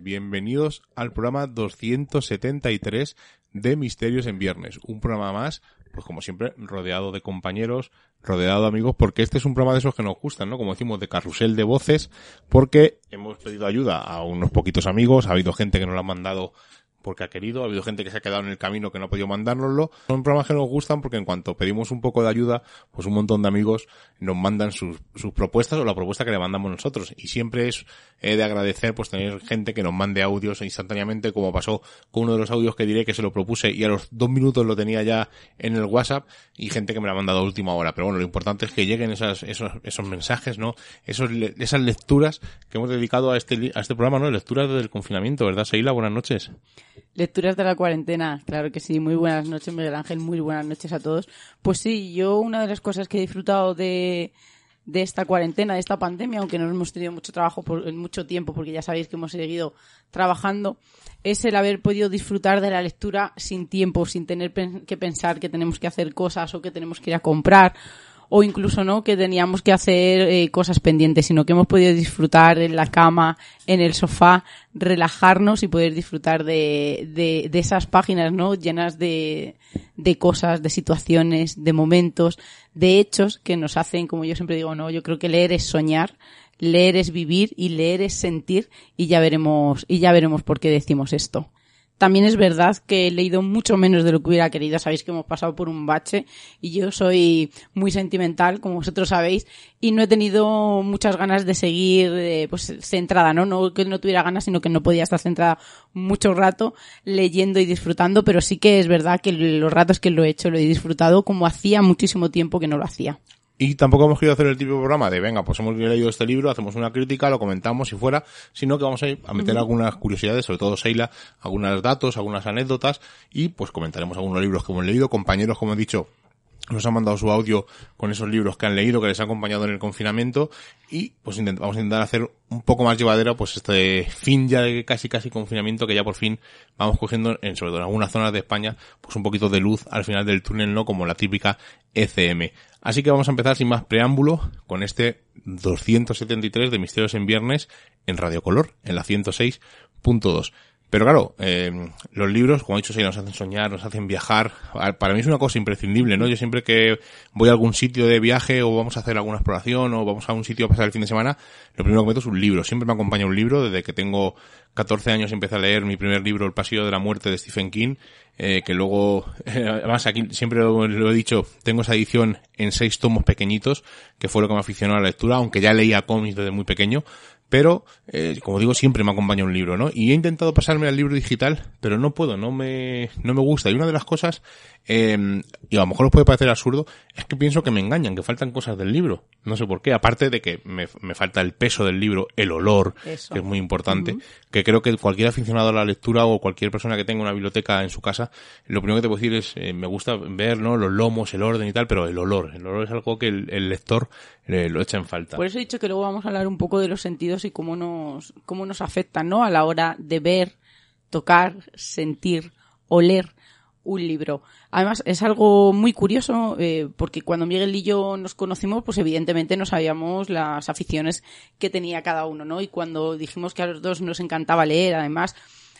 bienvenidos al programa 273 de Misterios en Viernes, un programa más, pues como siempre, rodeado de compañeros, rodeado de amigos, porque este es un programa de esos que nos gustan, ¿no? Como decimos, de carrusel de voces, porque hemos pedido ayuda a unos poquitos amigos, ha habido gente que nos lo ha mandado porque ha querido, ha habido gente que se ha quedado en el camino que no ha podido mandárnoslo. Son programas que nos gustan porque en cuanto pedimos un poco de ayuda, pues un montón de amigos nos mandan sus, sus propuestas o la propuesta que le mandamos nosotros. Y siempre es eh, de agradecer pues tener gente que nos mande audios instantáneamente, como pasó con uno de los audios que diré que se lo propuse y a los dos minutos lo tenía ya en el WhatsApp y gente que me lo ha mandado a última hora. Pero bueno, lo importante es que lleguen esas, esos, esos mensajes, ¿no? Esos, esas lecturas que hemos dedicado a este, a este programa, ¿no? Lecturas desde el confinamiento, ¿verdad, Seila? Buenas noches. Lecturas de la cuarentena, claro que sí. Muy buenas noches, Miguel Ángel. Muy buenas noches a todos. Pues sí, yo una de las cosas que he disfrutado de, esta cuarentena, de esta pandemia, aunque no hemos tenido mucho trabajo por, en mucho tiempo, porque ya sabéis que hemos seguido trabajando, es el haber podido disfrutar de la lectura sin tiempo, sin tener que pensar que tenemos que hacer cosas o que tenemos que ir a comprar o incluso no que teníamos que hacer eh, cosas pendientes, sino que hemos podido disfrutar en la cama, en el sofá, relajarnos y poder disfrutar de, de, de esas páginas, ¿no? Llenas de, de cosas, de situaciones, de momentos, de hechos que nos hacen, como yo siempre digo, no, yo creo que leer es soñar, leer es vivir y leer es sentir y ya veremos, y ya veremos por qué decimos esto. También es verdad que he leído mucho menos de lo que hubiera querido. Sabéis que hemos pasado por un bache y yo soy muy sentimental, como vosotros sabéis, y no he tenido muchas ganas de seguir eh, pues centrada, ¿no? No que no tuviera ganas, sino que no podía estar centrada mucho rato leyendo y disfrutando, pero sí que es verdad que los ratos que lo he hecho lo he disfrutado como hacía muchísimo tiempo que no lo hacía. Y tampoco hemos querido hacer el tipo de programa de, venga, pues hemos leído este libro, hacemos una crítica, lo comentamos si fuera, sino que vamos a, ir a meter algunas curiosidades, sobre todo Seila, algunos datos, algunas anécdotas, y pues comentaremos algunos libros que hemos leído, compañeros, como he dicho, nos han mandado su audio con esos libros que han leído, que les ha acompañado en el confinamiento y pues vamos a intentar hacer un poco más llevadero pues este fin ya de casi casi confinamiento que ya por fin vamos cogiendo en sobre todo en algunas zonas de España pues un poquito de luz al final del túnel, ¿no? Como la típica ECM. Así que vamos a empezar sin más preámbulo con este 273 de Misterios en Viernes en Radio Color, en la 106.2. Pero claro, eh, los libros, como he dicho, sí, nos hacen soñar, nos hacen viajar. Para mí es una cosa imprescindible, ¿no? Yo siempre que voy a algún sitio de viaje o vamos a hacer alguna exploración o vamos a un sitio a pasar el fin de semana, lo primero que meto es un libro. Siempre me acompaña un libro. Desde que tengo 14 años empecé a leer mi primer libro, El Pasillo de la Muerte de Stephen King, eh, que luego, además aquí siempre lo, lo, he dicho, tengo esa edición en seis tomos pequeñitos, que fue lo que me aficionó a la lectura, aunque ya leía cómics desde muy pequeño, pero eh, como digo siempre me acompaña un libro no y he intentado pasarme al libro digital pero no puedo no me no me gusta. Y una de las cosas eh, y a lo mejor os puede parecer absurdo es que pienso que me engañan que faltan cosas del libro. No sé por qué. Aparte de que me, me falta el peso del libro el olor Eso. que es muy importante uh -huh. que creo que cualquier aficionado a la lectura o cualquier persona que tenga una biblioteca en su casa lo primero que te puedo decir es eh, me gusta ver no los lomos el orden y tal pero el olor. El olor es algo que el, el lector eh, lo echa en falta. Por eso he dicho que luego vamos a hablar un poco de los sentidos y cómo nos, cómo nos afectan, ¿no? A la hora de ver, tocar, sentir, oler un libro. Además, es algo muy curioso, eh, porque cuando Miguel y yo nos conocimos, pues evidentemente no sabíamos las aficiones que tenía cada uno, ¿no? Y cuando dijimos que a los dos nos encantaba leer, además,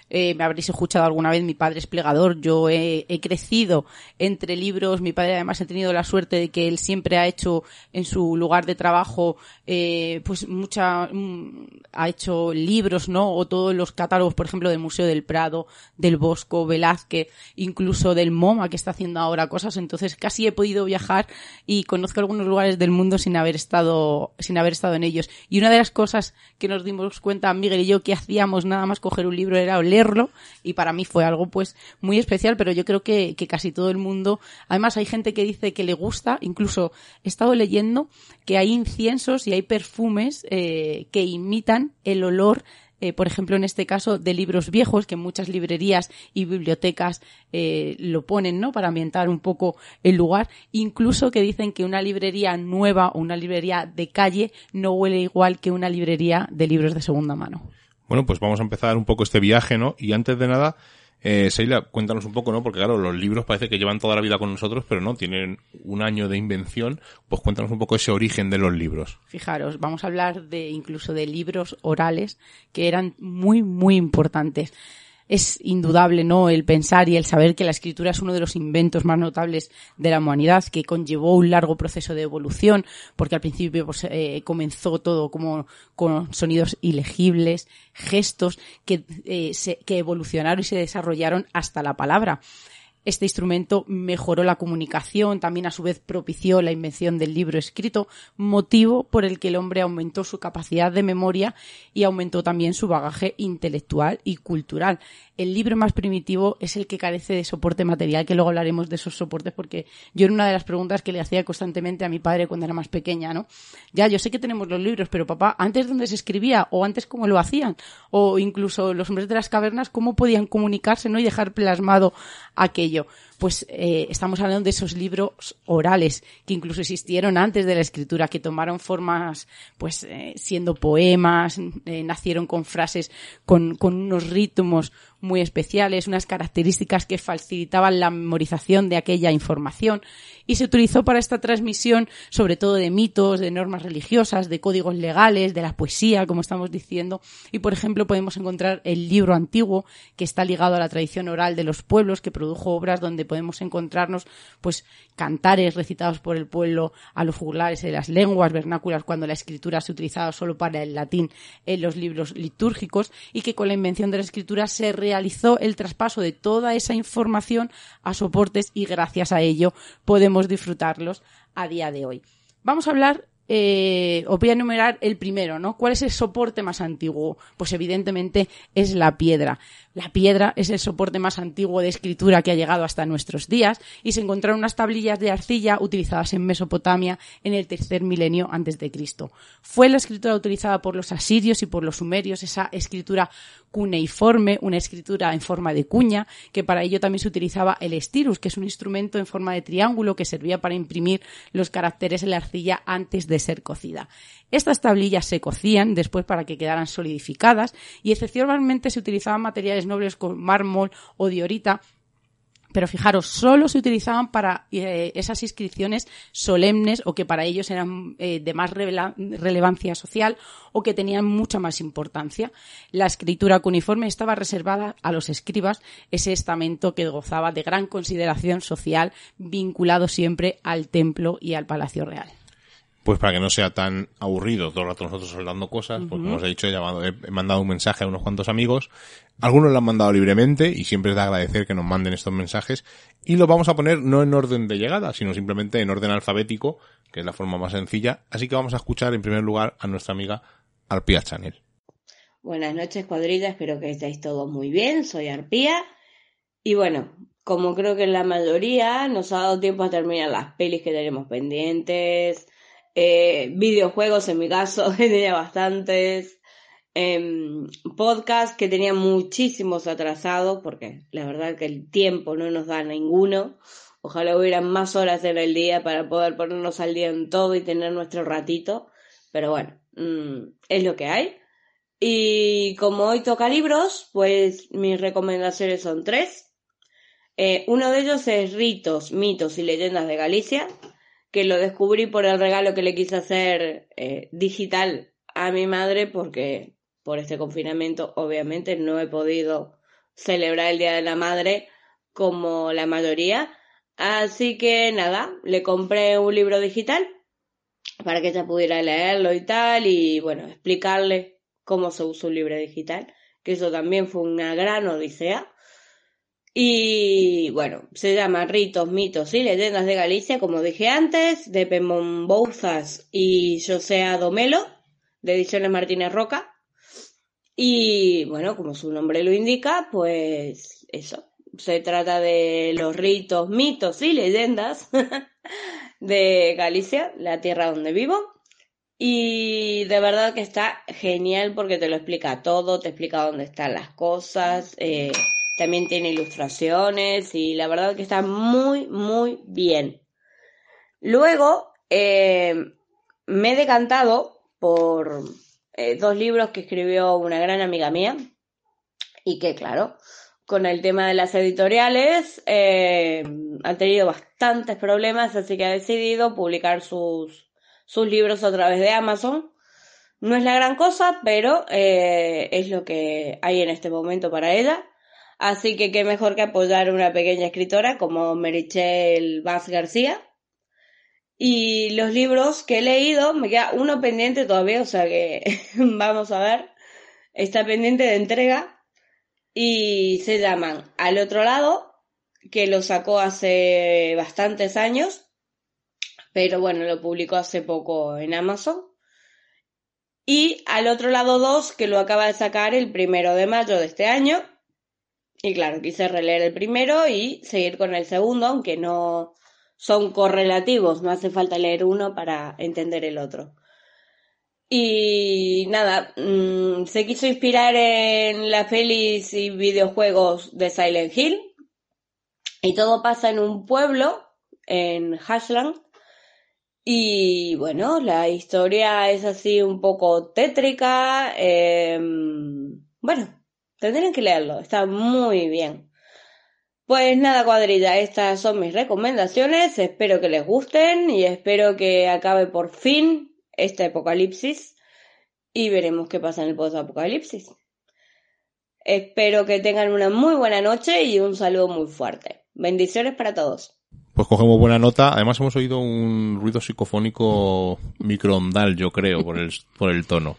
eh, me habréis escuchado alguna vez, mi padre es plegador, yo he, crecido entre libros, mi padre además ha tenido la suerte de que él siempre ha hecho en su lugar de trabajo, eh, pues mucha, mm, ha hecho libros, ¿no? O todos los catálogos, por ejemplo, del Museo del Prado, del Bosco, Velázquez, incluso del MoMA que está haciendo ahora cosas, entonces casi he podido viajar y conozco algunos lugares del mundo sin haber estado, sin haber estado en ellos. Y una de las cosas que nos dimos cuenta, Miguel y yo, que hacíamos nada más coger un libro era oler leerlo y para mí fue algo pues muy especial, pero yo creo que, casi todo el mundo, además hay gente que dice que le gusta, incluso he estado leyendo que hay inciensos y hay perfumes eh, que imitan el olor eh, por ejemplo, en este caso, de libros viejos, que muchas librerías y bibliotecas eh, lo ponen, ¿no? Para ambientar un poco el lugar. Incluso que dicen que una librería nueva o una librería de calle no huele igual que una librería de libros de segunda mano. Bueno, pues vamos a empezar un poco este viaje, ¿no? Y antes de nada, Eh, Seila, cuéntanos un poco, ¿no? Porque claro, los libros parece que llevan toda la vida con nosotros, pero no, tienen un año de invención. Pues cuéntanos un poco ese origen de los libros. Fijaros, vamos a hablar de incluso de libros orales que eran muy, muy importantes es indudable, ¿no? El pensar y el saber que la escritura es uno de los inventos más notables de la humanidad, que conllevó un largo proceso de evolución, porque al principio pues, eh, comenzó todo como con sonidos ilegibles, gestos que, eh, evolucionaron y se desarrollaron hasta la palabra. Este instrumento mejoró la comunicación, también a su vez propició la invención del libro escrito, motivo por el que el hombre aumentó su capacidad de memoria y aumentó también su bagaje intelectual y cultural el libro más primitivo es el que carece de soporte material, que luego hablaremos de esos soportes, porque yo era una de las preguntas que le hacía constantemente a mi padre cuando era más pequeña, ¿no? Ya, yo sé que tenemos los libros, pero papá, ¿antes dónde se escribía? ¿O antes cómo lo hacían? O incluso los hombres de las cavernas, ¿cómo podían comunicarse, no? Y dejar plasmado aquello sencillo pues eh, estamos hablando de esos libros orales que incluso existieron antes de la escritura, que tomaron formas, pues eh, siendo poemas, eh, nacieron con frases, con, con unos ritmos muy especiales, unas características que facilitaban la memorización de aquella información y se utilizó para esta transmisión sobre todo de mitos, de normas religiosas, de códigos legales, de la poesía, como estamos diciendo. Y por ejemplo podemos encontrar el libro antiguo que está ligado a la tradición oral de los pueblos, que produjo obras donde podemos encontrarnos pues cantares recitados por el pueblo a los juglares de las lenguas vernáculas cuando la escritura se utilizaba solo para el latín en los libros litúrgicos y que con la invención de la escritura se realizó el traspaso de toda esa información a soportes y gracias a ello podemos disfrutarlos a día de hoy. Vamos a hablar eh, os voy a enumerar el primero, ¿no? ¿Cuál es el soporte más antiguo? Pues evidentemente es la piedra. La piedra es el soporte más antiguo de escritura que ha llegado hasta nuestros días y se encontraron unas tablillas de arcilla utilizadas en Mesopotamia en el tercer milenio antes de Cristo. Fue la escritura utilizada por los asirios y por los sumerios, esa escritura cuneiforme, una escritura en forma de cuña, que para ello también se utilizaba el estirus, que es un instrumento en forma de triángulo que servía para imprimir los caracteres en la arcilla antes de ser cocida. Estas tablillas se cocían después para que quedaran solidificadas y excepcionalmente se utilizaban materiales nobles como mármol o diorita pero fijaros, solo se utilizaban para eh, esas inscripciones solemnes o que para ellos eran eh, de más relevancia social o que tenían mucha más importancia. La escritura cuneiforme estaba reservada a los escribas, ese estamento que gozaba de gran consideración social, vinculado siempre al templo y al palacio real pues para que no sea tan aburrido todo el rato nosotros hablando cosas, pues como os he dicho, he, llamado, he, mandado un mensaje a unos cuantos amigos, algunos lo han mandado libremente y siempre es de agradecer que nos manden estos mensajes. Y lo vamos a poner no en orden de llegada, sino simplemente en orden alfabético, que es la forma más sencilla, así que vamos a escuchar en primer lugar a nuestra amiga Arpía Chanel. Buenas noches cuadrilla, espero que estéis todos muy bien, soy Arpía. Y bueno, como creo que la mayoría nos ha dado tiempo a terminar las pelis que tenemos pendientes, eh, videojuegos en mi caso, tenía bastantes, eh, podcasts que tenía muchísimos atrasados, porque la verdad que el tiempo no nos da ninguno. Ojalá hubieran más horas en el día para poder ponernos al día en todo y tener nuestro ratito, pero bueno, mm, es lo que hay. Y como hoy toca libros, pues mis recomendaciones son tres. Eh, uno de ellos es Ritos, mitos y leyendas de Galicia, que lo descubrí por el regalo que le quise hacer eh, digital a mi madre porque por este confinamiento obviamente no he podido celebrar el Día de la Madre como la mayoría. Así que nada, le compré un libro digital para que ella pudiera leerlo y tal y bueno, explicarle cómo se usa un libro digital, que eso también fue una gran odisea. Y bueno, se llama Ritos, Mitos y Leyendas de Galicia, como dije antes, de Pemón Bouzas y José Domelo, de Ediciones Martínez Roca. Y bueno, como su nombre lo indica, pues eso. Se trata de los ritos, mitos y leyendas de Galicia, la tierra donde vivo. Y de verdad que está genial porque te lo explica todo, te explica dónde están las cosas. Eh, también tiene ilustraciones y la verdad que está muy, muy bien. Luego eh, me he decantado por eh, dos libros que escribió una gran amiga mía y que, claro, con el tema de las editoriales, eh, ha tenido bastantes problemas, así que ha decidido publicar sus, sus libros a través de Amazon. No es la gran cosa, pero eh, es lo que hay en este momento para ella. Así que qué mejor que apoyar a una pequeña escritora como Merichel Vaz García. Y los libros que he leído, me queda uno pendiente todavía, o sea que vamos a ver. Está pendiente de entrega, y se llaman Al otro lado, que lo sacó hace bastantes años, pero bueno, lo publicó hace poco en Amazon. Y Al otro lado 2, que lo acaba de sacar el primero de mayo de este año. Y claro, quise releer el primero y seguir con el segundo, aunque no son correlativos, no hace falta leer uno para entender el otro. Y nada, mm, se quiso inspirar en las pelis y videojuegos de Silent Hill. Y todo pasa en un pueblo, en Hashland. Y bueno, la historia es así un poco tétrica. Em, bueno, tendrían que leerlo, está muy bien. Pues nada, cuadrilla, estas son mis recomendaciones. Espero que les gusten y espero que acabe por fin este apocalipsis y veremos qué pasa en el post-apocalipsis. Espero que tengan una muy buena noche y un saludo muy fuerte. Bendiciones para todos. Pues cogemos buena nota. Además hemos oído un ruido psicofónico microondal, yo creo, por el, por el tono.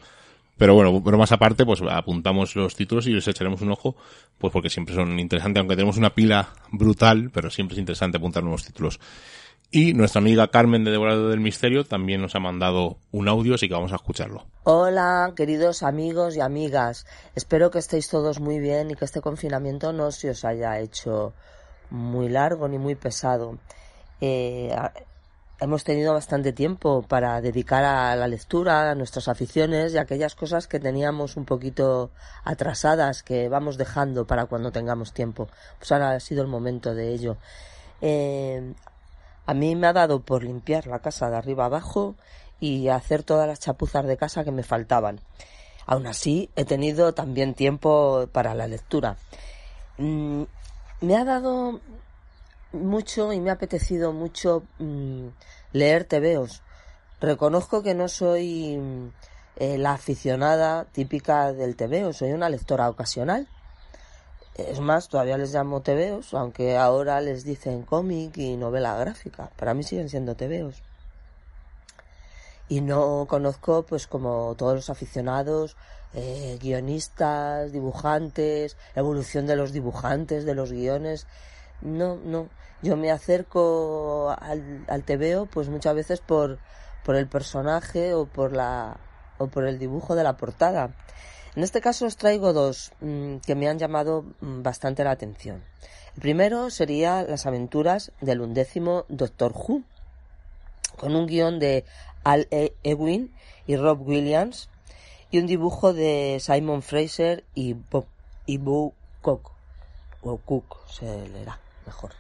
Pero bueno, pero más aparte, pues apuntamos los títulos y les echaremos un ojo, pues porque siempre son interesantes, aunque tenemos una pila brutal, pero siempre es interesante apuntar nuevos títulos. Y nuestra amiga Carmen de Devorado del Misterio también nos ha mandado un audio, así que vamos a escucharlo. Hola, queridos amigos y amigas. Espero que estéis todos muy bien y que este confinamiento no se os haya hecho muy largo ni muy pesado. Eh, hemos tenido bastante tiempo para dedicar a la lectura, a nuestras aficiones y a aquellas cosas que teníamos un poquito atrasadas, que vamos dejando para cuando tengamos tiempo. Pues ahora ha sido el momento de ello. Eh, a mí me ha dado por limpiar la casa de arriba abajo y hacer todas las chapuzas de casa que me faltaban. Aún así, he tenido también tiempo para la lectura. Mm, me ha dado mucho y me ha apetecido mucho mm, leer tebeos. Reconozco que no soy mm, eh, la aficionada típica del tebeo, soy una lectora ocasional es más, todavía les llamo tebeos, aunque ahora les dicen cómic y novela gráfica. Para mí siguen siendo tebeos. Y no conozco, pues como todos los aficionados, eh, guionistas, dibujantes, evolución de los dibujantes, de los guiones. No, no. Yo me acerco al, al tebeo, pues muchas veces por, por el personaje o por la, o por el dibujo de la portada. En este caso os traigo dos mm, que me han llamado mm, bastante la atención. El primero sería Las aventuras del undécimo Doctor Who, con un guion de Al e. Ewing y Rob Williams y un dibujo de Simon Fraser y Bob y Cook, o Cook se leerá mejor.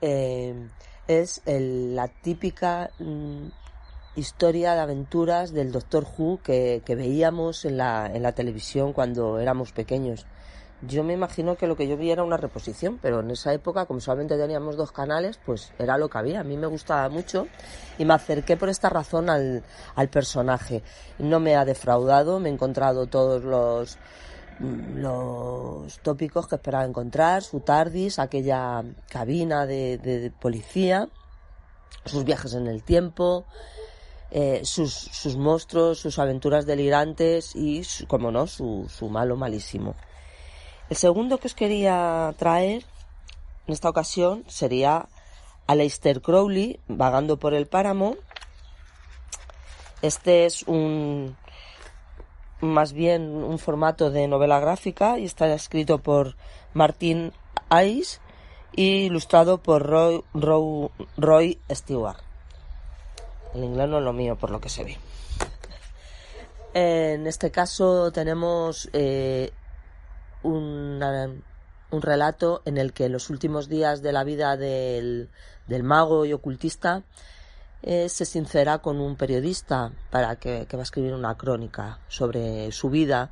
Eh, es la típica mm, historia de aventuras del Doctor Who que, veíamos en la, en la televisión cuando éramos pequeños. Yo me imagino que lo que yo vi era una reposición, pero en esa época, como solamente teníamos dos canales, pues era lo que había. A mí me gustaba mucho y me acerqué por esta razón al, al personaje. No me ha defraudado, me he encontrado todos los, los tópicos que esperaba encontrar, su TARDIS, aquella cabina de, de policía, sus viajes en el tiempo, eh, sus, sus, monstruos, sus aventuras delirantes y, como no, su, su malo malísimo. El segundo que os quería traer en esta ocasión sería Aleister Crowley vagando por el páramo. Este es un más bien un formato de novela gráfica y está escrito por Martin Ice y ilustrado por Roy, Roy Stewart. El inglés no es lo mío, por lo que se ve. En este caso tenemos eh, un relato en el que los últimos días de la vida del, mago y ocultista eh, se sincera con un periodista para que, va a escribir una crónica sobre su vida.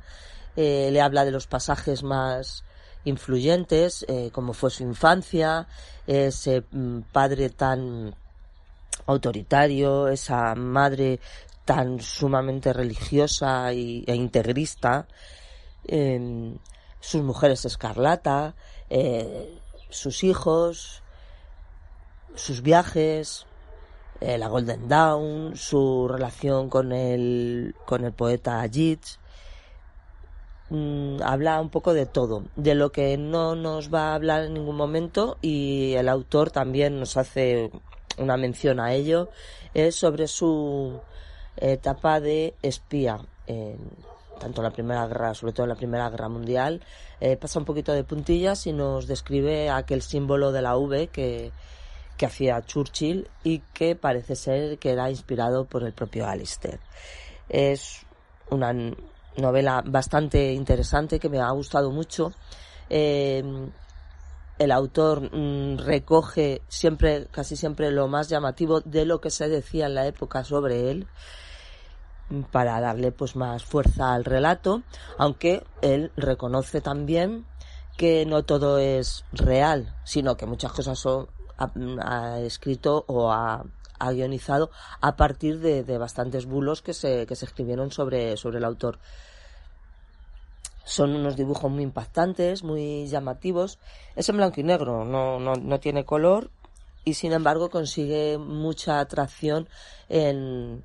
Eh, le habla de los pasajes más influyentes, eh, como fue su infancia, ese mm, padre tan autoritario, esa madre tan sumamente religiosa e integrista, em, sus mujeres escarlata, eh, sus hijos, sus viajes, eh, la Golden Dawn, su relación con el, con el poeta Yeats. Mm, habla un poco de todo, de lo que no nos va a hablar en ningún momento y el autor también nos hace una mención a ello, es sobre su etapa de espía. tanto en la Primera Guerra, sobre todo en la Primera Guerra Mundial, eh, pasa un poquito de puntillas y nos describe aquel símbolo de la V que, que hacía Churchill y que parece ser que era inspirado por el propio Alistair. Es una novela bastante interesante que me ha gustado mucho. Eh, el autor mm, recoge siempre, casi siempre lo más llamativo de lo que se decía en la época sobre él para darle pues más fuerza al relato, aunque él reconoce también que no todo es real, sino que muchas cosas son ha, escrito o ha, guionizado a partir de, de, bastantes bulos que se, que se escribieron sobre, sobre el autor. Son unos dibujos muy impactantes, muy llamativos. Es en blanco y negro, no, no, no tiene color y sin embargo consigue mucha atracción en,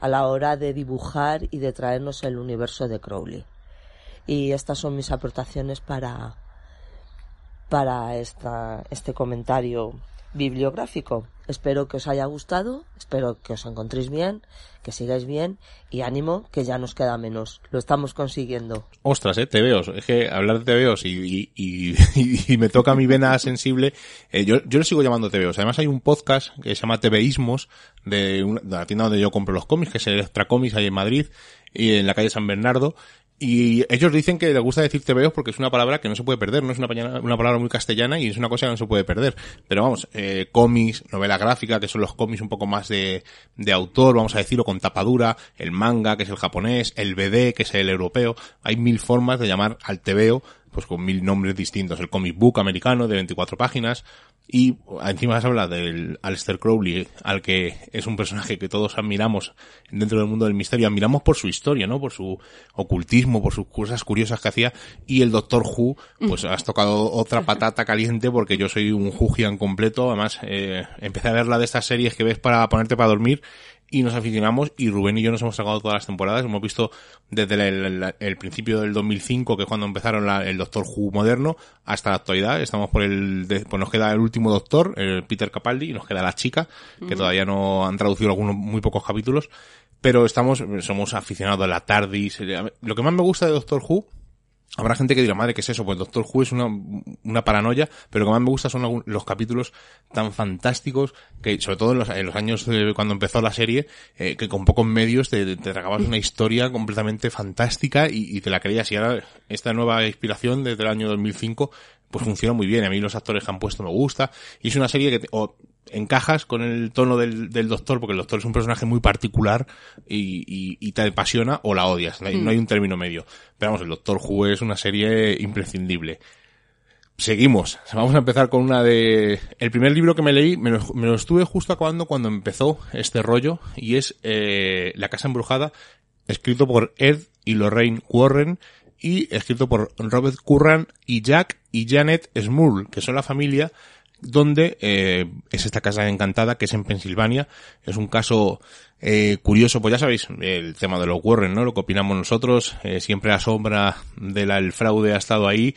a la hora de dibujar y de traernos el universo de Crowley. Y estas son mis aportaciones para, para esta, este comentario bibliográfico. Espero que os haya gustado, espero que os encontréis bien, que sigáis bien y ánimo que ya nos queda menos. Lo estamos consiguiendo. Ostras, eh, veo Es que hablar de tebeos y, y, y, me toca mi vena sensible. Eh, yo, yo le sigo llamando tebeos. Además hay un podcast que se llama Tebeísmos de, una, de la tienda donde yo compro los cómics, que es Extra Comics ahí en Madrid y en la calle San Bernardo. Y ellos dicen que les gusta decir tebeos porque es una palabra que no se puede perder, no es una, una palabra muy castellana y es una cosa que no se puede perder. Pero vamos, eh, cómics, novela gráfica, que son los cómics un poco más de, de autor, vamos a decirlo, con tapadura, el manga, que es el japonés, el BD, que es el europeo. Hay mil formas de llamar al tebeo, pues con mil nombres distintos. El comic book americano de 24 páginas, y encima se habla del Aleister Crowley, al que es un personaje que todos admiramos dentro del mundo del misterio, admiramos por su historia, ¿no? Por su ocultismo, por sus cosas curiosas que hacía. Y el Doctor Who, pues has tocado otra patata caliente porque yo soy un Whoian completo. Además, eh, empecé a ver la de estas series que ves para ponerte para dormir y nos aficionamos y Rubén y yo nos hemos sacado todas las temporadas, hemos visto desde el, principio del 2005, que es cuando empezaron el Doctor Who moderno, hasta la actualidad, estamos por el, pues nos queda el último Doctor, el Peter Capaldi, y nos queda la chica, que todavía no han traducido algunos muy pocos capítulos, pero estamos, somos aficionados a la TARDIS, lo que más me gusta de Doctor Who Habrá gente que dirá, madre, ¿qué es eso? Pues Doctor Who es una, una paranoia, pero lo que más me gusta son los capítulos tan fantásticos que, sobre todo en los, en los años cuando empezó la serie, eh, que con pocos medios te, te tragabas una historia completamente fantástica y, te la creías. Y ahora esta nueva inspiración desde el año 2005 pues funciona muy bien. A mí los actores que han puesto me gusta. Y es una serie que encajas con el tono del, del, doctor, porque el doctor es un personaje muy particular y, y, y te apasiona o la odias. No hay, no hay, un término medio. Pero vamos, el Doctor Who es una serie imprescindible. Seguimos. Vamos a empezar con una de... El primer libro que me leí, me lo, me lo estuve justo acabando cuando empezó este rollo, y es eh, La Casa Embrujada, escrito por Ed y Lorraine Warren, y escrito por Robert Curran y Jack y Janet Smurl, que son la familia donde eh, es esta casa encantada que es en Pensilvania. Es un caso eh, curioso, pues ya sabéis, el tema de los Warren, ¿no? Lo que opinamos nosotros, eh, siempre la sombra del fraude ha estado ahí.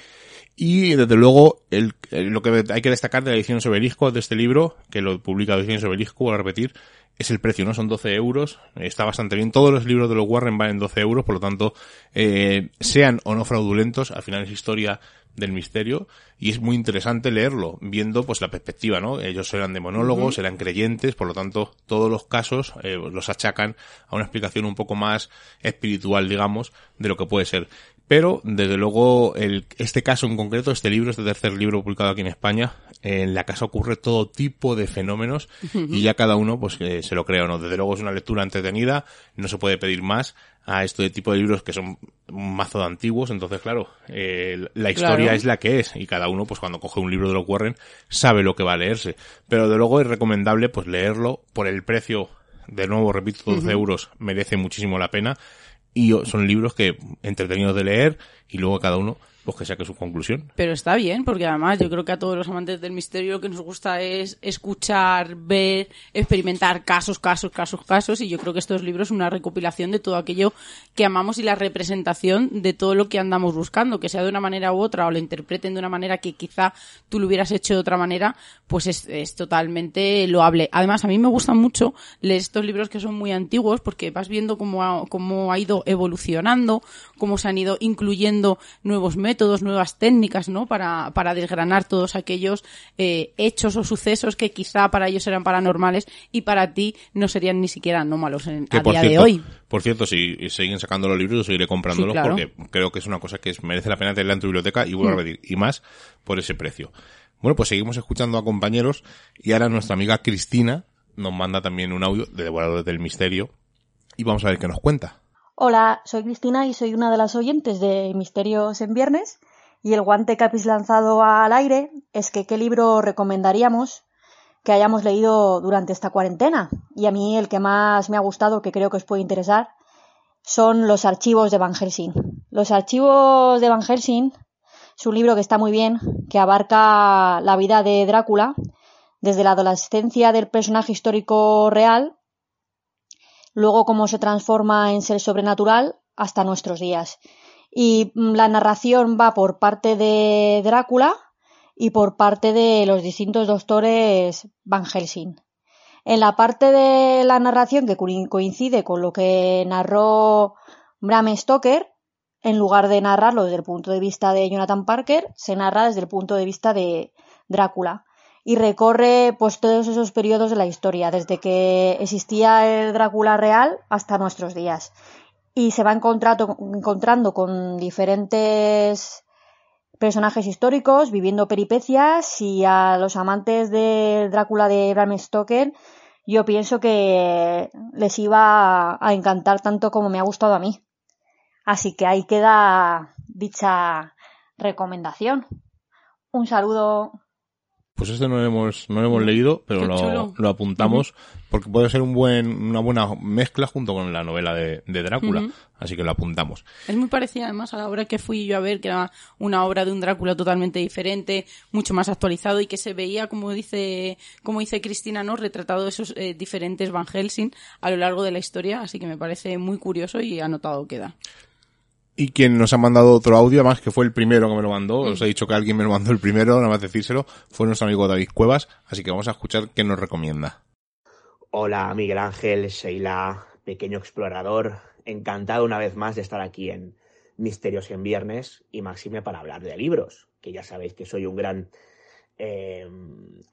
Y desde luego, el, lo que hay que destacar de la edición Sobelisco de este libro, que lo publica la edición Sobelisco, voy a repetir, es el precio, ¿no? Son 12 euros, está bastante bien. Todos los libros de los Warren van en 12 euros, por lo tanto, eh, sean o no fraudulentos, al final es historia del misterio y es muy interesante leerlo, viendo pues la perspectiva, ¿no? Ellos eran demonólogos, eran creyentes, por lo tanto todos los casos eh, los achacan a una explicación un poco más espiritual, digamos, de lo que puede ser. Pero, desde luego, el, este caso en concreto, este libro, este tercer libro publicado aquí en España, en la casa ocurre todo tipo de fenómenos y ya cada uno, pues, que se lo crea o no. Desde luego es una lectura entretenida, no se puede pedir más a este tipo de libros que son un mazo de antiguos, entonces claro, eh, la historia Claro. es la que es y cada uno pues cuando coge un libro de los Warren sabe lo que va a leerse, pero de luego es recomendable pues leerlo por el precio, de nuevo repito, 12 euros merece muchísimo la pena y son libros que entretenidos de leer y luego cada uno pues que saque su conclusión. Pero está bien, porque además yo creo que a todos los amantes del misterio lo que nos gusta es escuchar, ver, experimentar casos, casos, casos, casos. Y yo creo que estos libros son una recopilación de todo aquello que amamos y la representación de todo lo que andamos buscando, que sea de una manera u otra o lo interpreten de una manera que quizá tú lo hubieras hecho de otra manera, pues es, es totalmente loable. Además, a mí me gustan mucho leer estos libros que son muy antiguos porque vas viendo cómo ha, cómo ha ido evolucionando, cómo se han ido incluyendo nuevos métodos, nuevas técnicas, ¿no? Para, para desgranar todos aquellos eh, hechos o sucesos que quizá para ellos eran paranormales y para ti no serían ni siquiera anómalos en, Que a día cierto, de hoy. Por cierto, si siguen sacando los libros, yo seguiré comprándolos Sí, claro. porque creo que es una cosa que merece la pena tenerla en tu biblioteca y vuelvo a repetir, y más por ese precio. Bueno, pues seguimos escuchando a compañeros y ahora nuestra amiga Cristina nos manda también un audio de Devoradores del Misterio y vamos a ver qué nos cuenta. Hola, soy Cristina y soy una de las oyentes de Misterios en Viernes. Y el guante que habéis lanzado al aire es que qué libro recomendaríamos que hayamos leído durante esta cuarentena. Y a mí el que más me ha gustado, que creo que os puede interesar, son los archivos de Van Helsing. Los archivos de Van Helsing es un libro que está muy bien, que abarca la vida de Drácula desde la adolescencia del personaje histórico real luego cómo se transforma en ser sobrenatural hasta nuestros días. Y mm, la narración va por parte de Drácula y por parte de los distintos doctores Van Helsing. En la parte de la narración que co- coincide con lo que narró Bram Stoker, en lugar de narrarlo desde el punto de vista de Jonathan Parker, se narra desde el punto de vista de Drácula y recorre pues todos esos periodos de la historia, desde que existía el Drácula real hasta nuestros días. Y se va encontrando, con diferentes personajes históricos, viviendo peripecias, y a los amantes de Drácula de Bram Stoker, yo pienso que les iba a encantar tanto como me ha gustado a mí. Así que ahí queda dicha recomendación. Un saludo. Pues este no lo hemos, no lo hemos leído, pero lo, lo apuntamos porque puede ser un buen, una buena mezcla junto con la novela de, de Drácula. Así que lo apuntamos. Es muy parecida además a la obra que fui yo a ver, que era una obra de un Drácula totalmente diferente, mucho más actualizado y que se veía, como dice, como dice Cristina, ¿no? Retratado esos eh, diferentes Van Helsing a lo largo de la historia, así que me parece muy curioso y anotado queda. Y quien nos ha mandado otro audio, además que fue el primero que me lo mandó, os he dicho que alguien me lo mandó el primero, nada más decírselo, fue nuestro amigo David Cuevas, así que vamos a escuchar qué nos recomienda. Hola Miguel Ángel, Sheila, pequeño explorador, encantado una vez más de estar aquí en Misterios en Viernes y Máxime para hablar de libros, que ya sabéis que soy un gran eh,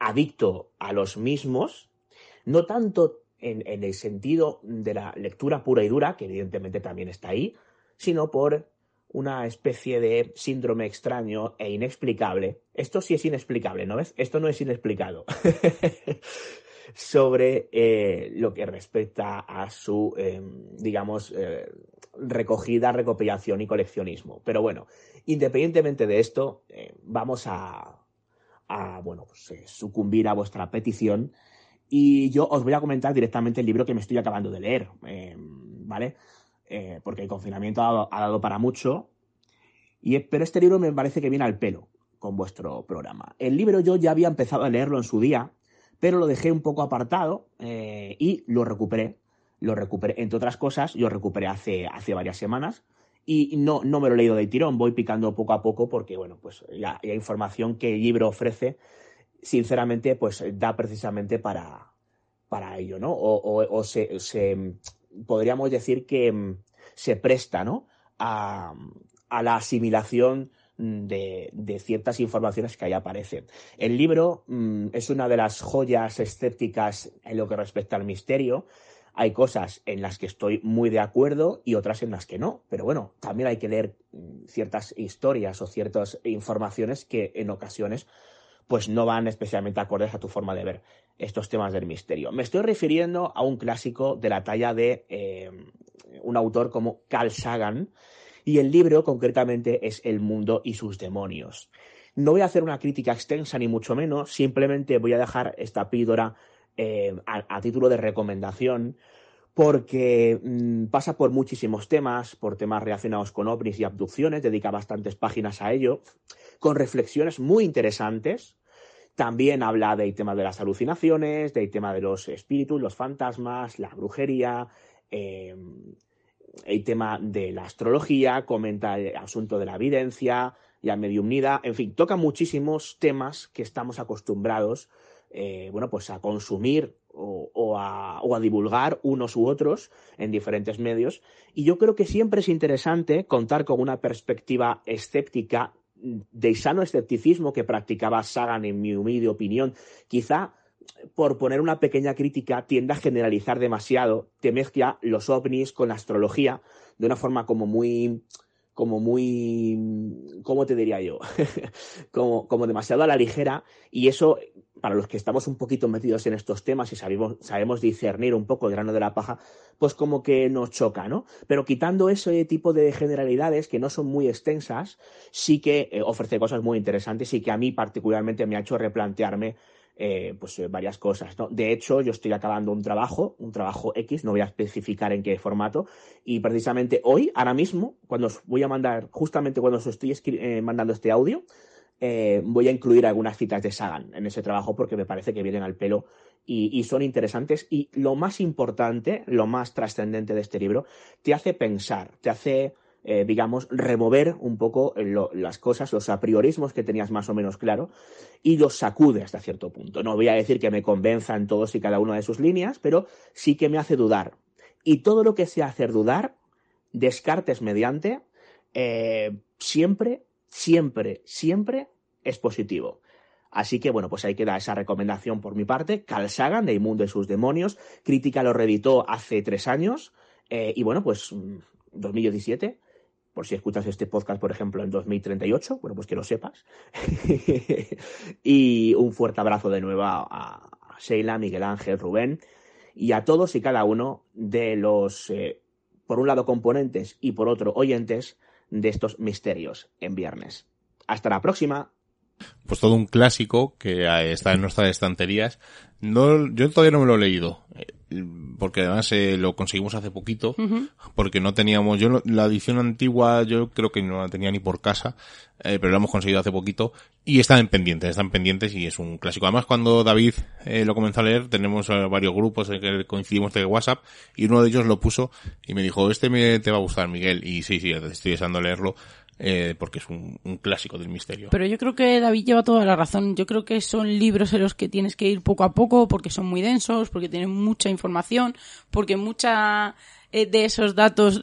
adicto a los mismos, no tanto en el sentido de la lectura pura y dura, que evidentemente también está ahí, sino por una especie de síndrome extraño e inexplicable. Esto sí es inexplicable, ¿no ves? Esto no es inexplicado. sobre eh, lo que respecta a su, eh, digamos, eh, recogida, recopilación y coleccionismo. Pero bueno, independientemente de esto, eh, vamos a, a bueno, pues, sucumbir a vuestra petición y yo os voy a comentar directamente el libro que me estoy acabando de leer, eh, ¿vale? Eh, porque el confinamiento ha dado, ha dado para mucho, y, pero este libro me parece que viene al pelo con vuestro programa. El libro yo ya había empezado a leerlo en su día, pero lo dejé un poco apartado eh, y lo recuperé. Lo recuperé, entre otras cosas, yo recuperé hace, hace varias semanas y no, no me lo he leído de tirón, voy picando poco a poco porque, bueno, pues la, la información que el libro ofrece, sinceramente, pues da precisamente para, para ello, ¿no? O, o, se, podríamos decir que mm, se presta, ¿no? A, la asimilación de, ciertas informaciones que ahí aparecen. El libro mmm, es una de las joyas escépticas en lo que respecta al misterio. hay cosas en las que estoy muy de acuerdo y otras en las que no. Pero bueno, también hay que leer mm, ciertas historias o ciertas informaciones que en ocasiones pues no van especialmente acordes a tu forma de ver estos temas del misterio. Me estoy refiriendo a un clásico de la talla de eh, un autor como Carl Sagan y el libro concretamente es El mundo y sus demonios. No voy a hacer una crítica extensa ni mucho menos, simplemente voy a dejar esta píldora eh, a, título de recomendación porque mm, pasa por muchísimos temas, por temas relacionados con ovnis y abducciones, dedica bastantes páginas a ello, con reflexiones muy interesantes. También habla del tema de las alucinaciones, del tema de los espíritus, los fantasmas, la brujería, eh, el tema de la astrología, comenta el asunto de la evidencia, la mediumnidad, en fin, toca muchísimos temas que estamos acostumbrados eh, bueno, pues a consumir o, a, o, a, divulgar unos u otros en diferentes medios. Y yo creo que siempre es interesante contar con una perspectiva escéptica de sano escepticismo que practicaba Sagan en mi humilde opinión. Quizá por poner una pequeña crítica, tiende a generalizar demasiado, te mezcla los ovnis con la astrología de una forma como muy, como muy, ¿cómo te diría yo? como, como demasiado a la ligera y eso, para los que estamos un poquito metidos en estos temas y sabemos, sabemos discernir un poco el grano de la paja, pues como que nos choca, ¿no? Pero quitando ese tipo de generalidades que no son muy extensas, sí que eh, ofrece cosas muy interesantes y que a mí particularmente me ha hecho replantearme eh, pues eh, varias cosas. ¿no? De hecho, yo estoy acabando un trabajo, un trabajo X, no voy a especificar en qué formato, y precisamente hoy, ahora mismo, cuando os voy a mandar, justamente cuando os estoy eh, mandando este audio, voy a incluir algunas citas de Sagan en ese trabajo porque me parece que vienen al pelo y, y son interesantes. Y lo más importante, lo más trascendente de este libro, te hace pensar, te hace eh, digamos, remover un poco las cosas, los apriorismos que tenías más o menos claro y los sacude hasta cierto punto. No voy a decir que me convenza en todos y cada una de sus líneas, pero sí que me hace dudar. Y todo lo que sea hacer dudar, descartes mediante, eh, siempre, siempre, siempre es positivo. Así que, bueno, pues ahí queda esa recomendación por mi parte. Carl Sagan, de Inmundo y sus demonios. Crítica lo reeditó hace tres años. Eh, y bueno, pues 2017. Por si escuchas este podcast, por ejemplo, en 2038, bueno, pues que lo sepas. y un fuerte abrazo de nuevo a, Sheila, Miguel Ángel, Rubén y a todos y cada uno de los, eh, por un lado, componentes y por otro, oyentes de estos misterios en viernes. Hasta la próxima. Pues todo un clásico que está en nuestras estanterías. No, yo todavía no me lo he leído porque además eh, lo conseguimos hace poquito, porque no teníamos, yo la edición antigua yo creo que no la tenía ni por casa, eh, pero lo hemos conseguido hace poquito y están en pendientes, están pendientes y es un clásico. Además cuando David eh, lo comenzó a leer tenemos varios grupos en que coincidimos de WhatsApp y uno de ellos lo puso y me dijo, este me, te va a gustar Miguel y sí, sí, estoy deseando leerlo eh, porque es un, clásico del misterio. Pero yo creo que David lleva toda la razón. Yo creo que son libros en los que tienes que ir poco a poco porque son muy densos, porque tienen mucha información, porque mucha eh, de esos datos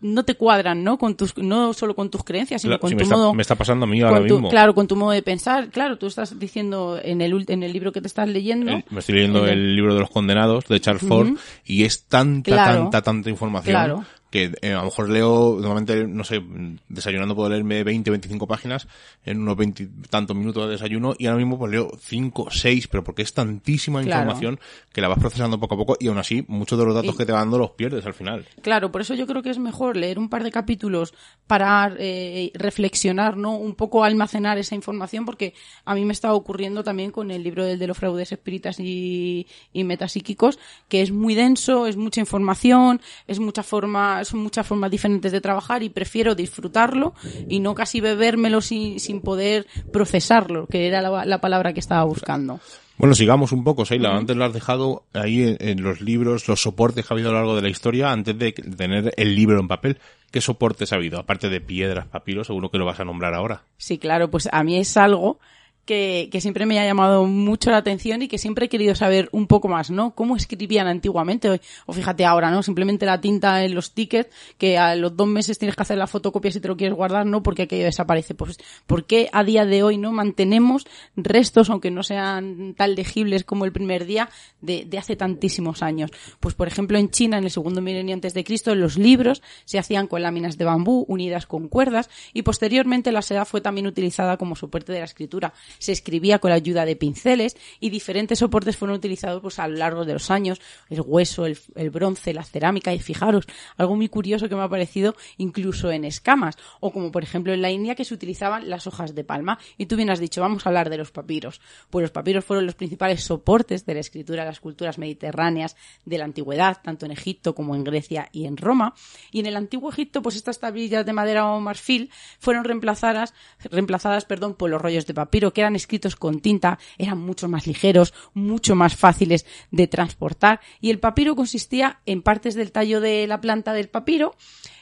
no te cuadran, ¿no? Con tus, no solo con tus creencias, sino con tu modo. Me está pasando a mí ahora mismo. Claro, con tu modo de pensar. Claro, tú estás diciendo en el, en el libro que te estás leyendo. me estoy leyendo el, libro de los condenados de Charles Ford y es tanta, tanta, tanta información. Claro que eh, a lo mejor leo, normalmente, no sé, desayunando puedo leerme 20, 25 páginas en unos 20 tantos minutos de desayuno y ahora mismo pues leo 5, 6, pero porque es tantísima información que la vas procesando poco a poco y aún así muchos de los datos que te van dando los pierdes al final. Claro, por eso yo creo que es mejor leer un par de capítulos para eh, reflexionar, ¿no? Un poco almacenar esa información porque a mí me está ocurriendo también con el libro del de los fraudes espíritas y, y metapsíquicos, que es muy denso, es mucha información, es mucha forma son muchas formas diferentes de trabajar y prefiero disfrutarlo y no casi bebérmelo sin, sin poder procesarlo, que era la, palabra que estaba buscando. Bueno, sigamos un poco, Seila. Antes lo has dejado ahí en, los libros, los soportes que ha habido a lo largo de la historia, antes de tener el libro en papel. ¿Qué soportes ha habido? Aparte de piedras, papiros, seguro que lo vas a nombrar ahora. Sí, claro, pues a mí es algo que, que, siempre me ha llamado mucho la atención y que siempre he querido saber un poco más, ¿no? ¿Cómo escribían antiguamente? O fíjate ahora, ¿no? Simplemente la tinta en los tickets, que a los dos meses tienes que hacer la fotocopia si te lo quieres guardar, ¿no? Porque aquello desaparece. Pues, ¿por qué a día de hoy no mantenemos restos, aunque no sean tan legibles como el primer día, de, de hace tantísimos años? Pues, por ejemplo, en China, en el segundo milenio antes de Cristo, los libros se hacían con láminas de bambú unidas con cuerdas y posteriormente la seda fue también utilizada como soporte de la escritura se escribía con la ayuda de pinceles y diferentes soportes fueron utilizados pues, a lo largo de los años, el hueso, el, bronce, la cerámica y fijaros, algo muy curioso que me ha parecido incluso en escamas o como por ejemplo en la India que se utilizaban las hojas de palma y tú bien has dicho, vamos a hablar de los papiros. Pues los papiros fueron los principales soportes de la escritura de las culturas mediterráneas de la antigüedad, tanto en Egipto como en Grecia y en Roma. Y en el antiguo Egipto, pues estas tablillas de madera o marfil fueron reemplazadas, reemplazadas perdón, por los rollos de papiro, que eran escritos con tinta, eran mucho más ligeros, mucho más fáciles de transportar y el papiro consistía en partes del tallo de la planta del papiro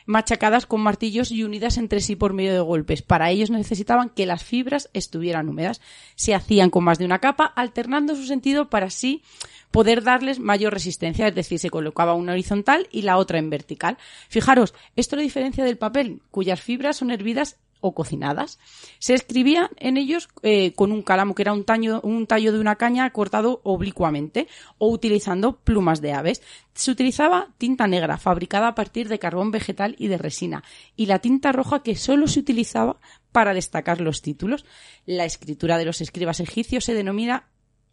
machacadas con martillos y unidas entre sí por medio de golpes. Para ellos necesitaban que las fibras estuvieran húmedas. Se hacían con más de una capa, alternando su sentido para así poder darles mayor resistencia, es decir, se colocaba una horizontal y la otra en vertical. Fijaros, esto la diferencia del papel, cuyas fibras son hervidas o cocinadas. Se escribía en ellos eh, con un cálamo, que era un, un tallo de una caña cortado oblicuamente, o utilizando plumas de aves. Se utilizaba tinta negra, fabricada a partir de carbón vegetal y de resina, y la tinta roja que solo se utilizaba para destacar los títulos. La escritura de los escribas egipcios se denomina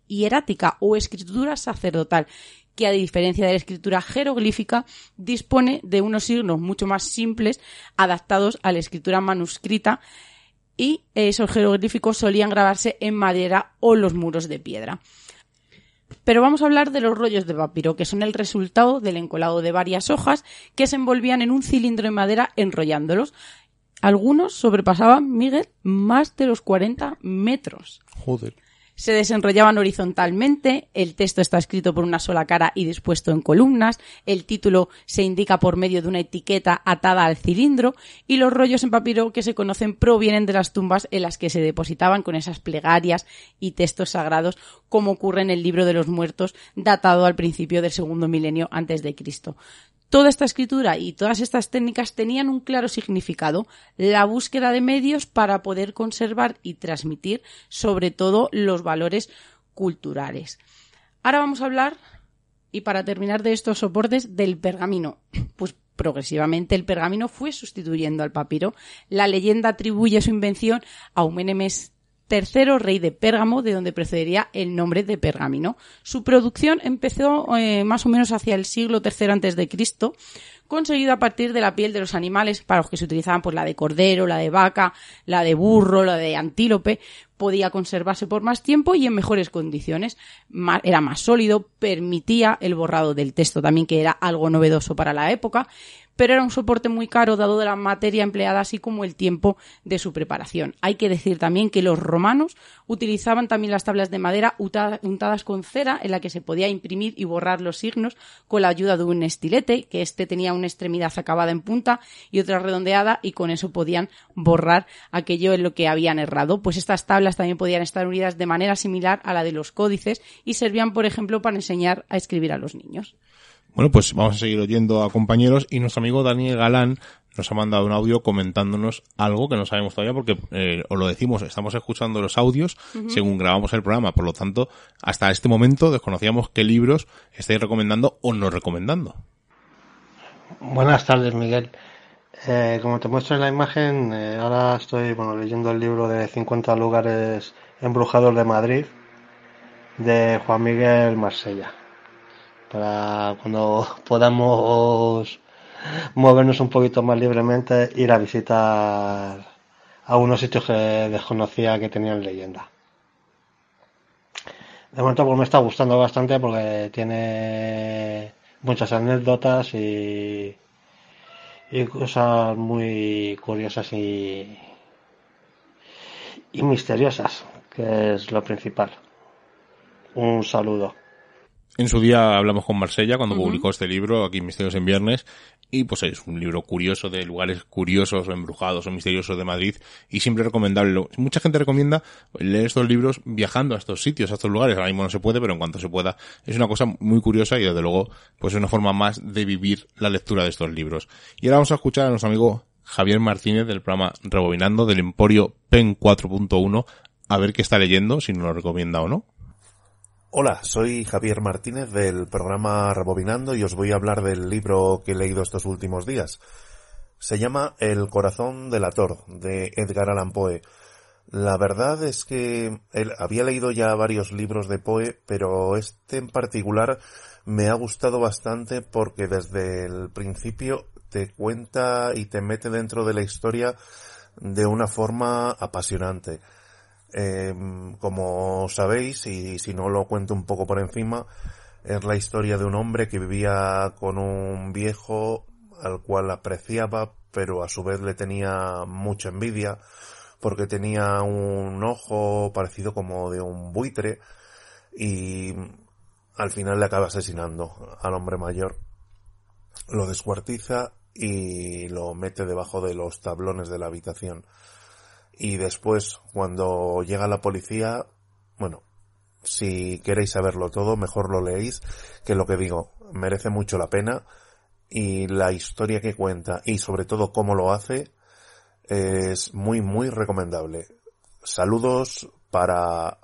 hierática o escritura sacerdotal que a diferencia de la escritura jeroglífica dispone de unos signos mucho más simples adaptados a la escritura manuscrita y esos jeroglíficos solían grabarse en madera o los muros de piedra. Pero vamos a hablar de los rollos de papiro, que son el resultado del encolado de varias hojas que se envolvían en un cilindro de madera enrollándolos. Algunos sobrepasaban, Miguel, más de los 40 metros. Joder se desenrollaban horizontalmente, el texto está escrito por una sola cara y dispuesto en columnas, el título se indica por medio de una etiqueta atada al cilindro y los rollos en papiro que se conocen provienen de las tumbas en las que se depositaban con esas plegarias y textos sagrados como ocurre en el libro de los muertos datado al principio del segundo milenio antes de Cristo. Toda esta escritura y todas estas técnicas tenían un claro significado, la búsqueda de medios para poder conservar y transmitir sobre todo los valores culturales. Ahora vamos a hablar, y para terminar de estos soportes, del pergamino. Pues progresivamente el pergamino fue sustituyendo al papiro. La leyenda atribuye su invención a Eumenemes tercero rey de Pérgamo, de donde procedería el nombre de Pergamino. Su producción empezó eh, más o menos hacia el siglo III antes de Cristo, conseguido a partir de la piel de los animales para los que se utilizaban pues la de cordero, la de vaca, la de burro, la de antílope, podía conservarse por más tiempo y en mejores condiciones. era más sólido, permitía el borrado del texto también, que era algo novedoso para la época, pero era un soporte muy caro dado de la materia empleada así como el tiempo de su preparación. Hay que decir también que los romanos utilizaban también las tablas de madera untadas con cera en la que se podía imprimir y borrar los signos con la ayuda de un estilete, que este tenía una extremidad acabada en punta y otra redondeada y con eso podían borrar aquello en lo que habían errado. Pues estas tablas también podían estar unidas de manera similar a la de los códices y servían, por ejemplo, para enseñar a escribir a los niños. Bueno, pues vamos a seguir oyendo a compañeros y nuestro amigo Daniel Galán nos ha mandado un audio comentándonos algo que no sabemos todavía porque, eh, os lo decimos, estamos escuchando los audios según grabamos el programa, por lo tanto, hasta este momento desconocíamos qué libros estáis recomendando o no recomendando. Buenas tardes, Miguel. Eh, como te muestro en la imagen, eh, ahora estoy bueno, leyendo el libro de 50 lugares embrujados de Madrid de Juan Miguel Marsella para cuando podamos movernos un poquito más libremente, ir a visitar a unos sitios que desconocía que tenían leyenda. De momento pues me está gustando bastante porque tiene muchas anécdotas y, y cosas muy curiosas y, y misteriosas, que es lo principal. Un saludo. En su día hablamos con Marsella cuando publicó este libro, aquí Misterios en Viernes, y pues es un libro curioso de lugares curiosos o embrujados o misteriosos de Madrid y siempre recomendable. Mucha gente recomienda leer estos libros viajando a estos sitios, a estos lugares. Ahora mismo no se puede, pero en cuanto se pueda es una cosa muy curiosa y desde luego pues es una forma más de vivir la lectura de estos libros. Y ahora vamos a escuchar a nuestro amigo Javier Martínez del programa Rebobinando del Emporio PEN 4.1 a ver qué está leyendo, si nos lo recomienda o no. Hola, soy Javier Martínez del programa Rebobinando y os voy a hablar del libro que he leído estos últimos días. Se llama El corazón del ator, de Edgar Allan Poe. La verdad es que él, había leído ya varios libros de Poe, pero este en particular me ha gustado bastante porque desde el principio te cuenta y te mete dentro de la historia de una forma apasionante. Eh, como sabéis, y si no lo cuento un poco por encima, es la historia de un hombre que vivía con un viejo al cual apreciaba, pero a su vez le tenía mucha envidia, porque tenía un ojo parecido como de un buitre, y al final le acaba asesinando al hombre mayor. Lo descuartiza y lo mete debajo de los tablones de la habitación y después cuando llega la policía, bueno, si queréis saberlo todo, mejor lo leéis, que lo que digo, merece mucho la pena y la historia que cuenta y sobre todo cómo lo hace es muy muy recomendable. Saludos para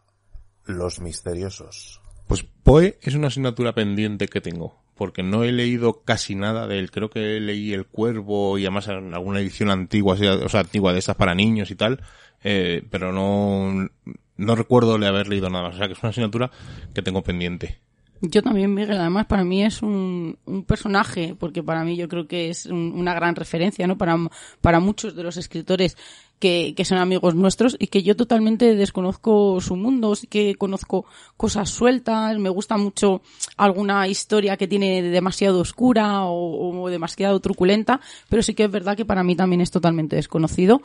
los misteriosos. Pues Poe es una asignatura pendiente que tengo porque no he leído casi nada de él. Creo que leí El Cuervo y además alguna edición antigua, o sea, antigua de estas para niños y tal, eh, pero no, no recuerdo de haber leído nada más. O sea, que es una asignatura que tengo pendiente. Yo también, Miguel. Además, para mí es un, un personaje, porque para mí yo creo que es una gran referencia, ¿no? Para, para muchos de los escritores que, que, son amigos nuestros y que yo totalmente desconozco su mundo, sí que conozco cosas sueltas, me gusta mucho alguna historia que tiene demasiado oscura o, o demasiado truculenta, pero sí que es verdad que para mí también es totalmente desconocido.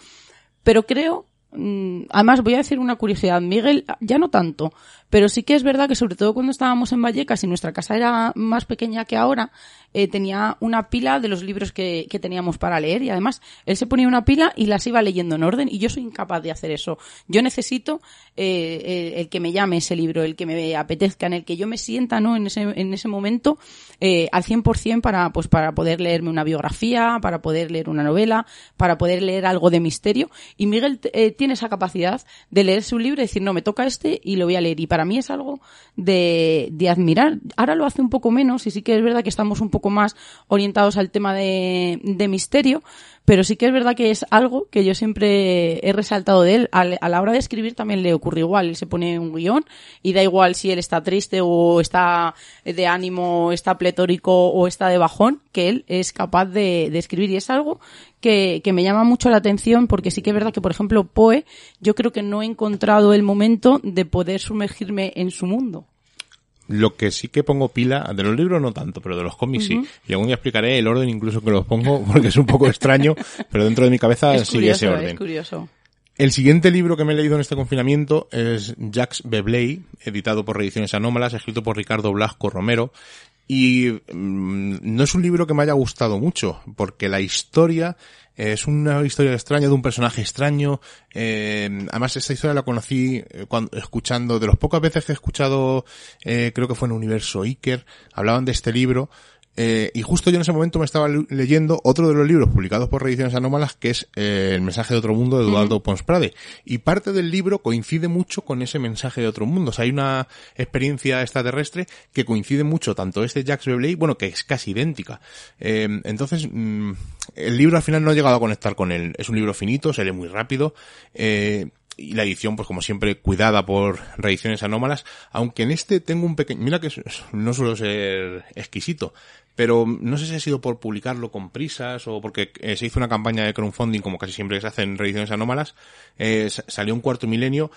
Pero creo mm, Además, voy a decir una curiosidad. Miguel, ya no tanto, pero sí que es verdad que sobre todo cuando estábamos en Vallecas y nuestra casa era más pequeña que ahora, eh, tenía una pila de los libros que, que, teníamos para leer y además él se ponía una pila y las iba leyendo en orden y yo soy incapaz de hacer eso. Yo necesito eh, el, que me llame ese libro, el que me apetezca, en el que yo me sienta ¿no? en, ese, en ese momento eh, al 100% para, pues, para poder leerme una biografía, para poder leer una novela, para poder leer algo de misterio. Y Miguel eh, tiene esa capacidad de leerse un libro y decir, no, me toca este y lo voy a leer. Y para mí es algo de, de admirar. Ahora lo hace un poco menos y sí que es verdad que estamos un poco más orientados al tema de, de, misterio, pero sí que es verdad que es algo que yo siempre he resaltado de él. A, a, la hora de escribir también le ocurre igual. Él se pone un guion y da igual si él está triste o está de ánimo, está pletórico o está de bajón, que él es capaz de, de escribir y es algo que, que, me llama mucho la atención porque sí que es verdad que, por ejemplo, Poe, yo creo que no he encontrado el momento de poder sumergirme en su mundo. Lo que sí que pongo pila, de los libros no tanto, pero de los cómics uh -huh. sí. Y algún día explicaré el orden incluso que los pongo, porque es un poco extraño, pero dentro de mi cabeza es sigue curioso, ese orden. Es curioso. El siguiente libro que me he leído en este confinamiento es Jacques Bebley, editado por Reediciones Anómalas, escrito por Ricardo Blasco Romero. Y mmm, no es un libro que me haya gustado mucho, porque la historia es una historia extraña de un personaje extraño. Eh, además, esta historia la conocí eh, cuando, escuchando, de las pocas veces que he escuchado, eh, creo que fue en Universo Iker, hablaban de este libro. Eh, y justo yo en ese momento me estaba leyendo otro de los libros publicados por Reediciones Anómalas, que es eh, El mensaje de otro mundo de Eduardo mm. Pons Prade. Y parte del libro coincide mucho con ese mensaje de otro mundo. O sea, hay una experiencia extraterrestre que coincide mucho, tanto este Jacques Bebley, bueno, que es casi idéntica. Eh, entonces, mmm, el libro al final no ha llegado a conectar con él. Es un libro finito, se lee muy rápido. Eh, y la edición, pues como siempre, cuidada por reediciones anómalas, aunque en este tengo un pequeño, mira que no suelo ser exquisito, pero no sé si ha sido por publicarlo con prisas o porque eh, se hizo una campaña de crowdfunding como casi siempre se hace en reediciones anómalas, eh, salió un cuarto milenio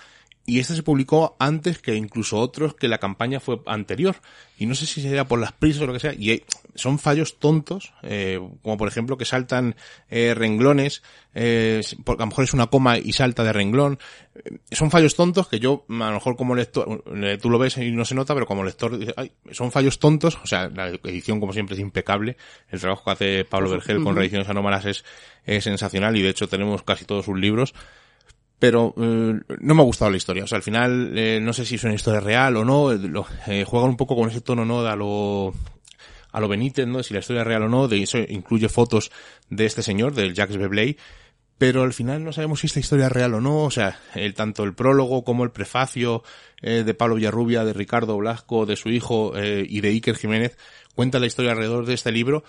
y este se publicó antes que incluso otros que la campaña fue anterior. Y no sé si sería por las prisas o lo que sea. Y son fallos tontos, eh, como por ejemplo que saltan eh, renglones, eh, porque a lo mejor es una coma y salta de renglón. Eh, son fallos tontos que yo, a lo mejor como lector, tú lo ves y no se nota, pero como lector, ay, son fallos tontos. O sea, la edición como siempre es impecable. El trabajo que hace Pablo Vergel con reediciones anómalas es, es sensacional y de hecho tenemos casi todos sus libros pero eh, no me ha gustado la historia. O sea, al final eh, no sé si es una historia real o no. Lo, eh, juegan un poco con ese tono, ¿no? A lo a lo Benítez, ¿no? Si la historia es real o no. De eso incluye fotos de este señor, del Jacques Beblay. Pero al final no sabemos si esta historia es real o no. O sea, el, tanto el prólogo como el prefacio eh, de Pablo Villarrubia, de Ricardo Blasco, de su hijo eh, y de Iker Jiménez cuenta la historia alrededor de este libro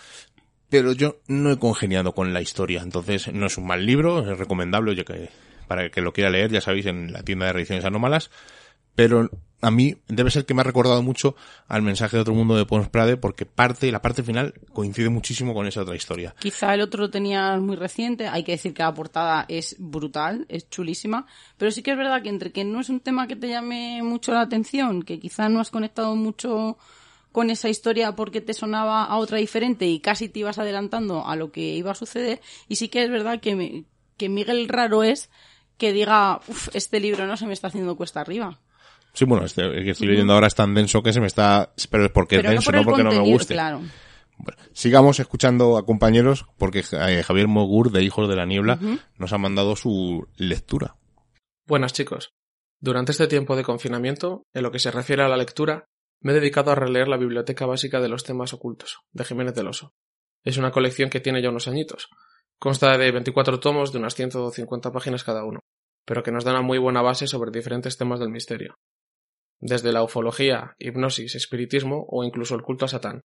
pero yo no he congeniado con la historia. Entonces, no es un mal libro, es recomendable, ya que para que lo quiera leer, ya sabéis, en la tienda de reediciones anómalas. Pero a mí debe ser que me ha recordado mucho al mensaje de otro mundo de Pons Prade porque parte, la parte final coincide muchísimo con esa otra historia. Quizá el otro tenía muy reciente, hay que decir que la portada es brutal, es chulísima, pero sí que es verdad que entre que no es un tema que te llame mucho la atención, que quizá no has conectado mucho con esa historia porque te sonaba a otra diferente y casi te ibas adelantando a lo que iba a suceder, y sí que es verdad que, que Miguel Raro es que diga, uff, este libro no se me está haciendo cuesta arriba. Sí, bueno, este que estoy leyendo ahora es tan denso que se me está... Pero es porque Pero es no denso, por no, porque no me guste. claro. Bueno, sigamos escuchando a compañeros porque eh, Javier Mogur de Hijos de la Niebla nos ha mandado su lectura. Buenas chicos. Durante este tiempo de confinamiento, en lo que se refiere a la lectura, me he dedicado a releer la Biblioteca Básica de los Temas Ocultos, de Jiménez del Oso. Es una colección que tiene ya unos añitos. Consta de 24 tomos de unas 150 páginas cada uno, pero que nos da una muy buena base sobre diferentes temas del misterio. Desde la ufología, hipnosis, espiritismo o incluso el culto a Satán.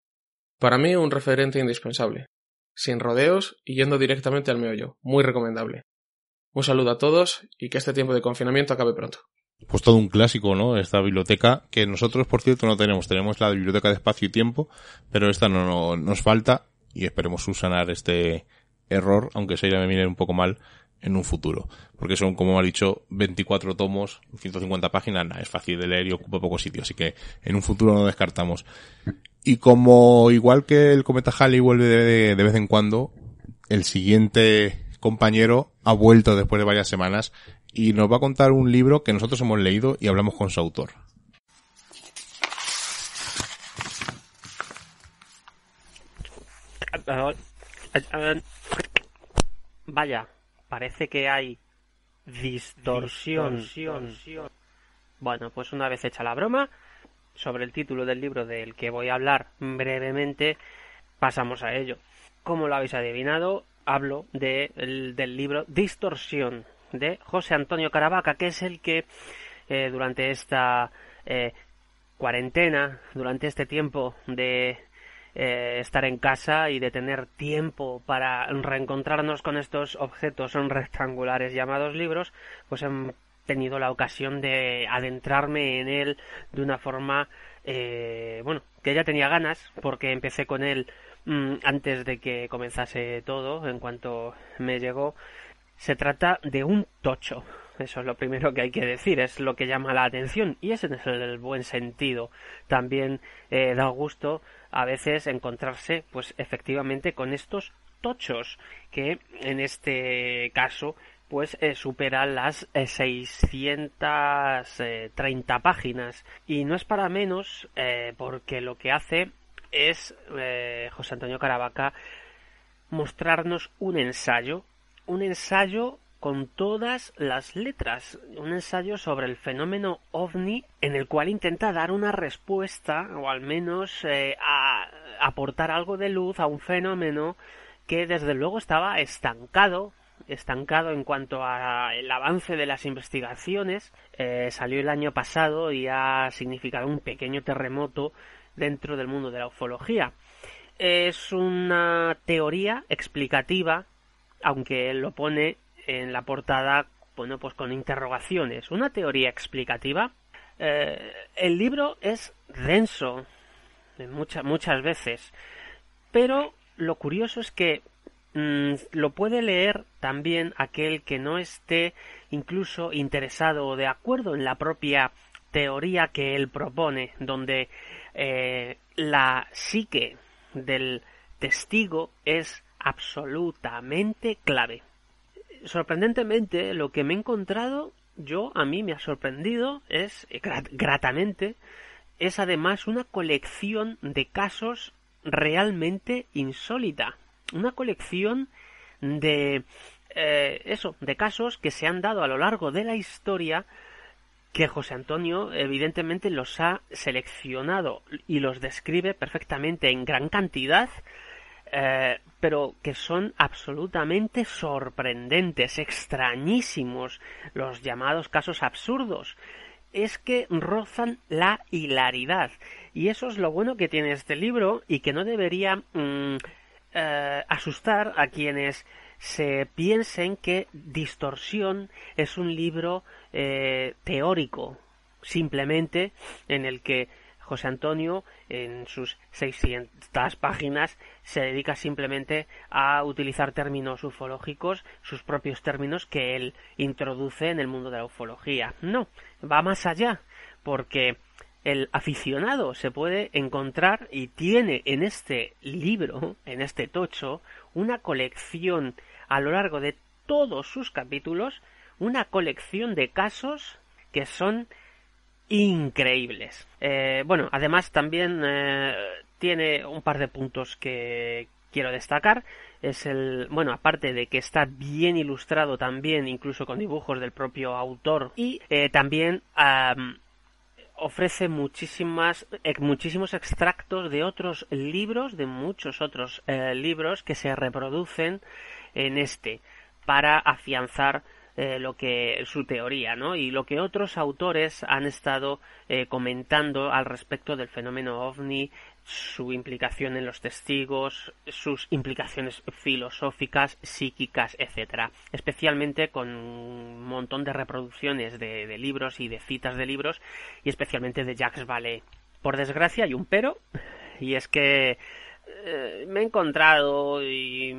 Para mí un referente indispensable. Sin rodeos y yendo directamente al meollo. Muy recomendable. Un saludo a todos y que este tiempo de confinamiento acabe pronto. Pues todo un clásico, ¿no? Esta biblioteca que nosotros, por cierto, no tenemos. Tenemos la biblioteca de espacio y tiempo, pero esta no, no- nos falta y esperemos subsanar este error, aunque se me viene un poco mal en un futuro. Porque son, como ha dicho, 24 tomos, 150 páginas, nada, es fácil de leer y ocupa poco sitio, así que en un futuro no descartamos. Y como igual que el cometa Halley vuelve de, de vez en cuando, el siguiente compañero ha vuelto después de varias semanas y nos va a contar un libro que nosotros hemos leído y hablamos con su autor. Vaya, parece que hay distorsión. Bueno, pues una vez hecha la broma, sobre el título del libro del que voy a hablar brevemente, pasamos a ello. Como lo habéis adivinado, hablo de- el- del libro Distorsión de José Antonio Caravaca, que es el que eh, durante esta eh, cuarentena, durante este tiempo de eh, estar en casa y de tener tiempo para reencontrarnos con estos objetos rectangulares llamados libros, pues he tenido la ocasión de adentrarme en él de una forma, eh, bueno, que ya tenía ganas, porque empecé con él mm, antes de que comenzase todo, en cuanto me llegó. Se trata de un tocho. Eso es lo primero que hay que decir, es lo que llama la atención y ese es el, el buen sentido. También eh, da gusto a veces encontrarse, pues efectivamente, con estos tochos que en este caso pues eh, superan las eh, 630 páginas. Y no es para menos eh, porque lo que hace es eh, José Antonio Caravaca mostrarnos un ensayo un ensayo con todas las letras, un ensayo sobre el fenómeno ovni en el cual intenta dar una respuesta o al menos eh, a, aportar algo de luz a un fenómeno que desde luego estaba estancado estancado en cuanto al avance de las investigaciones. Eh, salió el año pasado y ha significado un pequeño terremoto dentro del mundo de la ufología. Es una teoría explicativa aunque lo pone en la portada, bueno, pues con interrogaciones. Una teoría explicativa. Eh, el libro es denso, muchas muchas veces, pero lo curioso es que mm, lo puede leer también aquel que no esté incluso interesado o de acuerdo en la propia teoría que él propone, donde eh, la psique del testigo es absolutamente clave. Sorprendentemente, lo que me he encontrado, yo a mí me ha sorprendido, es gratamente, es además una colección de casos realmente insólita. Una colección de eh, eso, de casos que se han dado a lo largo de la historia que José Antonio evidentemente los ha seleccionado y los describe perfectamente en gran cantidad, eh, pero que son absolutamente sorprendentes, extrañísimos, los llamados casos absurdos. Es que rozan la hilaridad. Y eso es lo bueno que tiene este libro y que no debería mm, eh, asustar a quienes se piensen que Distorsión es un libro eh, teórico, simplemente en el que José Antonio, en sus 600 páginas, se dedica simplemente a utilizar términos ufológicos, sus propios términos que él introduce en el mundo de la ufología. No, va más allá, porque el aficionado se puede encontrar y tiene en este libro, en este tocho, una colección a lo largo de todos sus capítulos una colección de casos que son increíbles. Eh, bueno, además también eh, tiene un par de puntos que quiero destacar. Es el, bueno, aparte de que está bien ilustrado también, incluso con dibujos del propio autor, y eh, también ofrece muchísimas, muchísimos extractos de otros libros, de muchos otros libros que se reproducen en este para afianzar eh, lo que su teoría, ¿no? Y lo que otros autores han estado eh, comentando al respecto del fenómeno ovni, su implicación en los testigos, sus implicaciones filosóficas, psíquicas, etcétera. Especialmente con un montón de reproducciones de, de libros y de citas de libros, y especialmente de Jacques Vallée. Por desgracia hay un pero, y es que eh, me he encontrado y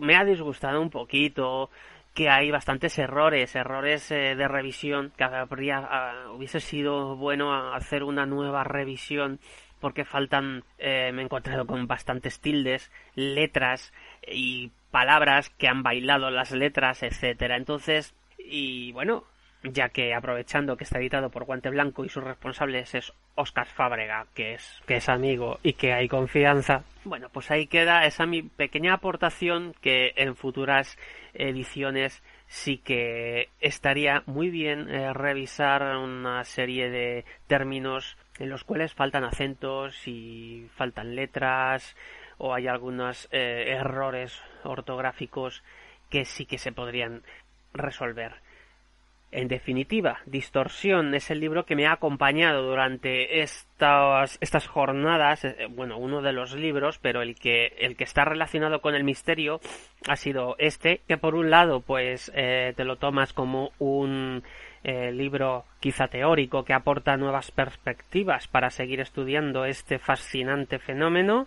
me ha disgustado un poquito que hay bastantes errores, errores eh, de revisión, que habría, ah, hubiese sido bueno hacer una nueva revisión porque faltan, eh, me he encontrado con bastantes tildes, letras y palabras que han bailado las letras, etcétera. Entonces, y bueno, ya que aprovechando que está editado por Guante Blanco y sus responsables es Oscar Fábrega, que es, que es amigo y que hay confianza, bueno, pues ahí queda esa mi pequeña aportación que en futuras ediciones sí que estaría muy bien eh, revisar una serie de términos en los cuales faltan acentos y faltan letras o hay algunos eh, errores ortográficos que sí que se podrían resolver. En definitiva, Distorsión es el libro que me ha acompañado durante estas, estas jornadas, eh, bueno, uno de los libros, pero el que, el que está relacionado con el misterio ha sido este, que por un lado, pues, eh, te lo tomas como un eh, libro quizá teórico que aporta nuevas perspectivas para seguir estudiando este fascinante fenómeno,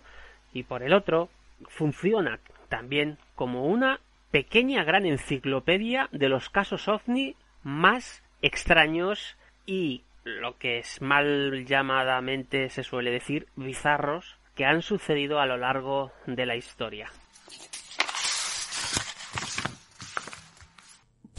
y por el otro, funciona también como una pequeña gran enciclopedia de los casos ovni más extraños y lo que es mal llamadamente se suele decir bizarros que han sucedido a lo largo de la historia.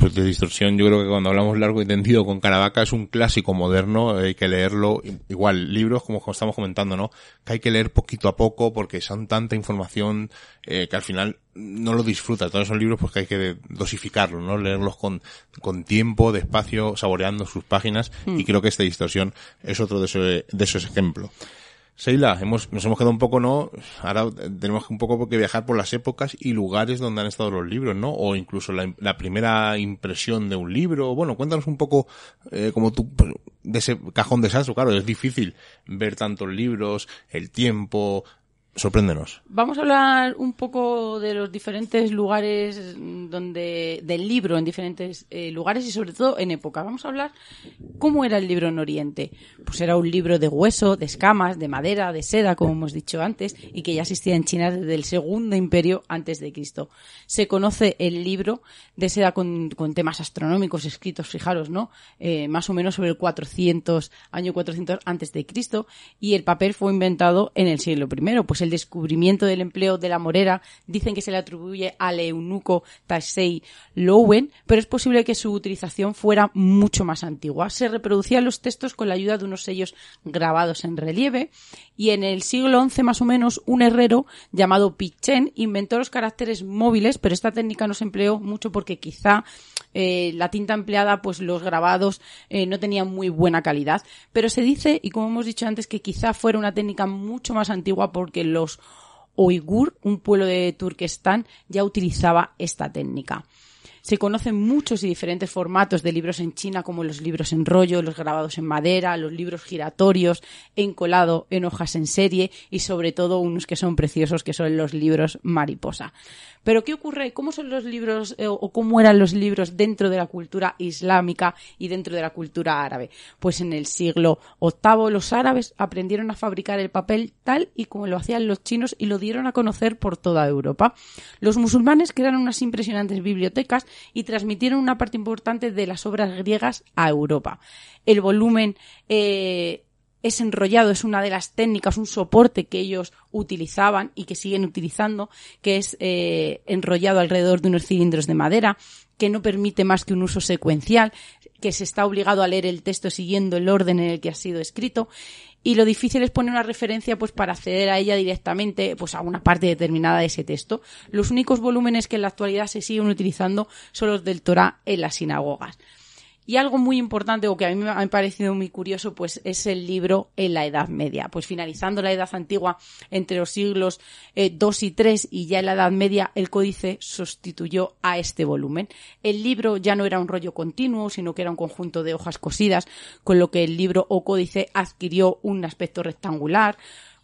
Pues de distorsión yo creo que cuando hablamos largo y tendido con Caravaca es un clásico moderno, hay que leerlo, igual libros como estamos comentando, ¿no? Que hay que leer poquito a poco porque son tanta información eh, que al final no lo disfruta. Todos esos libros pues que hay que dosificarlos, ¿no? Leerlos con, con tiempo, despacio, saboreando sus páginas y mm. creo que esta distorsión es otro de, de esos ejemplos. Seila, hemos, nos hemos quedado un poco, ¿no? Ahora tenemos un poco que viajar por las épocas y lugares donde han estado los libros, ¿no? O incluso la, primera impresión de un libro. Bueno, cuéntanos un poco, eh, como tú, pues, de ese cajón de salso, claro, es difícil ver tantos libros, el tiempo, Sorpréndenos. Vamos a hablar un poco de los diferentes lugares donde del libro en diferentes eh, lugares y sobre todo en época. Vamos a hablar cómo era el libro en Oriente. Pues era un libro de hueso, de escamas, de madera, de seda, como hemos dicho antes, y que ya existía en China desde el segundo imperio antes de Cristo. Se conoce el libro de seda con, con temas astronómicos escritos, fijaros, ¿no? Eh, más o menos sobre el 400, año 400 antes de Cristo, y el papel fue inventado en el siglo I. Pues el descubrimiento del empleo de la morera dicen que se le atribuye al eunuco Taisei Lowen, pero es posible que su utilización fuera mucho más antigua. Se reproducían los textos con la ayuda de unos sellos grabados en relieve y en el siglo XI más o menos un herrero llamado Pichen inventó los caracteres móviles, pero esta técnica no se empleó mucho porque quizá eh, la tinta empleada, pues los grabados eh, no tenían muy buena calidad. Pero se dice, y como hemos dicho antes, que quizá fuera una técnica mucho más antigua porque los Oigur, un pueblo de Turquestán, ya utilizaba esta técnica. Se conocen muchos y diferentes formatos de libros en China, como los libros en rollo, los grabados en madera, los libros giratorios, encolado en hojas en serie y sobre todo unos que son preciosos, que son los libros mariposa. Pero ¿qué ocurre? ¿Cómo son los libros eh, o cómo eran los libros dentro de la cultura islámica y dentro de la cultura árabe? Pues en el siglo VIII los árabes aprendieron a fabricar el papel tal y como lo hacían los chinos y lo dieron a conocer por toda Europa. Los musulmanes crearon unas impresionantes bibliotecas y transmitieron una parte importante de las obras griegas a Europa. El volumen eh, es enrollado, es una de las técnicas, un soporte que ellos utilizaban y que siguen utilizando, que es eh, enrollado alrededor de unos cilindros de madera, que no permite más que un uso secuencial, que se está obligado a leer el texto siguiendo el orden en el que ha sido escrito. Y lo difícil es poner una referencia pues para acceder a ella directamente pues a una parte determinada de ese texto. Los únicos volúmenes que en la actualidad se siguen utilizando son los del Torah en las sinagogas. Y algo muy importante, o que a mí me ha parecido muy curioso, pues es el libro en la Edad Media. Pues finalizando la Edad Antigua entre los siglos eh, 2 y 3 y ya en la Edad Media el códice sustituyó a este volumen. El libro ya no era un rollo continuo, sino que era un conjunto de hojas cosidas, con lo que el libro o códice adquirió un aspecto rectangular,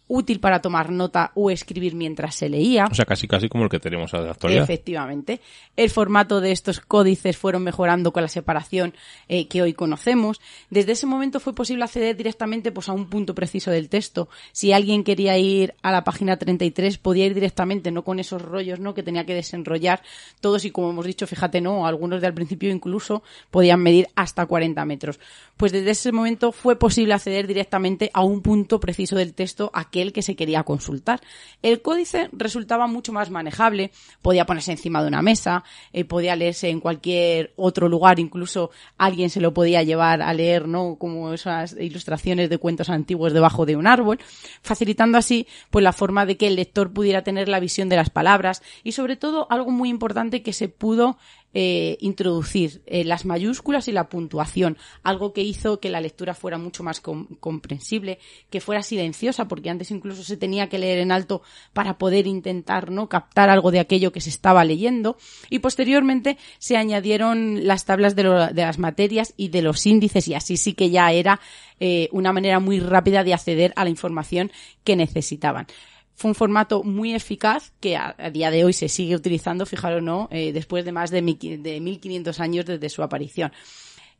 útil para tomar nota o escribir mientras se leía. O sea, casi casi como el que tenemos en la actualidad. Efectivamente. El formato de estos códices fueron mejorando con la separación eh, que hoy conocemos. Desde ese momento fue posible acceder directamente pues, a un punto preciso del texto. Si alguien quería ir a la página 33, podía ir directamente, no con esos rollos ¿no? que tenía que desenrollar todos y como hemos dicho, fíjate, no, algunos de al principio incluso podían medir hasta 40 metros. Pues desde ese momento fue posible acceder directamente a un punto preciso del texto, aquel que se quería consultar. El códice resultaba mucho más manejable, podía ponerse encima de una mesa, eh, podía leerse en cualquier otro lugar, incluso alguien se lo podía llevar a leer, ¿no? Como esas ilustraciones de cuentos antiguos debajo de un árbol, facilitando así pues la forma de que el lector pudiera tener la visión de las palabras y sobre todo algo muy importante que se pudo eh, introducir eh, las mayúsculas y la puntuación, algo que hizo que la lectura fuera mucho más com comprensible, que fuera silenciosa, porque antes incluso se tenía que leer en alto para poder intentar no captar algo de aquello que se estaba leyendo, y posteriormente se añadieron las tablas de, de las materias y de los índices, y así sí que ya era eh, una manera muy rápida de acceder a la información que necesitaban fue un formato muy eficaz que a, día de hoy se sigue utilizando, fijaros no, eh, después de más de, de 1500 años desde su aparición.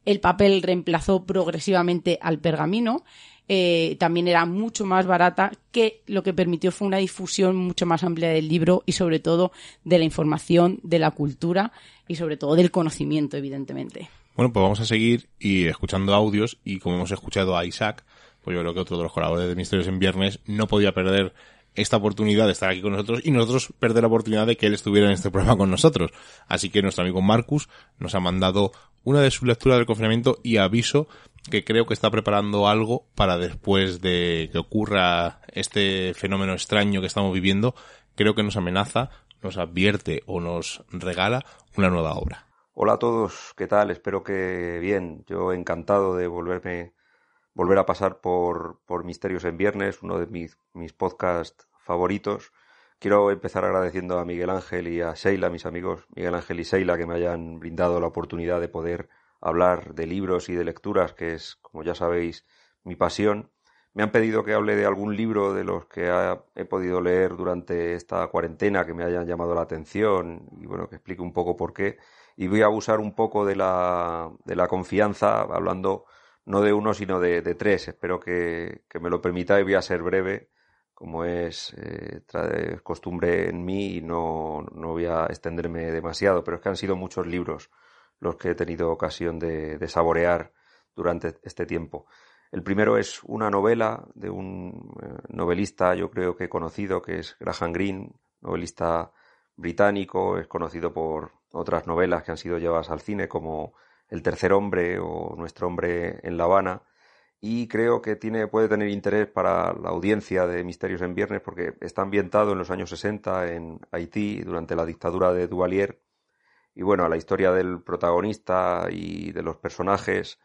El papel reemplazó progresivamente al pergamino, eh, también era mucho más barata, que lo que permitió fue una difusión mucho más amplia del libro y sobre todo de la información, de la cultura y sobre todo del conocimiento, evidentemente. Bueno, pues vamos a seguir y escuchando audios y como hemos escuchado a Isaac, pues yo creo que otro de los colaboradores de Misterios en Viernes no podía perder esta oportunidad de estar aquí con nosotros y nosotros perder la oportunidad de que él estuviera en este programa con nosotros. Así que nuestro amigo Marcus nos ha mandado una de sus lecturas del confinamiento y aviso que creo que está preparando algo para después de que ocurra este fenómeno extraño que estamos viviendo, creo que nos amenaza, nos advierte o nos regala una nueva obra. Hola a todos, ¿qué tal? Espero que bien. Yo encantado de volverme volver a pasar por, por Misterios en Viernes, uno de mis, mis podcasts favoritos. Quiero empezar agradeciendo a Miguel Ángel y a Sheila, mis amigos Miguel Ángel y Sheila, que me hayan brindado la oportunidad de poder hablar de libros y de lecturas, que es, como ya sabéis, mi pasión. Me han pedido que hable de algún libro de los que he podido leer durante esta cuarentena que me hayan llamado la atención y bueno, que explique un poco por qué. Y voy a abusar un poco de la, de la confianza, hablando no de uno, sino de, tres. Espero que, que, me lo permita y voy a ser breve, como es eh, costumbre en mí, y no, no voy a extenderme demasiado, pero es que han sido muchos libros los que he tenido ocasión de, de saborear durante este tiempo. El primero es una novela de un eh, novelista, yo creo que conocido, que es Graham Greene, novelista británico, es conocido por otras novelas que han sido llevadas al cine como El tercer hombre o Nuestro hombre en La Habana y creo que tiene, puede tener interés para la audiencia de Misterios en Viernes porque está ambientado en los años 60 en Haití durante la dictadura de Duvalier. Y bueno, la historia del protagonista y de los personajes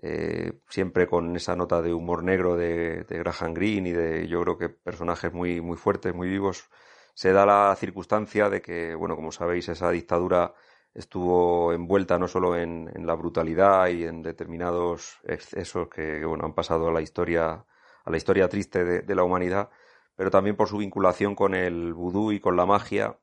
eh, siempre con esa nota de humor negro de, Graham Greene y de yo creo que personajes muy, muy fuertes, muy vivos, se da la circunstancia de que, bueno, como sabéis, esa dictadura estuvo envuelta no solo en, la brutalidad y en determinados excesos que, bueno, han pasado a la historia, a la historia triste de, de la humanidad, pero también por su vinculación con el vudú y con la magia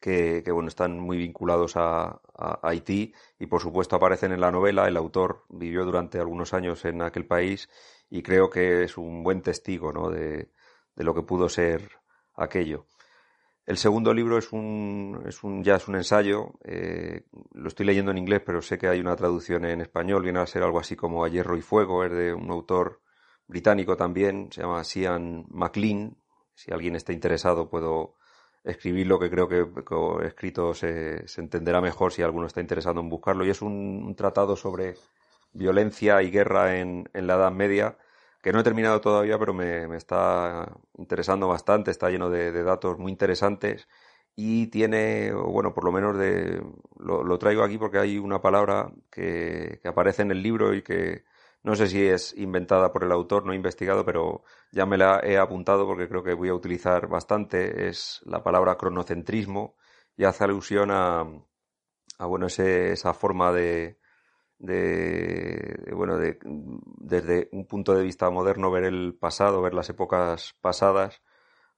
que, bueno, están muy vinculados a, Haití y por supuesto aparecen en la novela. El autor vivió durante algunos años en aquel país y creo que es un buen testigo ¿no? de, lo que pudo ser aquello. El segundo libro es un, es un ya es un ensayo, eh, lo estoy leyendo en inglés, pero sé que hay una traducción en español, viene a ser algo así como A hierro y fuego, es de un autor británico también, se llama Sian MacLean, si alguien está interesado puedo escribirlo, que creo que escrito se, se, entenderá mejor si alguno está interesado en buscarlo. Y es un, tratado sobre violencia y guerra en, en, la Edad Media, que no he terminado todavía, pero me, me está interesando bastante, está lleno de, datos muy interesantes y tiene, bueno, por lo menos de, lo, lo traigo aquí porque hay una palabra que, que aparece en el libro y que no sé si es inventada por el autor, no he investigado, pero ya me la he apuntado porque creo que voy a utilizar bastante. Es la palabra cronocentrismo y hace alusión a, a bueno, ese, esa forma de, de, bueno, de, desde un punto de vista moderno ver el pasado, ver las épocas pasadas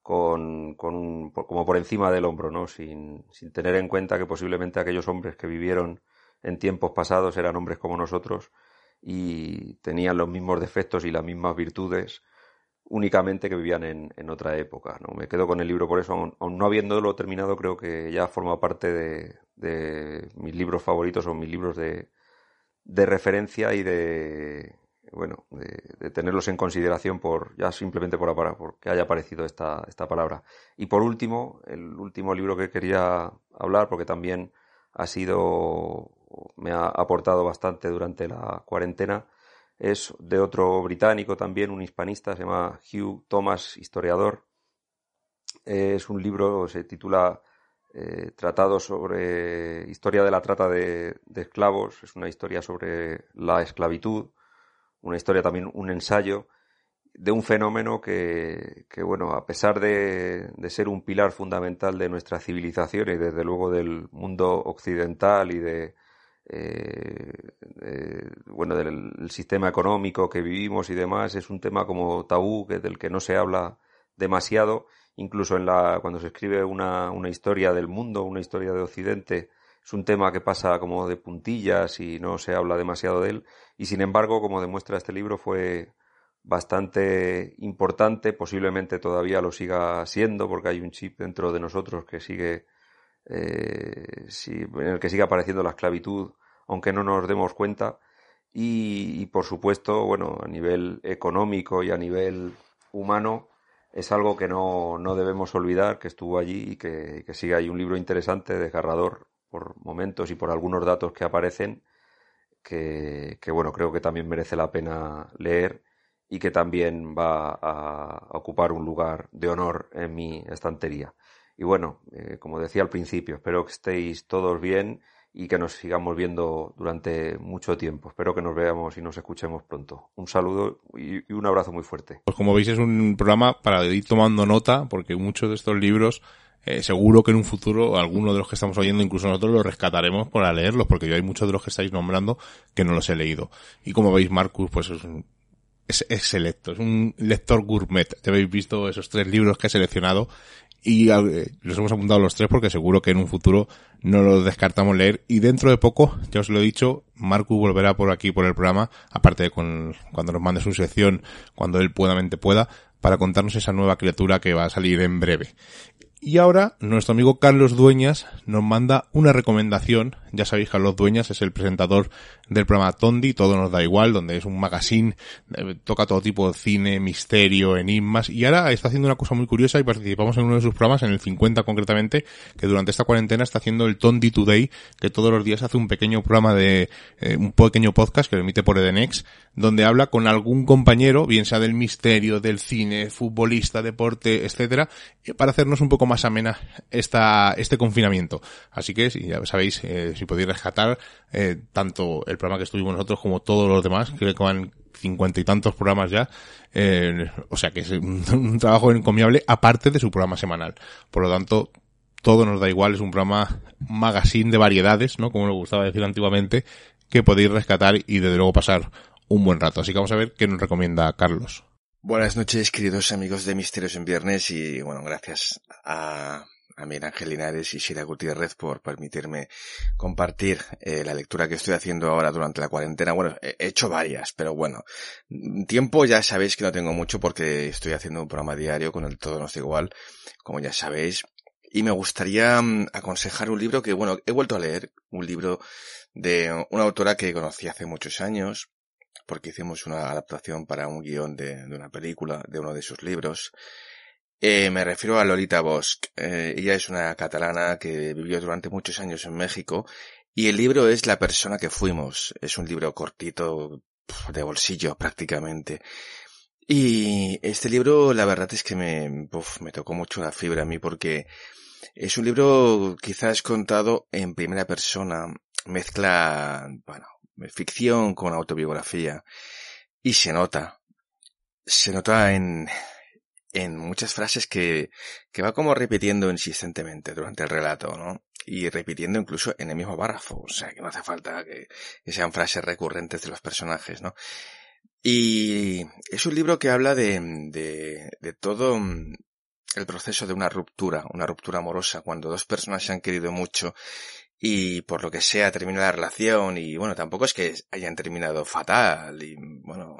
con, con como por encima del hombro, ¿no? Sin, sin tener en cuenta que posiblemente aquellos hombres que vivieron en tiempos pasados eran hombres como nosotros y tenían los mismos defectos y las mismas virtudes únicamente que vivían en, en otra época. ¿no? Me quedo con el libro por eso, aun, no habiéndolo terminado, creo que ya forma parte de, de mis libros favoritos o mis libros de, de referencia y de bueno de, tenerlos en consideración por ya simplemente por, por que haya aparecido esta, esta palabra. Y por último, el último libro que quería hablar, porque también ha sido me ha aportado bastante durante la cuarentena. Es de otro británico también, un hispanista, se llama Hugh Thomas, historiador. Es un libro, se titula eh, Tratado sobre historia de la trata de, esclavos. Es una historia sobre la esclavitud, una historia también, un ensayo de un fenómeno que, que bueno, a pesar de, ser un pilar fundamental de nuestra civilización y desde luego del mundo occidental y de, eh, bueno, del sistema económico que vivimos y demás, es un tema como tabú que, del que no se habla demasiado, incluso en la, cuando se escribe una, una historia del mundo, una historia de Occidente, es un tema que pasa como de puntillas y no se habla demasiado de él, y sin embargo, como demuestra este libro, fue bastante importante, posiblemente todavía lo siga siendo, porque hay un chip dentro de nosotros que sigue eh, en el que sigue apareciendo la esclavitud, aunque no nos demos cuenta. Y, por supuesto, bueno, a nivel económico y a nivel humano, es algo que no, no debemos olvidar, que estuvo allí y que, que sigue ahí un libro interesante, desgarrador por momentos y por algunos datos que aparecen, que, que bueno, creo que también merece la pena leer y que también va a ocupar un lugar de honor en mi estantería. Y bueno, eh, como decía al principio, espero que estéis todos bien y que nos sigamos viendo durante mucho tiempo. Espero que nos veamos y nos escuchemos pronto. Un saludo y, un abrazo muy fuerte. Pues como veis es un programa para ir tomando nota porque muchos de estos libros eh, seguro que en un futuro alguno de los que estamos oyendo, incluso nosotros los rescataremos para leerlos porque yo hay muchos de los que estáis nombrando que no los he leído. Y como veis Marcus pues es un es, selecto, es un lector gourmet. Ya habéis visto esos tres libros que he seleccionado y eh, los hemos apuntado los tres porque seguro que en un futuro no los descartamos leer y dentro de poco, ya os lo he dicho, Marco volverá por aquí por el programa, aparte de con, cuando nos mande su sección, cuando él puedamente pueda, para contarnos esa nueva criatura que va a salir en breve. Y ahora nuestro amigo Carlos Dueñas nos manda una recomendación. Ya sabéis, Carlos Dueñas es el presentador del programa Tondi, todo nos da igual, donde es un magazine, eh, toca todo tipo de cine, misterio, enigmas, y ahora está haciendo una cosa muy curiosa y participamos en uno de sus programas, en el 50 concretamente, que durante esta cuarentena está haciendo el Tondi Today, que todos los días hace un pequeño programa de, eh, un pequeño podcast que lo emite por Edenex, donde habla con algún compañero, bien sea del misterio, del cine, futbolista, deporte, etcétera, para hacernos un poco más amena esta, este confinamiento. Así que, si ya sabéis, eh, si podéis rescatar eh, tanto el programa que estuvimos nosotros como todos los demás, creo que van cincuenta y tantos programas ya, eh, o sea que es un, un, trabajo encomiable aparte de su programa semanal. Por lo tanto, todo nos da igual, es un programa magazine de variedades, ¿no? Como nos gustaba decir antiguamente, que podéis rescatar y desde luego pasar un buen rato. Así que vamos a ver qué nos recomienda Carlos. Buenas noches, queridos amigos de Misterios en Viernes y bueno, gracias a, a Ángel Linares y Shira Gutiérrez por permitirme compartir eh, la lectura que estoy haciendo ahora durante la cuarentena. Bueno, he hecho varias, pero bueno, tiempo ya sabéis que no tengo mucho porque estoy haciendo un programa diario con el Todo Nos da Igual, como ya sabéis. Y me gustaría mm, aconsejar un libro que, bueno, he vuelto a leer, un libro de una autora que conocí hace muchos años, porque hicimos una adaptación para un guion de una película, de uno de sus libros. Eh, me refiero a Lolita Bosch. Eh, ella es una catalana que vivió durante muchos años en México y el libro es La persona que fuimos. Es un libro cortito, de bolsillo prácticamente. Y este libro, la verdad es que me, uf, me tocó mucho la fibra a mí porque es un libro quizás contado en primera persona. Mezcla, bueno, ficción con autobiografía. Y se nota. Se nota en, en muchas frases que, que va como repitiendo insistentemente durante el relato, ¿no? Y repitiendo incluso en el mismo párrafo. O sea, que no hace falta que, que sean frases recurrentes de los personajes, ¿no? Y es un libro que habla de, de, de todo el proceso de una ruptura, una ruptura amorosa, cuando dos personas se han querido mucho y por lo que sea termina la relación y bueno, tampoco es que hayan terminado fatal y bueno,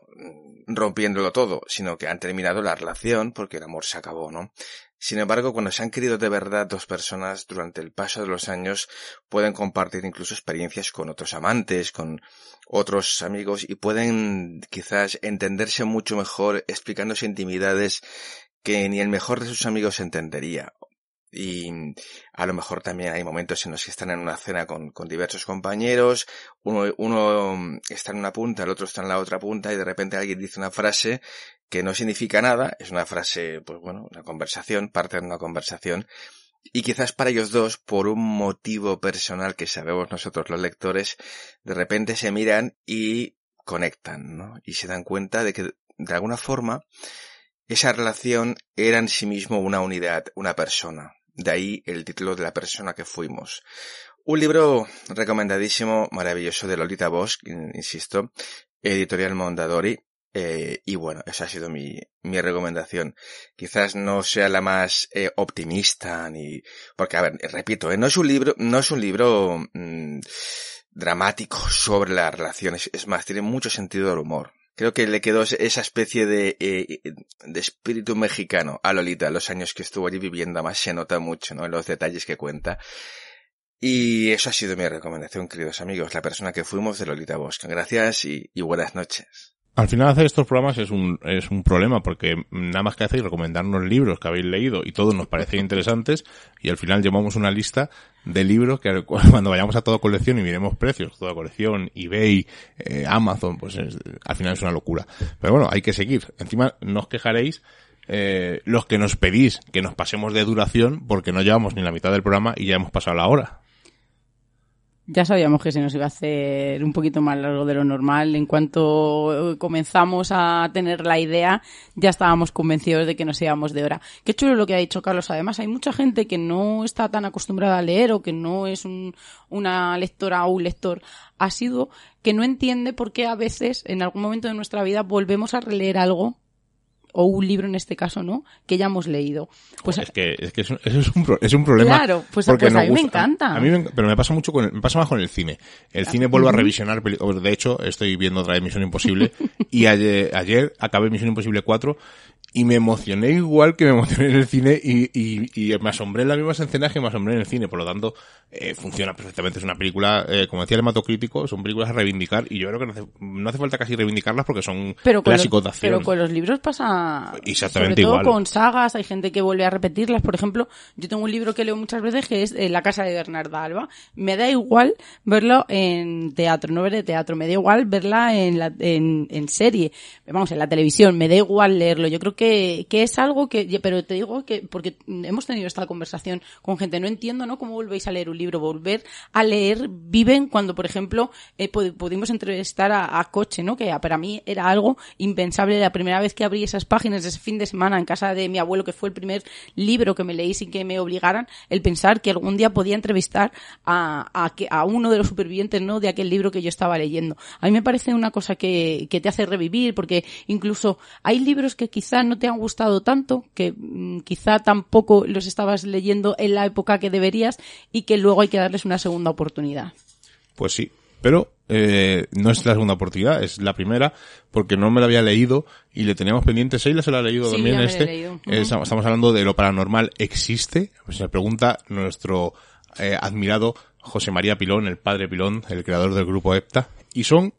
rompiéndolo todo, sino que han terminado la relación porque el amor se acabó, ¿no? Sin embargo, cuando se han querido de verdad dos personas durante el paso de los años pueden compartir incluso experiencias con otros amantes, con otros amigos y pueden quizás entenderse mucho mejor explicándose intimidades que ni el mejor de sus amigos entendería y a lo mejor también hay momentos en los que están en una cena con, con, diversos compañeros, uno, uno está en una punta, el otro está en la otra punta y de repente alguien dice una frase que no significa nada, es una frase, pues bueno, una conversación, parte de una conversación, y quizás para ellos dos, por un motivo personal que sabemos nosotros los lectores, de repente se miran y conectan, ¿no? Y se dan cuenta de que, de alguna forma, esa relación era en sí mismo una unidad, una persona. De ahí el título de la persona que fuimos. Un libro recomendadísimo, maravilloso de Lolita Bosch, insisto, editorial Mondadori. Eh, y bueno, esa ha sido mi, mi recomendación. Quizás no sea la más eh, optimista ni, porque a ver, repito, eh, no es un libro, no es un libro mmm, dramático sobre las relaciones. Es más, tiene mucho sentido del humor. Creo que le quedó esa especie de, eh, de espíritu mexicano a Lolita, los años que estuvo allí viviendo, además se nota mucho, ¿no? En los detalles que cuenta. Y eso ha sido mi recomendación, queridos amigos, la persona que fuimos de Lolita Bosca. Gracias y buenas noches. Al final hacer estos programas es un, es un problema porque nada más que hacéis recomendarnos libros que habéis leído y todos nos parecen interesantes y al final llevamos una lista de libros que cuando vayamos a toda colección y miremos precios, toda colección, eBay, eh, Amazon, pues es, al final es una locura. Pero bueno, hay que seguir. Encima no os quejaréis eh, los que nos pedís que nos pasemos de duración porque no llevamos ni la mitad del programa y ya hemos pasado la hora. Ya sabíamos que se nos iba a hacer un poquito más largo de lo normal. En cuanto comenzamos a tener la idea, ya estábamos convencidos de que nos íbamos de hora. Qué chulo lo que ha dicho Carlos. Además, hay mucha gente que no está tan acostumbrada a leer o que no es un, una lectora o un lector asiduo, que no entiende por qué a veces, en algún momento de nuestra vida, volvemos a releer algo o un libro en este caso, ¿no? Que ya hemos leído. Pues es que, es que eso es un, es un problema. Claro, pues- porque pues a mí me encanta. A mí me- pero me pasa mucho con el, me pasa más con el cine. El cine vuelve a revisionar, de hecho, estoy viendo otra vez Misión Imposible y ayer, ayer acabé Misión Imposible 4 y me emocioné igual que me emocioné en el cine y, y, y me asombré en las mismas escenas que me asombré en el cine. Por lo tanto, eh, funciona perfectamente. Es una película, eh, como decía el hematocrítico, son películas a reivindicar y yo creo que no hace, no hace falta casi reivindicarlas porque son pero clásicos los, de acción. pero con los libros pasa Exactamente sobre todo igual. con sagas hay gente que vuelve a repetirlas por ejemplo yo tengo un libro que leo muchas veces que es eh, La casa de Bernarda Alba me da igual verlo en teatro no ver de teatro me da igual verla en, la, en, en serie vamos en la televisión me da igual leerlo yo creo que, que es algo que pero te digo que porque hemos tenido esta conversación con gente no entiendo no cómo volvéis a leer un libro volver a leer viven cuando por ejemplo eh, pudimos entrevistar a, a Coche no que para mí era algo impensable la primera vez que abrí esas páginas ese fin de semana en casa de mi abuelo que fue el primer libro que me leí sin que me obligaran el pensar que algún día podía entrevistar a, a, que- a uno de los supervivientes no de aquel libro que yo estaba leyendo. A mí me parece una cosa que, que te hace revivir porque incluso hay libros que quizá te han gustado tanto que mm, quizá tampoco los estabas leyendo en la época que deberías y que luego hay que darles una segunda oportunidad Pues sí, pero eh, no es la segunda oportunidad, es la primera, porque no me la había leído y le teníamos pendiente. Seila se la ha leído Sí, también este. leído. Eh, estamos hablando de lo paranormal existe. Pues se pregunta nuestro eh, admirado José María Pilón, el padre Pilón, el creador del grupo EPTA, y son,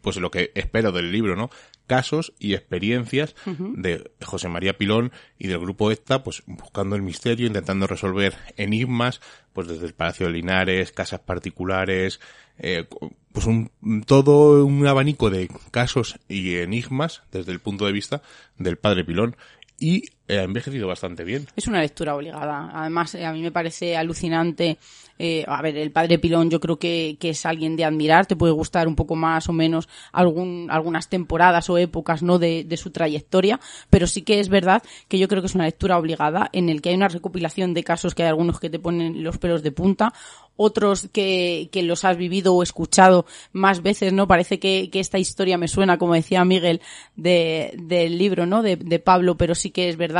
pues lo que espero del libro, ¿no? Casos y experiencias de José María Pilón y del grupo EPTA, pues buscando el misterio, intentando resolver enigmas, pues desde el Palacio de Linares, casas particulares, eh, pues un, todo un abanico de casos y enigmas desde el punto de vista del padre Pilón. Y ha envejecido bastante bien. Es una lectura obligada. Además, eh, a mí me parece alucinante. eh, a ver, el padre Pilón yo creo que, que es alguien de admirar. Te puede gustar un poco más o menos algún, algunas temporadas o épocas no de, de su trayectoria. Pero sí que es verdad que yo creo que es una lectura obligada en el que hay una recopilación de casos que hay algunos que te ponen los pelos de punta. Otros que, que los has vivido o escuchado más veces, ¿no? Parece que, que esta historia me suena, como decía Miguel, de, del libro, ¿no? De, de Pablo, pero sí que es verdad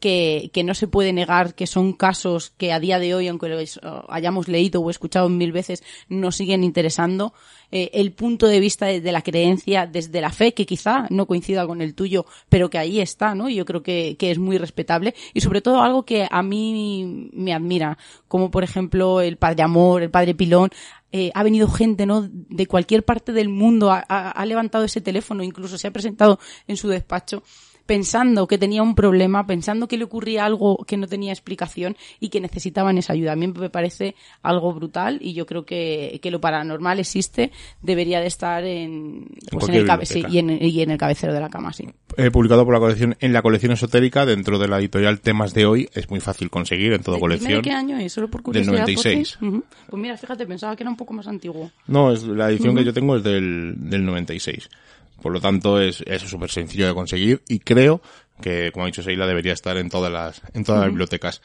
que, que no se puede negar que son casos que a día de hoy, aunque los hayamos leído o escuchado mil veces, nos siguen interesando. Eh, el punto de vista de, de la creencia desde la fe, que quizá no coincida con el tuyo, pero que ahí está, ¿no? Yo creo que, que es muy respetable. Y sobre todo algo que a mí me admira, como por ejemplo el Padre Amor, el Padre Pilón, eh, ha venido gente, ¿no? De cualquier parte del mundo, ha, ha- ha levantado ese teléfono, incluso se ha presentado en su despacho pensando que tenía un problema, pensando que le ocurría algo que no tenía explicación y que necesitaban esa ayuda. A mí me parece algo brutal y yo creo que, que lo paranormal existe, debería de estar en, pues en cualquier el cabe- sí, biblioteca. y, en, y en el cabecero de la cama, sí. Eh, publicado por la colección en la colección esotérica dentro de la editorial Temas de hoy. Es muy fácil conseguir en toda Dime colección. de qué año es, solo por Del curiosidad. 96. Porfi. Ujú. Pues mira, fíjate, pensaba que era un poco más antiguo. No, es la edición que yo tengo es del, del 96. Por lo tanto, es es súper sencillo de conseguir y creo que, como ha dicho Seila, debería estar en todas las, en todas las bibliotecas.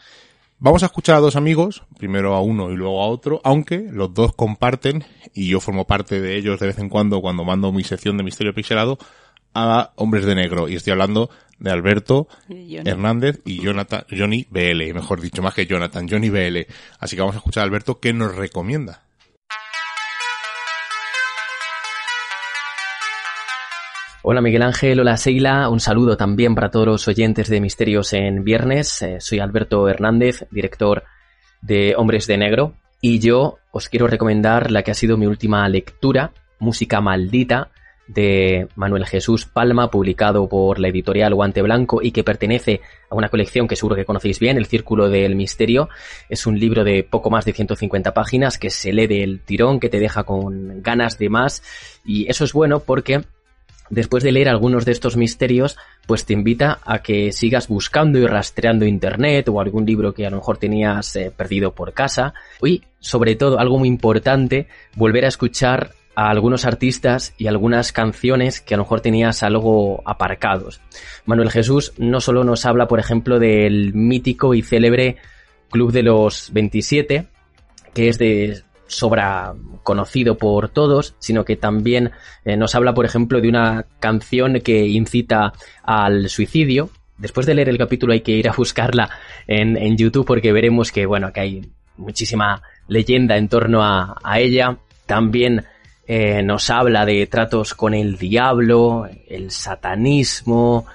Vamos a escuchar a dos amigos, primero a uno y luego a otro, aunque los dos comparten, y yo formo parte de ellos de vez en cuando cuando mando mi sección de Misterio Pixelado, a Hombres de Negro. Y estoy hablando de Alberto Johnny. Hernández y Jonathan, Johnny BL, mejor dicho, más que Jonathan, Johnny BL. Así que vamos a escuchar a Alberto qué nos recomienda. Hola Miguel Ángel, hola Seila, un saludo también para todos los oyentes de Misterios en Viernes. Eh, soy Alberto Hernández, director de Hombres de Negro, y yo os quiero recomendar la que ha sido mi última lectura, Música Maldita, de Manuel Jesús Palma, publicado por la editorial Guante Blanco y que pertenece a una colección que seguro que conocéis bien, El Círculo del Misterio. Es un libro de poco más de 150 páginas que se lee del tirón, que te deja con ganas de más, y eso es bueno porque después de leer algunos de estos misterios, pues te invita a que sigas buscando y rastreando internet o algún libro que a lo mejor tenías eh, perdido por casa. Y, sobre todo, algo muy importante, volver a escuchar a algunos artistas y algunas canciones que a lo mejor tenías algo aparcados. Manuel Jesús no solo nos habla, por ejemplo, del mítico y célebre Club de los 27, que es de sobra conocido por todos, sino que también eh, nos habla, por ejemplo, de una canción que incita al suicidio. Después de leer el capítulo hay que ir a buscarla en, en YouTube porque veremos que, bueno, que hay muchísima leyenda en torno a, a ella. También eh, nos habla de tratos con el diablo, el satanismo,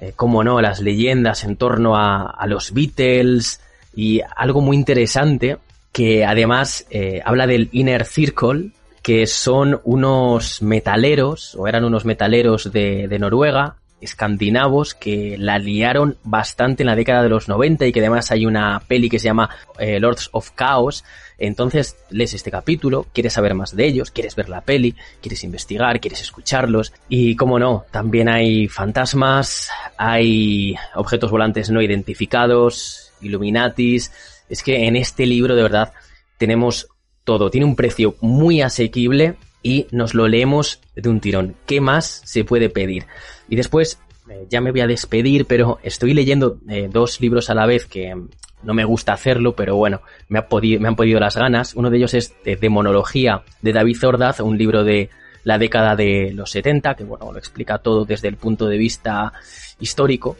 eh, como no, las leyendas en torno a, a los Beatles y algo muy interesante que además eh, habla del Inner Circle, que son unos metaleros, o eran unos metaleros de, Noruega, escandinavos, que la liaron bastante en la década de los 90 y que además hay una peli que se llama eh, Lords of Chaos. Entonces lees este capítulo, quieres saber más de ellos, quieres ver la peli, quieres investigar, quieres escucharlos. Y como no, también hay fantasmas, hay objetos volantes no identificados, Illuminatis, es que en este libro de verdad tenemos todo. Tiene un precio muy asequible y nos lo leemos de un tirón. ¿Qué más se puede pedir? Y después, eh, ya me voy a despedir, pero estoy leyendo eh, dos libros a la vez que no me gusta hacerlo, pero bueno, me, han podido las ganas. Uno de ellos es de Demonología de David Zordaz, un libro de la década de los 70, que bueno, lo explica todo desde el punto de vista histórico,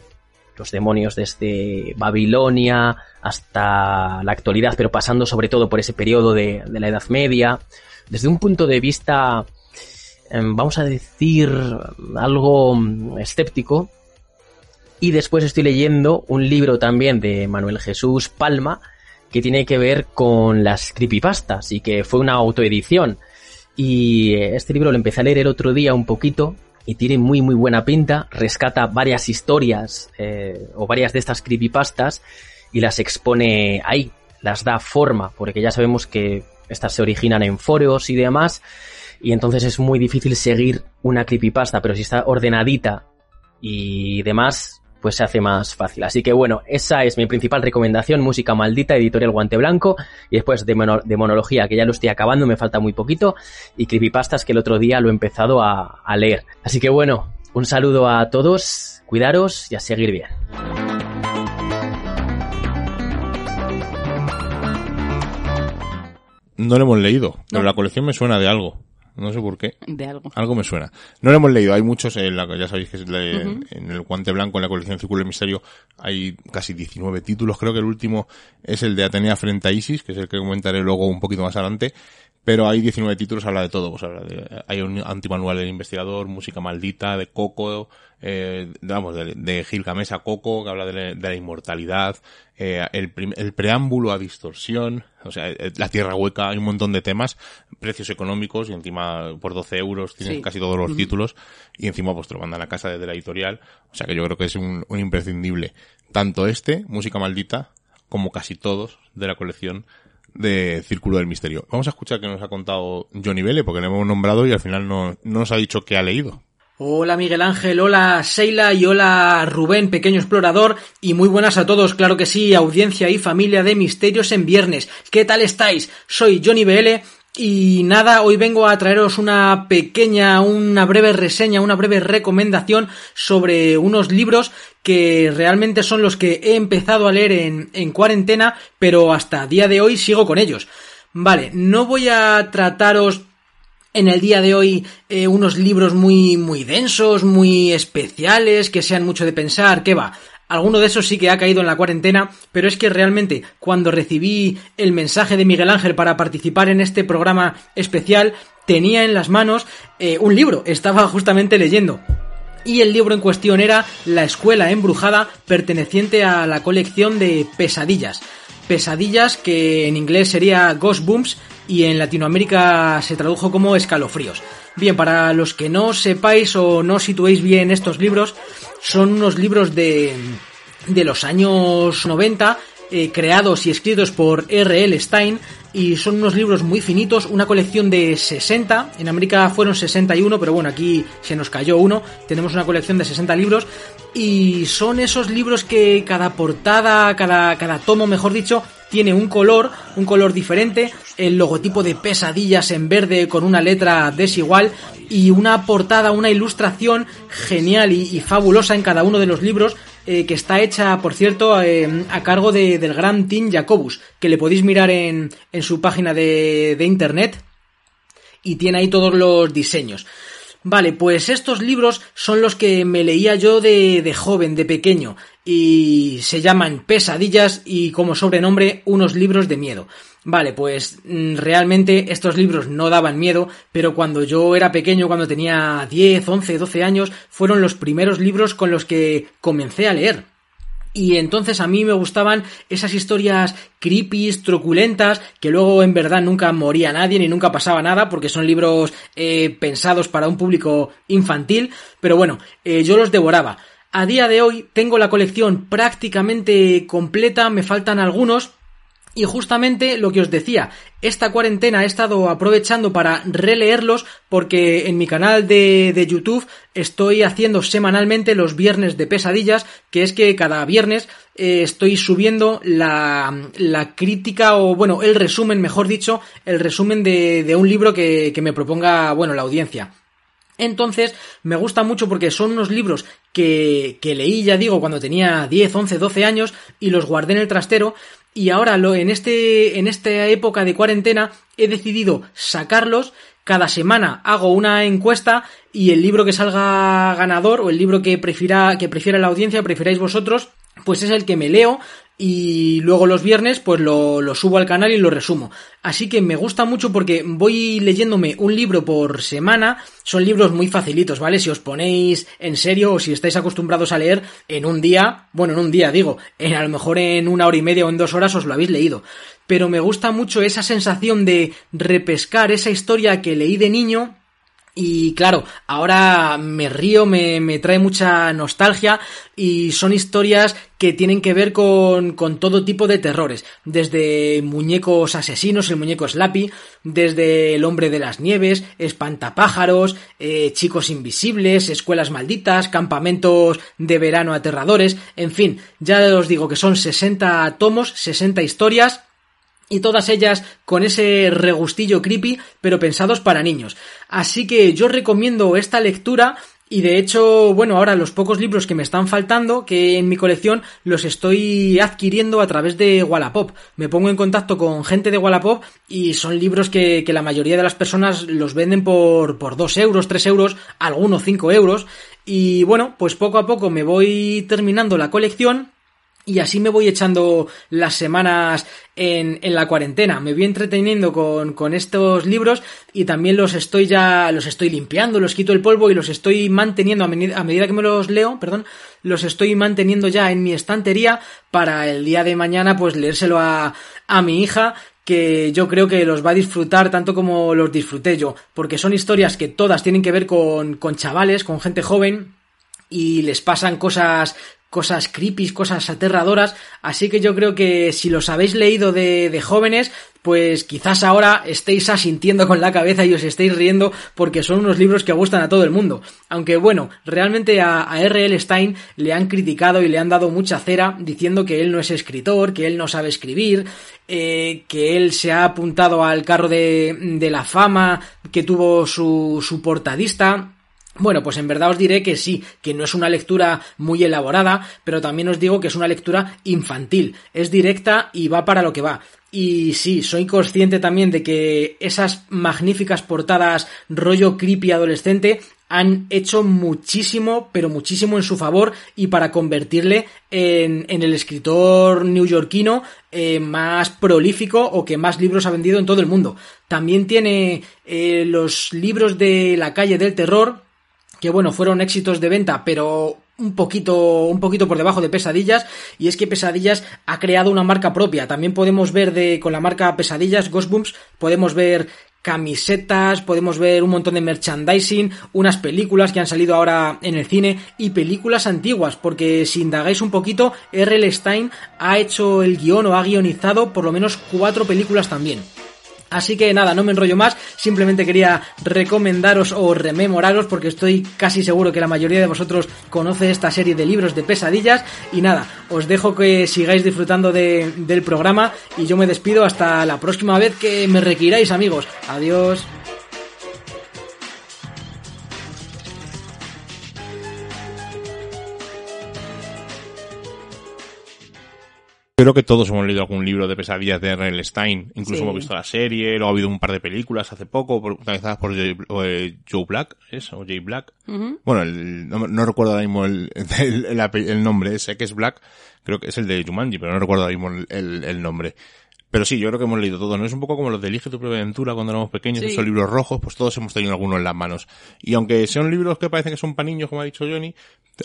los demonios desde Babilonia hasta la actualidad, pero pasando sobre todo por ese periodo de, de la Edad Media, desde un punto de vista, vamos a decir, algo escéptico. Y después estoy leyendo un libro también de Manuel Jesús Palma, que tiene que ver con las creepypastas y que fue una autoedición. Y este libro lo empecé a leer el otro día un poquito y tiene muy muy buena pinta, rescata varias historias eh, o varias de estas creepypastas y las expone ahí, las da forma, porque ya sabemos que estas se originan en foros y demás, y entonces es muy difícil seguir una creepypasta, pero si está ordenadita y demás, pues se hace más fácil. Así que bueno, esa es mi principal recomendación, música maldita, editorial Guante Blanco, y después de, mono, de monología, que ya lo estoy acabando, me falta muy poquito, y creepypastas que el otro día lo he empezado a, a leer. Así que bueno, un saludo a todos, cuidaros y a seguir bien. No lo hemos leído, pero no. la colección me suena de algo. No sé por qué. De algo. Algo me suena. No lo hemos leído. Hay muchos, en la, ya sabéis que es uh -huh. en el guante blanco, en la colección Círculo del Misterio, hay casi 19 títulos. Creo que el último es el de Atenea frente a Isis, que es el que comentaré luego un poquito más adelante. Pero hay 19 títulos, habla de todo. Pues habla de, hay un antimanual del investigador, música maldita, de Coco, eh, vamos, de, de Gilgamesh a Coco, que habla de, la, de la inmortalidad, eh, el, el, preámbulo a distorsión, o sea, eh, la tierra hueca, hay un montón de temas, precios económicos y encima por 12 euros tienes sí. casi todos los títulos y encima pues te lo mandan a casa desde la editorial, o sea que yo creo que es un, un imprescindible. Tanto este, música maldita, como casi todos de la colección de Círculo del Misterio. Vamos a escuchar qué nos ha contado Johnny Vele, porque le hemos nombrado y al final no, no nos ha dicho qué ha leído. Hola Miguel Ángel, hola Sheila y hola Rubén, pequeño explorador, y muy buenas a todos, claro que sí, audiencia y familia de Misterios en Viernes. ¿Qué tal estáis? Soy Johnny BL y nada, hoy vengo a traeros una pequeña, una breve reseña, una breve recomendación sobre unos libros que realmente son los que he empezado a leer en, en cuarentena, pero hasta día de hoy sigo con ellos. Vale, no voy a trataros en el día de hoy eh, unos libros muy muy densos, muy especiales, que sean mucho de pensar, ¿qué va? Alguno de esos sí que ha caído en la cuarentena, pero es que realmente cuando recibí el mensaje de Miguel Ángel para participar en este programa especial, tenía en las manos eh, un libro, estaba justamente leyendo. Y el libro en cuestión era La Escuela Embrujada, perteneciente a la colección de Pesadillas. Pesadillas que en inglés sería Ghost Booms y en Latinoamérica se tradujo como escalofríos. Bien, para los que no sepáis o no situéis bien estos libros, son unos libros de, de los años 90 eh, creados y escritos por R.L. Stein, y son unos libros muy finitos, una colección de 60, en América fueron 61, pero bueno, aquí se nos cayó uno, tenemos una colección de 60 libros y son esos libros que cada portada, cada, cada tomo, mejor dicho, tiene un color, un color diferente, el logotipo de pesadillas en verde con una letra desigual y una portada, una ilustración genial y, fabulosa en cada uno de los libros eh, que está hecha, por cierto, eh, a cargo de, del gran Tim Jacobus, que le podéis mirar en, su página de, internet. Y tiene ahí todos los diseños. Vale, pues estos libros son los que me leía yo de, joven, de pequeño, y se llaman Pesadillas y como sobrenombre unos libros de miedo. Vale, pues mm, realmente estos libros no daban miedo, pero cuando yo era pequeño, cuando tenía 10, 11, 12 años, fueron los primeros libros con los que comencé a leer. Y entonces a mí me gustaban esas historias creepy, truculentas, que luego en verdad nunca moría nadie ni nunca pasaba nada, porque son libros eh, pensados para un público infantil, pero bueno, eh, yo los devoraba. A día de hoy tengo la colección prácticamente completa, me faltan algunos, y justamente lo que os decía, esta cuarentena he estado aprovechando para releerlos porque en mi canal de, de, YouTube estoy haciendo semanalmente los viernes de pesadillas, que es que cada viernes eh, estoy subiendo la, la, crítica o bueno, el resumen, mejor dicho, el resumen de, de un libro que, que me proponga, bueno, la audiencia. Entonces, me gusta mucho porque son unos libros que, leí, ya digo, cuando tenía 10, 11, 12 años y los guardé en el trastero y ahora lo, en, este, en esta época de cuarentena he decidido sacarlos. Cada semana hago una encuesta y el libro que salga ganador o el libro que prefiera, que prefiera la audiencia, prefiráis vosotros, pues es el que me leo y luego los viernes pues lo, subo al canal y lo resumo. Así que me gusta mucho porque voy leyéndome un libro por semana, son libros muy facilitos, ¿vale? Si os ponéis en serio o si estáis acostumbrados a leer en un día, bueno, en un día digo, en, a lo mejor en una hora y media o en dos horas os lo habéis leído. Pero me gusta mucho esa sensación de repescar esa historia que leí de niño y claro, ahora me río, me, me, trae mucha nostalgia y son historias que tienen que ver con, con, todo tipo de terrores, desde muñecos asesinos, el muñeco Slappy, desde el hombre de las nieves, espantapájaros, eh, chicos invisibles, escuelas malditas, campamentos de verano aterradores, en fin, ya os digo que son 60 tomos, 60 historias, y todas ellas con ese regustillo creepy, pero pensados para niños. Así que yo recomiendo esta lectura y de hecho, bueno, ahora los pocos libros que me están faltando, que en mi colección los estoy adquiriendo a través de Wallapop. Me pongo en contacto con gente de Wallapop y son libros que, que la mayoría de las personas los venden por, por 2 euros, 3 euros, algunos 5 euros. Y bueno, pues poco a poco me voy terminando la colección y así me voy echando las semanas en, en la cuarentena. Me voy entreteniendo con, con, estos libros y también los estoy ya, los estoy limpiando, los quito el polvo y los estoy manteniendo a, medida, a medida que me los leo, perdón, los estoy manteniendo ya en mi estantería para el día de mañana pues leérselo a, a mi hija que yo creo que los va a disfrutar tanto como los disfruté yo, porque son historias que todas tienen que ver con, con chavales, con gente joven, y les pasan cosas cosas creepy, cosas aterradoras, así que yo creo que si los habéis leído de, jóvenes, pues quizás ahora estéis asintiendo con la cabeza y os estéis riendo porque son unos libros que gustan a todo el mundo. Aunque bueno, realmente a, a R.L. Stein le han criticado y le han dado mucha cera diciendo que él no es escritor, que él no sabe escribir, eh, que él se ha apuntado al carro de, de la fama que tuvo su, su portadista, bueno, pues en verdad os diré que sí, que no es una lectura muy elaborada, pero también os digo que es una lectura infantil, es directa y va para lo que va. Y sí, soy consciente también de que esas magníficas portadas rollo creepy adolescente han hecho muchísimo, pero muchísimo en su favor y para convertirle en, el escritor neoyorquino eh, más prolífico o que más libros ha vendido en todo el mundo. También tiene eh, los libros de la calle del terror, que bueno, fueron éxitos de venta, pero un poquito, un poquito por debajo de Pesadillas, y es que Pesadillas ha creado una marca propia. También podemos ver de, con la marca Pesadillas, Ghostbumps, podemos ver camisetas, podemos ver un montón de merchandising, unas películas que han salido ahora en el cine y películas antiguas, porque si indagáis un poquito, R.L. Stein ha hecho el guion o ha guionizado por lo menos cuatro películas también. Así que nada, no me enrollo más, simplemente quería recomendaros o rememoraros porque estoy casi seguro que la mayoría de vosotros conoce esta serie de libros de pesadillas y nada, os dejo que sigáis disfrutando de, del programa y yo me despido hasta la próxima vez que me requiráis amigos. Adiós. Creo que todos hemos leído algún libro de pesadillas de R.L. Stein. Incluso Sí. hemos visto la serie, luego ha habido un par de películas hace poco, protagonizadas por Joe, eh, Joe Black, ¿es? O Jay Black. Bueno, el- no, no recuerdo ahora mismo el, el, el nombre, sé que es Black, creo que es el de Jumanji, pero no recuerdo ahora mismo el nombre. Pero sí, yo creo que hemos leído todo, ¿no? Es un poco como los de Elige tu propia aventura cuando éramos pequeños, Sí. esos libros rojos, pues todos hemos tenido alguno en las manos. Y aunque sean libros que parecen que son para niños, como ha dicho Johnny,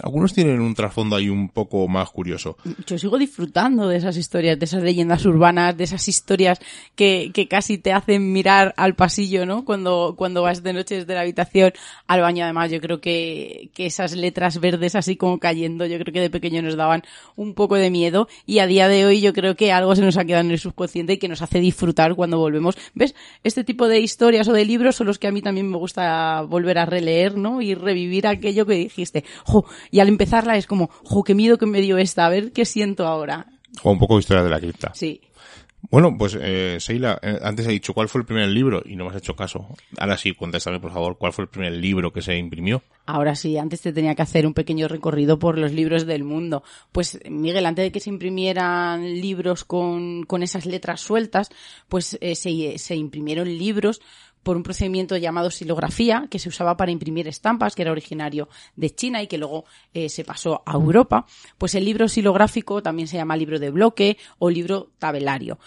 algunos tienen un trasfondo ahí un poco más curioso. Yo sigo disfrutando de esas historias, de esas leyendas urbanas, de esas historias que, que casi te hacen mirar al pasillo, ¿no? Cuando, cuando vas de noche desde la habitación al baño. Además, yo creo que, que esas letras verdes así como cayendo, yo creo que de pequeño nos daban un poco de miedo y a día de hoy yo creo que algo se nos ha quedado en el subconsciente y que nos hace disfrutar cuando volvemos. ¿Ves? Este tipo de historias o de libros son los que a mí también me gusta volver a releer, ¿no? Y revivir aquello que dijiste. Jo, y al empezarla es como, jo, qué miedo que me dio esta, a ver qué siento ahora. O un poco de historia de la cripta. Sí. Bueno, pues, eh, Seila, eh, antes he dicho cuál fue el primer libro y no me has hecho caso. Ahora sí, contéstame, por favor, cuál fue el primer libro que se imprimió. Ahora sí, antes te tenía que hacer un pequeño recorrido por los libros del mundo. Pues, Miguel, antes de que se imprimieran libros con, con esas letras sueltas, pues eh, se, se imprimieron libros por un procedimiento llamado silografía, que se usaba para imprimir estampas, que era originario de China y que luego eh, se pasó a Europa. Pues el libro silográfico también se llama libro de bloque o libro tabelario.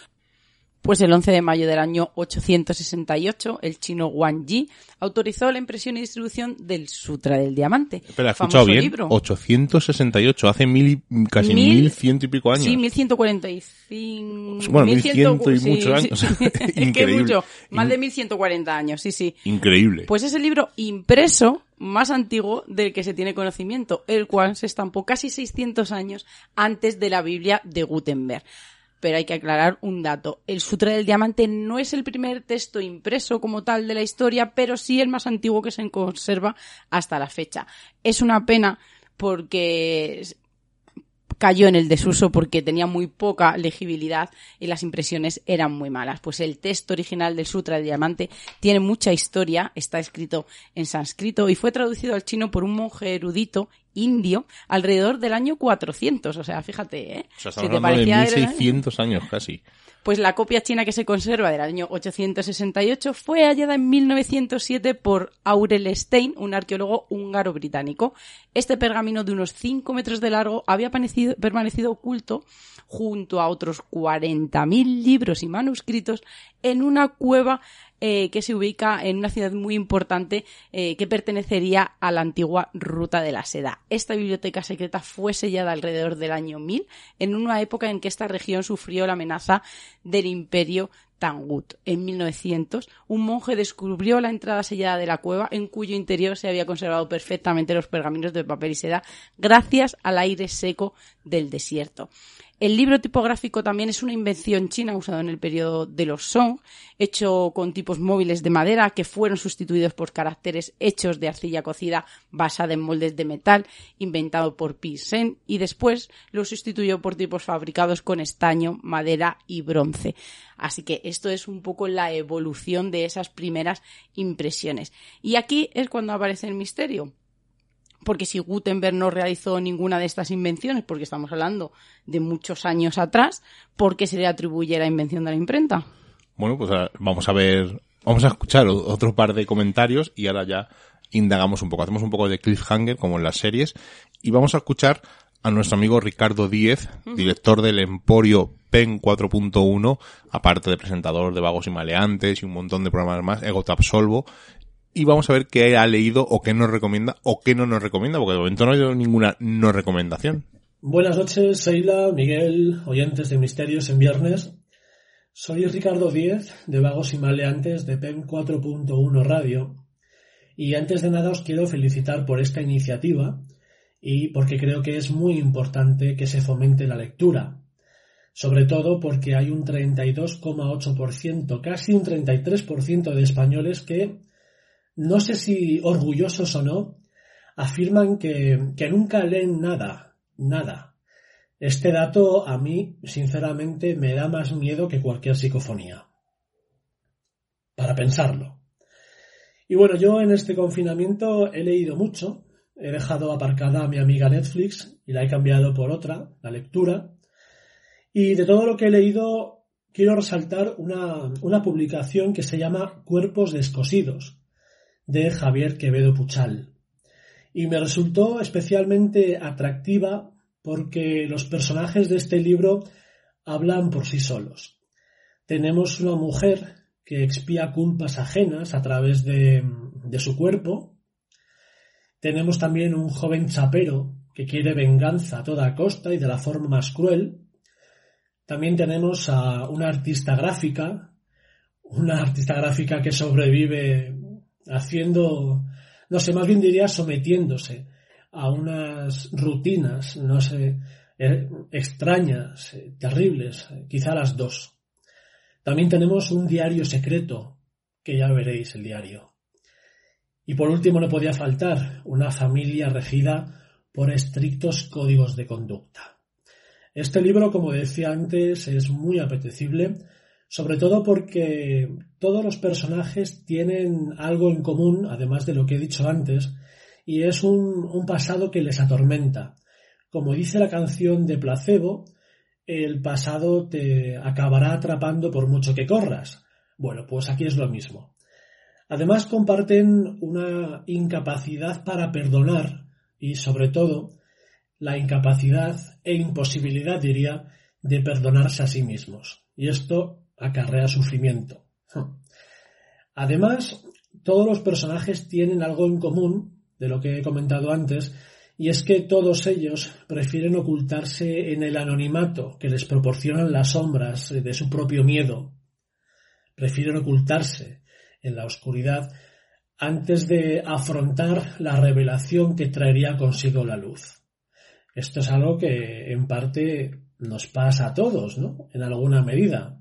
Pues el 11 de mayo del año 868, el chino Wang Yi autorizó la impresión y distribución del Sutra del Diamante. Espera, ¿he famoso escuchado bien? libro. 868, hace mil, y- casi Mil- mil ciento y pico años. Sí, 1145. Bueno, 1100 1100 y sí, muchos sí. años. Es que Increíble. mucho. Más de 1140 años, sí, sí. Increíble. Pues es el libro impreso más antiguo del que se tiene conocimiento, el cual se estampó casi 600 años antes de la Biblia de Gutenberg. Pero hay que aclarar un dato. El Sutra del Diamante no es el primer texto impreso como tal de la historia, pero sí el más antiguo que se conserva hasta la fecha. Es una pena porque cayó en el desuso porque tenía muy poca legibilidad y las impresiones eran muy malas. Pues el texto original del Sutra del Diamante tiene mucha historia, está escrito en sánscrito y fue traducido al chino por un monje erudito indio alrededor del año 400. O sea, fíjate, ¿eh? O sea, Si estamos hablando de parecía era- 1600 años casi. pues la copia china que se conserva del año 868 fue hallada en 1907 por Aurel Stein, un arqueólogo húngaro-británico. Este pergamino de unos 5 metros de largo había permanecido, permanecido oculto junto a otros 40.000 libros y manuscritos en una cueva eh, que se ubica en una ciudad muy importante eh, que pertenecería a la antigua Ruta de la Seda. Esta biblioteca secreta fue sellada alrededor del año 1000, en una época en que esta región sufrió la amenaza del imperio Tangut. En 1900, un monje descubrió la entrada sellada de la cueva, en cuyo interior se había conservado perfectamente los pergaminos de papel y seda, gracias al aire seco del desierto. El libro tipográfico también es una invención china usada en el periodo de los Song, hecho con tipos móviles de madera que fueron sustituidos por caracteres hechos de arcilla cocida basada en moldes de metal, inventado por Pi Sen, y después lo sustituyó por tipos fabricados con estaño, madera y bronce. Así que esto es un poco la evolución de esas primeras impresiones. Y aquí es cuando aparece el misterio porque si Gutenberg no realizó ninguna de estas invenciones, porque estamos hablando de muchos años atrás, ¿por qué se le atribuye la invención de la imprenta? Bueno, pues vamos a ver, vamos a escuchar otro par de comentarios y ahora ya indagamos un poco. Hacemos un poco de cliffhanger como en las series y vamos a escuchar a nuestro amigo Ricardo Díez, director del Emporio PEN 4.1, aparte de presentador de Vagos y Maleantes y un montón de programas más, Ego Te Absolvo. Y vamos a ver qué ha leído o qué nos recomienda o qué no nos recomienda, porque de momento no ha habido ninguna no recomendación. Buenas noches, Seila, Miguel, oyentes de Misterios en Viernes. Soy Ricardo Díez, de Vagos y Maleantes de PEM 4.1 Radio. Y antes de nada os quiero felicitar por esta iniciativa y porque creo que es muy importante que se fomente la lectura. sobre todo porque hay un 32,8%, casi un 33% de españoles que, no sé si orgullosos o no, afirman que, que nunca leen nada, nada. Este dato a mí, sinceramente, me da más miedo que cualquier psicofonía. Para pensarlo. Y bueno, yo en este confinamiento he leído mucho, he dejado aparcada a mi amiga Netflix y la he cambiado por otra, la lectura, y de todo lo que he leído, quiero resaltar una, una publicación que se llama Cuerpos descosidos, de Javier Quevedo Puchal. Y me resultó especialmente atractiva porque los personajes de este libro hablan por sí solos. Tenemos una mujer que expía culpas ajenas a través de, de su cuerpo. Tenemos también un joven chapero que quiere venganza a toda costa y de la forma más cruel. También tenemos a una artista gráfica, una artista gráfica que sobrevive haciendo, no sé, más bien diría sometiéndose a unas rutinas, no sé, eh, extrañas, eh, terribles, quizá las dos. También tenemos un diario secreto, que ya veréis el diario. Y por último no podía faltar una familia regida por estrictos códigos de conducta. Este libro, como decía antes, es muy apetecible, sobre todo porque todos los personajes tienen algo en común, además de lo que he dicho antes, y es un, pasado que les atormenta. Como dice la canción de Placebo, el pasado te acabará atrapando por mucho que corras. Bueno, pues aquí es lo mismo. Además comparten una incapacidad para perdonar y sobre todo la incapacidad e imposibilidad, diría, de perdonarse a sí mismos. Y esto acarrea sufrimiento. Además, todos los personajes tienen algo en común, de lo que he comentado antes, y es que todos ellos prefieren ocultarse en el anonimato que les proporcionan las sombras de su propio miedo. Prefieren ocultarse en la oscuridad antes de afrontar la revelación que traería consigo la luz. Esto es algo que en parte nos pasa a todos, ¿no? En alguna medida.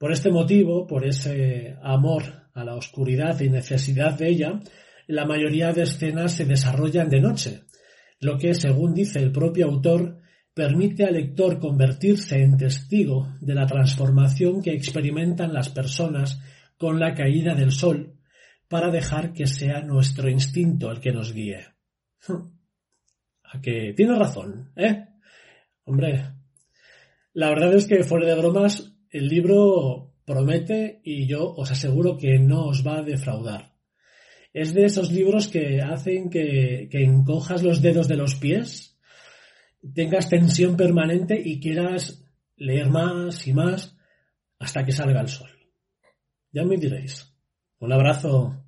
Por este motivo, por ese amor a la oscuridad y necesidad de ella, la mayoría de escenas se desarrollan de noche, lo que, según dice el propio autor, permite al lector convertirse en testigo de la transformación que experimentan las personas con la caída del sol, para dejar que sea nuestro instinto el que nos guíe. A que tiene razón, ¿eh? Hombre, la verdad es que fuera de bromas, el libro promete y yo os aseguro que no os va a defraudar. Es de esos libros que hacen que, que encojas los dedos de los pies, tengas tensión permanente y quieras leer más y más hasta que salga el sol. Ya me diréis. Un abrazo.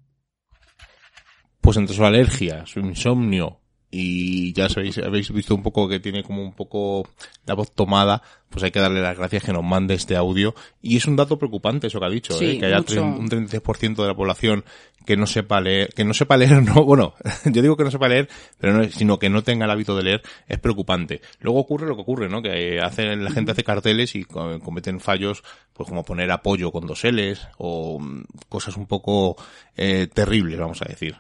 Pues entre su alergia, su insomnio, y ya sabéis, habéis visto un poco que tiene como un poco la voz tomada, pues hay que darle las gracias que nos mande este audio. Y es un dato preocupante eso que ha dicho, ¿eh? que haya un 33% de la población que no sepa leer, que no sepa leer, no, bueno, yo digo que no sepa leer, pero no, sino que no tenga el hábito de leer, es preocupante. Luego ocurre lo que ocurre, ¿no? Que hacen, la gente hace carteles y cometen fallos, pues como poner apoyo con dos L's, o mm, cosas un poco eh, terribles, vamos a decir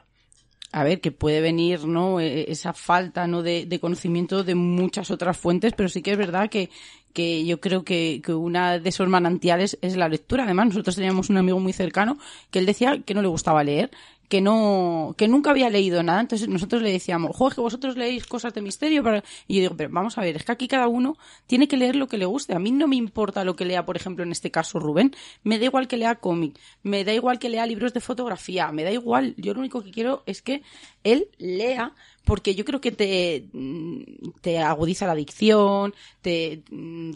a ver, que puede venir, ¿no? E, esa falta, ¿no? De, conocimiento de muchas otras fuentes, pero sí que es verdad que, que yo creo que, que una de esos manantiales es la lectura. Además, nosotros teníamos un amigo muy cercano que él decía que no le gustaba leer, que no, que nunca había leído nada. Entonces nosotros le decíamos, joder, que vosotros leéis cosas de misterio. Y yo digo, pero vamos a ver, es que aquí cada uno tiene que leer lo que le guste. A mí no me importa lo que lea, por ejemplo, en este caso Rubén. Me da igual que lea cómic, me da igual que lea libros de fotografía, me da igual. Yo lo único que quiero es que él lea porque yo creo que te, te agudiza la adicción, te,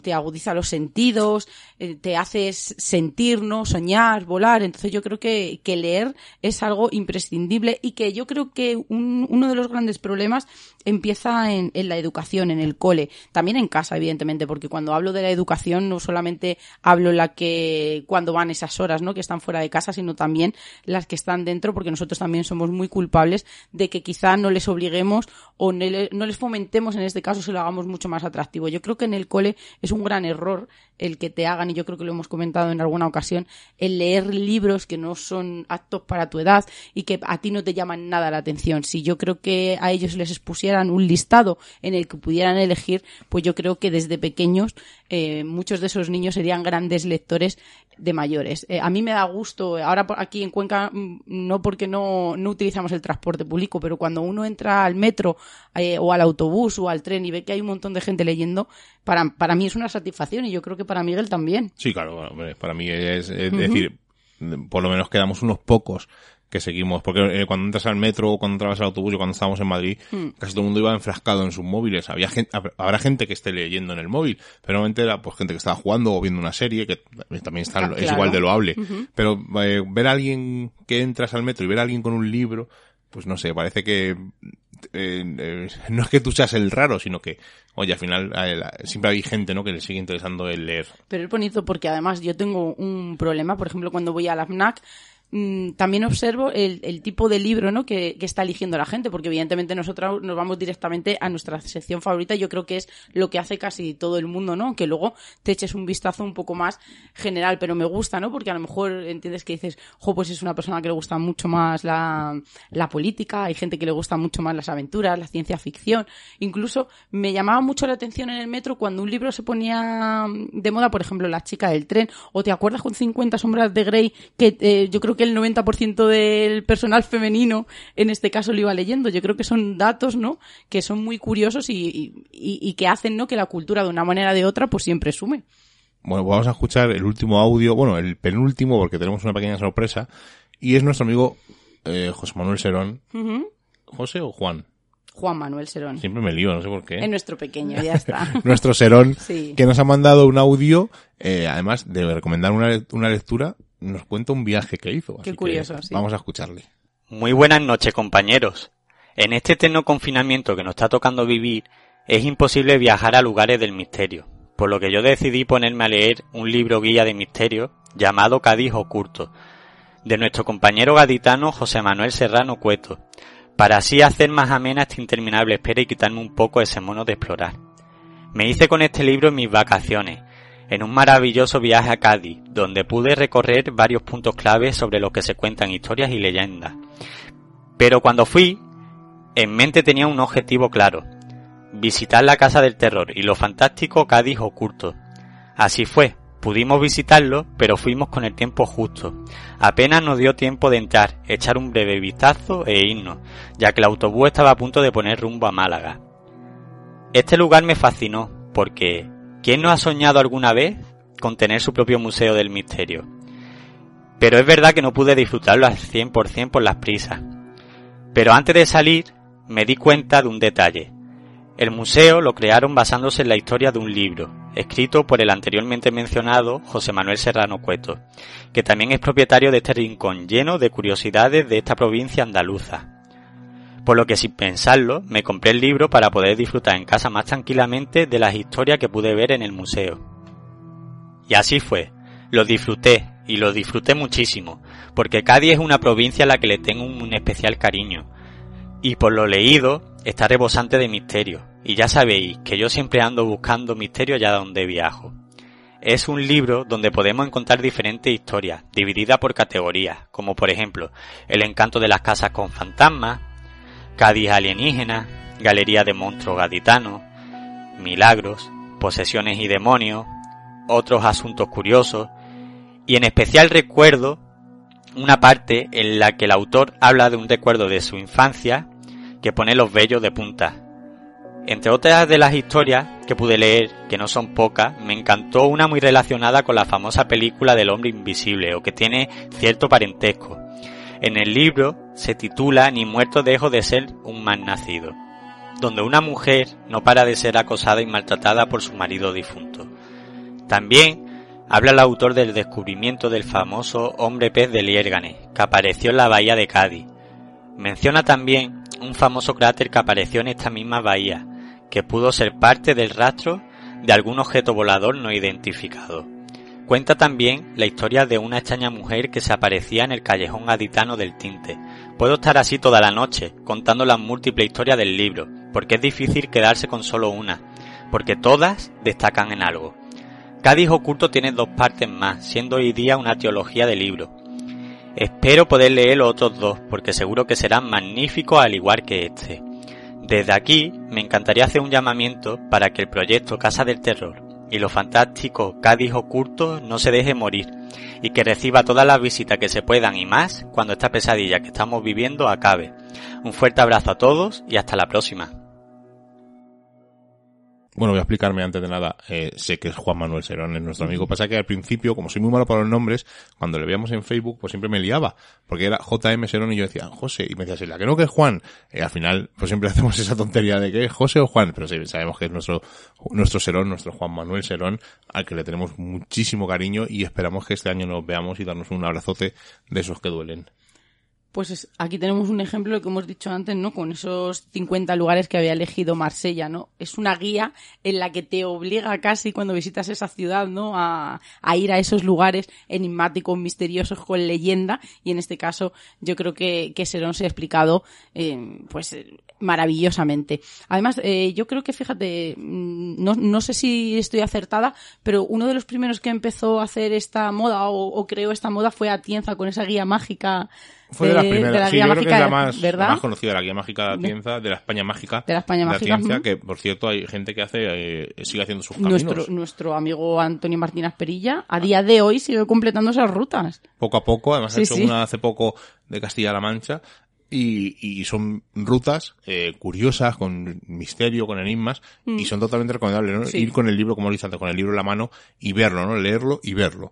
te agudiza los sentidos, eh, te haces sentir, ¿no? Soñar, volar. Entonces yo creo que, que leer es algo imprescindible y que yo creo que un, uno de los grandes problemas empieza en, en la educación, en el cole, también en casa, evidentemente, porque cuando hablo de la educación no solamente hablo la que cuando van esas horas, ¿no? Que están fuera de casa, sino también las que están dentro, porque nosotros también somos muy culpables de que quizá no les obligue neguemos o no les fomentemos en este caso si lo hagamos mucho más atractivo. Yo creo que en el cole es un gran error el que te hagan, y yo creo que lo hemos comentado en alguna ocasión, el leer libros que no son aptos para tu edad y que a ti no te llaman nada la atención. Si yo creo que a ellos les expusieran un listado en el que pudieran elegir, pues yo creo que desde pequeños eh, muchos de esos niños serían grandes lectores de mayores. Eh, a mí me da gusto, ahora aquí en Cuenca, mm, no porque no, no utilizamos el transporte público, pero cuando uno entra al metro eh, o al autobús o al tren y ve que hay un montón de gente leyendo, para, para mí es una satisfacción y yo creo que para Miguel también. Sí, claro, para mí es, decir, por lo menos quedamos unos pocos que seguimos, porque eh, cuando entras al metro o cuando entras al autobús o cuando estábamos en Madrid, hmm. casi todo el mundo iba enfrascado en sus móviles. Había gente, habrá gente que esté leyendo en el móvil, pero normalmente era pues gente que estaba jugando o viendo una serie, que también está, ah, es igual de loable. Pero eh, ver a alguien que entras al metro y ver a alguien con un libro, pues no sé, parece que no es que tú seas el raro, sino que, oye, al final siempre hay gente, ¿no? Que le sigue interesando el leer. Pero es bonito porque además yo tengo un problema, por ejemplo, cuando voy a la FNAC, Mm, también observo el, tipo de libro ¿no? que, está eligiendo la gente, porque evidentemente nosotros nos vamos directamente a nuestra sección favorita. Yo creo que es lo que hace casi todo el mundo, ¿no? Que luego te eches un vistazo un poco más general, pero me gusta, ¿no? Porque a lo mejor entiendes que dices, jo, pues es una persona que le gusta mucho más la, política, hay gente que le gusta mucho más las aventuras, la ciencia ficción. Incluso me llamaba mucho la atención en el metro cuando un libro se ponía de moda, por ejemplo, La chica del tren, o te acuerdas con 50 sombras de Grey, que eh, yo creo que el 90% del personal femenino en este caso lo iba leyendo. Yo creo que son datos, ¿no? Que son muy curiosos y, y, que hacen, ¿no? Que la cultura de una manera o de otra pues siempre sume. Bueno, pues vamos a escuchar el último audio, bueno, el penúltimo porque tenemos una pequeña sorpresa y es nuestro amigo eh, José Manuel Serón. ¿José o Juan? Juan Manuel Serón. Siempre me lío, no sé por qué. Es nuestro pequeño, ya está. nuestro Serón, que nos ha mandado un audio, eh, además de recomendar una, una lectura nos cuenta un viaje que hizo. Qué curioso, Vamos a escucharle. Muy buenas noches, compañeros. En este eterno confinamiento que nos está tocando vivir, es imposible viajar a lugares del misterio, por lo que yo decidí ponerme a leer un libro guía de misterio llamado Cádiz Oculto, de nuestro compañero gaditano José Manuel Serrano Cueto, para así hacer más amena esta interminable espera y quitarme un poco ese mono de explorar. Me hice con este libro en mis vacaciones, en un maravilloso viaje a Cádiz, donde pude recorrer varios puntos claves sobre los que se cuentan historias y leyendas. Pero cuando fui, en mente tenía un objetivo claro, visitar la Casa del Terror y lo fantástico Cádiz oculto. Así fue, pudimos visitarlo, pero fuimos con el tiempo justo. Apenas nos dio tiempo de entrar, echar un breve vistazo e irnos, ya que el autobús estaba a punto de poner rumbo a Málaga. Este lugar me fascinó, porque ¿Quién no ha soñado alguna vez con tener su propio museo del misterio? Pero es verdad que no pude disfrutarlo al 100% por las prisas. Pero antes de salir, me di cuenta de un detalle. El museo lo crearon basándose en la historia de un libro, escrito por el anteriormente mencionado José Manuel Serrano Cueto, que también es propietario de este rincón lleno de curiosidades de esta provincia andaluza por lo que sin pensarlo me compré el libro para poder disfrutar en casa más tranquilamente de las historias que pude ver en el museo. Y así fue, lo disfruté, y lo disfruté muchísimo, porque Cádiz es una provincia a la que le tengo un especial cariño, y por lo leído está rebosante de misterio, y ya sabéis que yo siempre ando buscando misterio allá donde viajo. Es un libro donde podemos encontrar diferentes historias, divididas por categorías, como por ejemplo, el encanto de las casas con fantasmas, Cádiz alienígena, galería de monstruos gaditanos, milagros, posesiones y demonios, otros asuntos curiosos, y en especial recuerdo una parte en la que el autor habla de un recuerdo de su infancia que pone los vellos de punta. Entre otras de las historias que pude leer, que no son pocas, me encantó una muy relacionada con la famosa película del hombre invisible o que tiene cierto parentesco. En el libro se titula Ni muerto dejo de ser un mal nacido, donde una mujer no para de ser acosada y maltratada por su marido difunto. También habla el autor del descubrimiento del famoso hombre pez de Liérgane, que apareció en la bahía de Cádiz. Menciona también un famoso cráter que apareció en esta misma bahía, que pudo ser parte del rastro de algún objeto volador no identificado. Cuenta también la historia de una extraña mujer que se aparecía en el callejón gaditano del tinte. Puedo estar así toda la noche, contando las múltiples historias del libro, porque es difícil quedarse con solo una, porque todas destacan en algo. Cádiz Oculto tiene dos partes más, siendo hoy día una teología de libro. Espero poder leer los otros dos, porque seguro que serán magníficos al igual que este. Desde aquí, me encantaría hacer un llamamiento para que el proyecto Casa del Terror y lo fantástico Cádiz Oculto no se deje morir y que reciba todas las visitas que se puedan y más cuando esta pesadilla que estamos viviendo acabe. Un fuerte abrazo a todos y hasta la próxima. Bueno, voy a explicarme antes de nada. Eh, sé que es Juan Manuel Serón, es nuestro amigo. Pasa que al principio, como soy muy malo para los nombres, cuando le veíamos en Facebook, pues siempre me liaba. Porque era JM Serón y yo decía, José. Y me decía, la que no que es Juan. Y al final, pues siempre hacemos esa tontería de que es José o Juan. Pero sí, sabemos que es nuestro, nuestro Serón, nuestro Juan Manuel Serón, al que le tenemos muchísimo cariño y esperamos que este año nos veamos y darnos un abrazote de esos que duelen pues aquí tenemos un ejemplo de lo que hemos dicho antes, ¿no? Con esos 50 lugares que había elegido Marsella, ¿no? Es una guía en la que te obliga casi cuando visitas esa ciudad, ¿no? A, ir a esos lugares enigmáticos, misteriosos, con leyenda. Y en este caso, yo creo que, que Serón se ha explicado, eh, pues, maravillosamente. Además, eh, yo creo que, fíjate, mm, no, no sé si estoy acertada, pero uno de los primeros que empezó a hacer esta moda o, o creó esta moda fue Atienza con esa guía mágica fue de, las primeras. sí, yo creo que es la más, la más conocida, la guía mágica de Atienza, de la España mágica. De la España mágica. que por cierto hay gente que hace, eh, sigue haciendo sus caminos. Nuestro, nuestro amigo Antonio Martínez Perilla, a día de hoy sigue completando esas rutas. Poco a poco, además ha hecho una hace poco de Castilla-La Mancha. Y, y, son rutas eh, curiosas, con misterio, con enigmas, y mm. son totalmente recomendables, ¿no? Ir con el libro, como lo antes, con el libro en la mano y verlo, ¿no? Leerlo y verlo.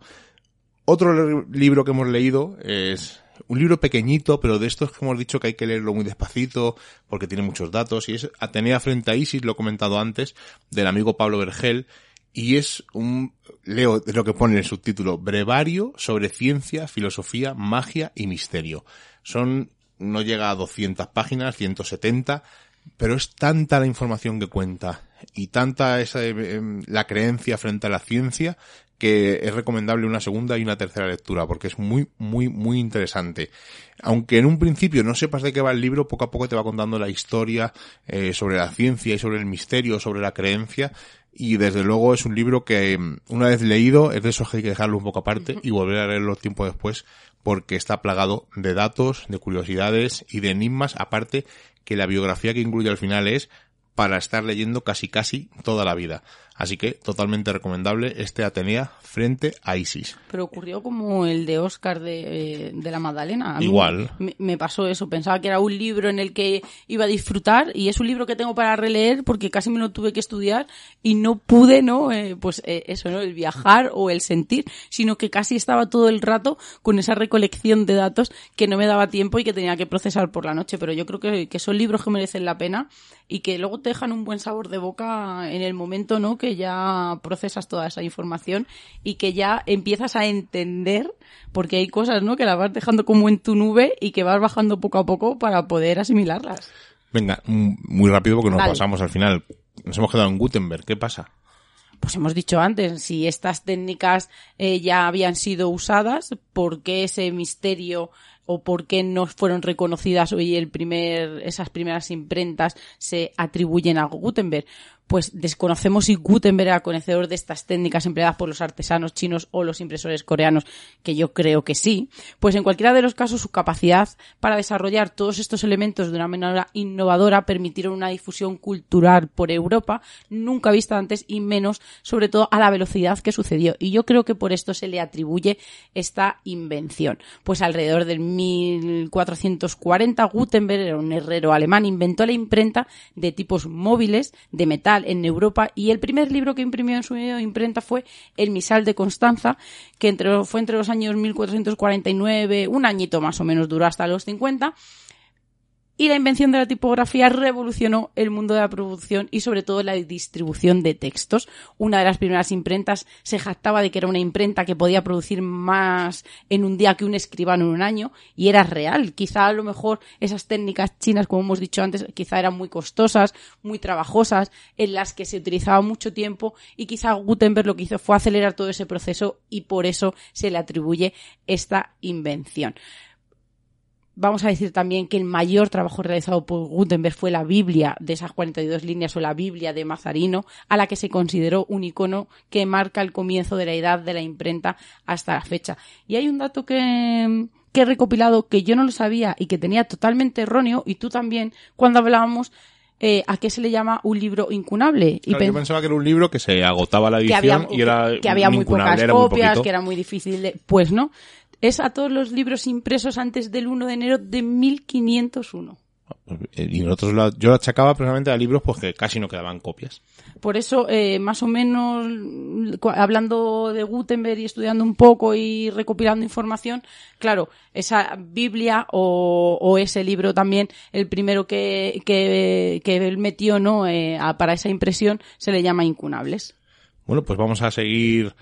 Otro libro que hemos leído es un libro pequeñito, pero de estos que hemos dicho que hay que leerlo muy despacito porque tiene muchos datos y es Atenea frente a Isis, lo he comentado antes, del amigo Pablo Vergel y es un, leo lo que pone en el subtítulo, brevario sobre ciencia, filosofía, magia y misterio. Son, no llega a 200 páginas, 170, pero es tanta la información que cuenta y tanta esa, em, la creencia frente a la ciencia que es recomendable una segunda y una tercera lectura porque es muy, muy, muy interesante. Aunque en un principio no sepas de qué va el libro, poco a poco te va contando la historia eh, sobre la ciencia y sobre el misterio, sobre la creencia y desde luego es un libro que mm, una vez leído es de esos que hay que dejarlo un poco aparte y volver a leerlo tiempo después porque está plagado de datos, de curiosidades y de enigmas, aparte que la biografía que incluye al final es para estar leyendo casi casi toda la vida. Así que totalmente recomendable este Atenea frente a Isis. Pero ocurrió como el de Oscar de, de la Magdalena. Igual. Me, pasó eso. Pensaba que era un libro en el que iba a disfrutar y es un libro que tengo para releer porque casi me lo tuve que estudiar y no pude, ¿no? Eh, pues eh, eso, ¿no? El viajar o el sentir, sino que casi estaba todo el rato con esa recolección de datos que no me daba tiempo y que tenía que procesar por la noche. Pero yo creo que, que son libros que merecen la pena y que luego te dejan un buen sabor de boca en el momento, ¿no? Que ya procesas toda esa información y que ya empiezas a entender, porque hay cosas, ¿no? Que las vas dejando como en tu nube y que vas bajando poco a poco para poder asimilarlas. Venga, muy rápido porque nos pasamos al final. Nos hemos quedado en Gutenberg. ¿Qué pasa? pues hemos dicho antes, si estas técnicas eh, ya habían sido usadas, ¿por qué ese misterio o por qué no fueron reconocidas hoy el primer, esas primeras imprentas se atribuyen a Gutenberg? Pues desconocemos si Gutenberg era conocedor de estas técnicas empleadas por los artesanos chinos o los impresores coreanos, que yo creo que sí, pues en cualquiera de los casos su capacidad para desarrollar todos estos elementos de una manera innovadora permitieron una difusión cultural por Europa nunca vista antes y menos sobre todo a la velocidad que sucedió. Y yo creo que por esto se le atribuye esta invención. Pues alrededor del 1440 Gutenberg era un herrero alemán, inventó la imprenta de tipos móviles de metal en Europa y el primer libro que imprimió en su imprenta fue El Misal de Constanza, que entre, fue entre los años 1449, un añito más o menos duró hasta los 50 y la invención de la tipografía revolucionó el mundo de la producción y sobre todo la distribución de textos. Una de las primeras imprentas se jactaba de que era una imprenta que podía producir más en un día que un escribano en un año y era real. Quizá a lo mejor esas técnicas chinas, como hemos dicho antes, quizá eran muy costosas, muy trabajosas, en las que se utilizaba mucho tiempo y quizá Gutenberg lo que hizo fue acelerar todo ese proceso y por eso se le atribuye esta invención vamos a decir también que el mayor trabajo realizado por Gutenberg fue la Biblia de esas 42 líneas o la Biblia de Mazarino, a la que se consideró un icono que marca el comienzo de la edad de la imprenta hasta la fecha. Y hay un dato que, que he recopilado que yo no lo sabía y que tenía totalmente erróneo, y tú también, cuando hablábamos eh, ¿a qué se le llama un libro incunable? Y yo pensaba que era un libro que se agotaba la edición y era que había muy pocas copias, que era muy difícil de... Pues no, es a todos los libros impresos antes del 1 de enero de 1501. Y nosotros yo lo achacaba precisamente a libros pues que casi no quedaban copias. Por eso, eh, más o menos, hablando de Gutenberg y estudiando un poco y recopilando información, claro, esa Biblia o, ese libro también, el primero que, que, él metió ¿no? Eh, para esa impresión, se le llama Incunables. Bueno, pues vamos a seguir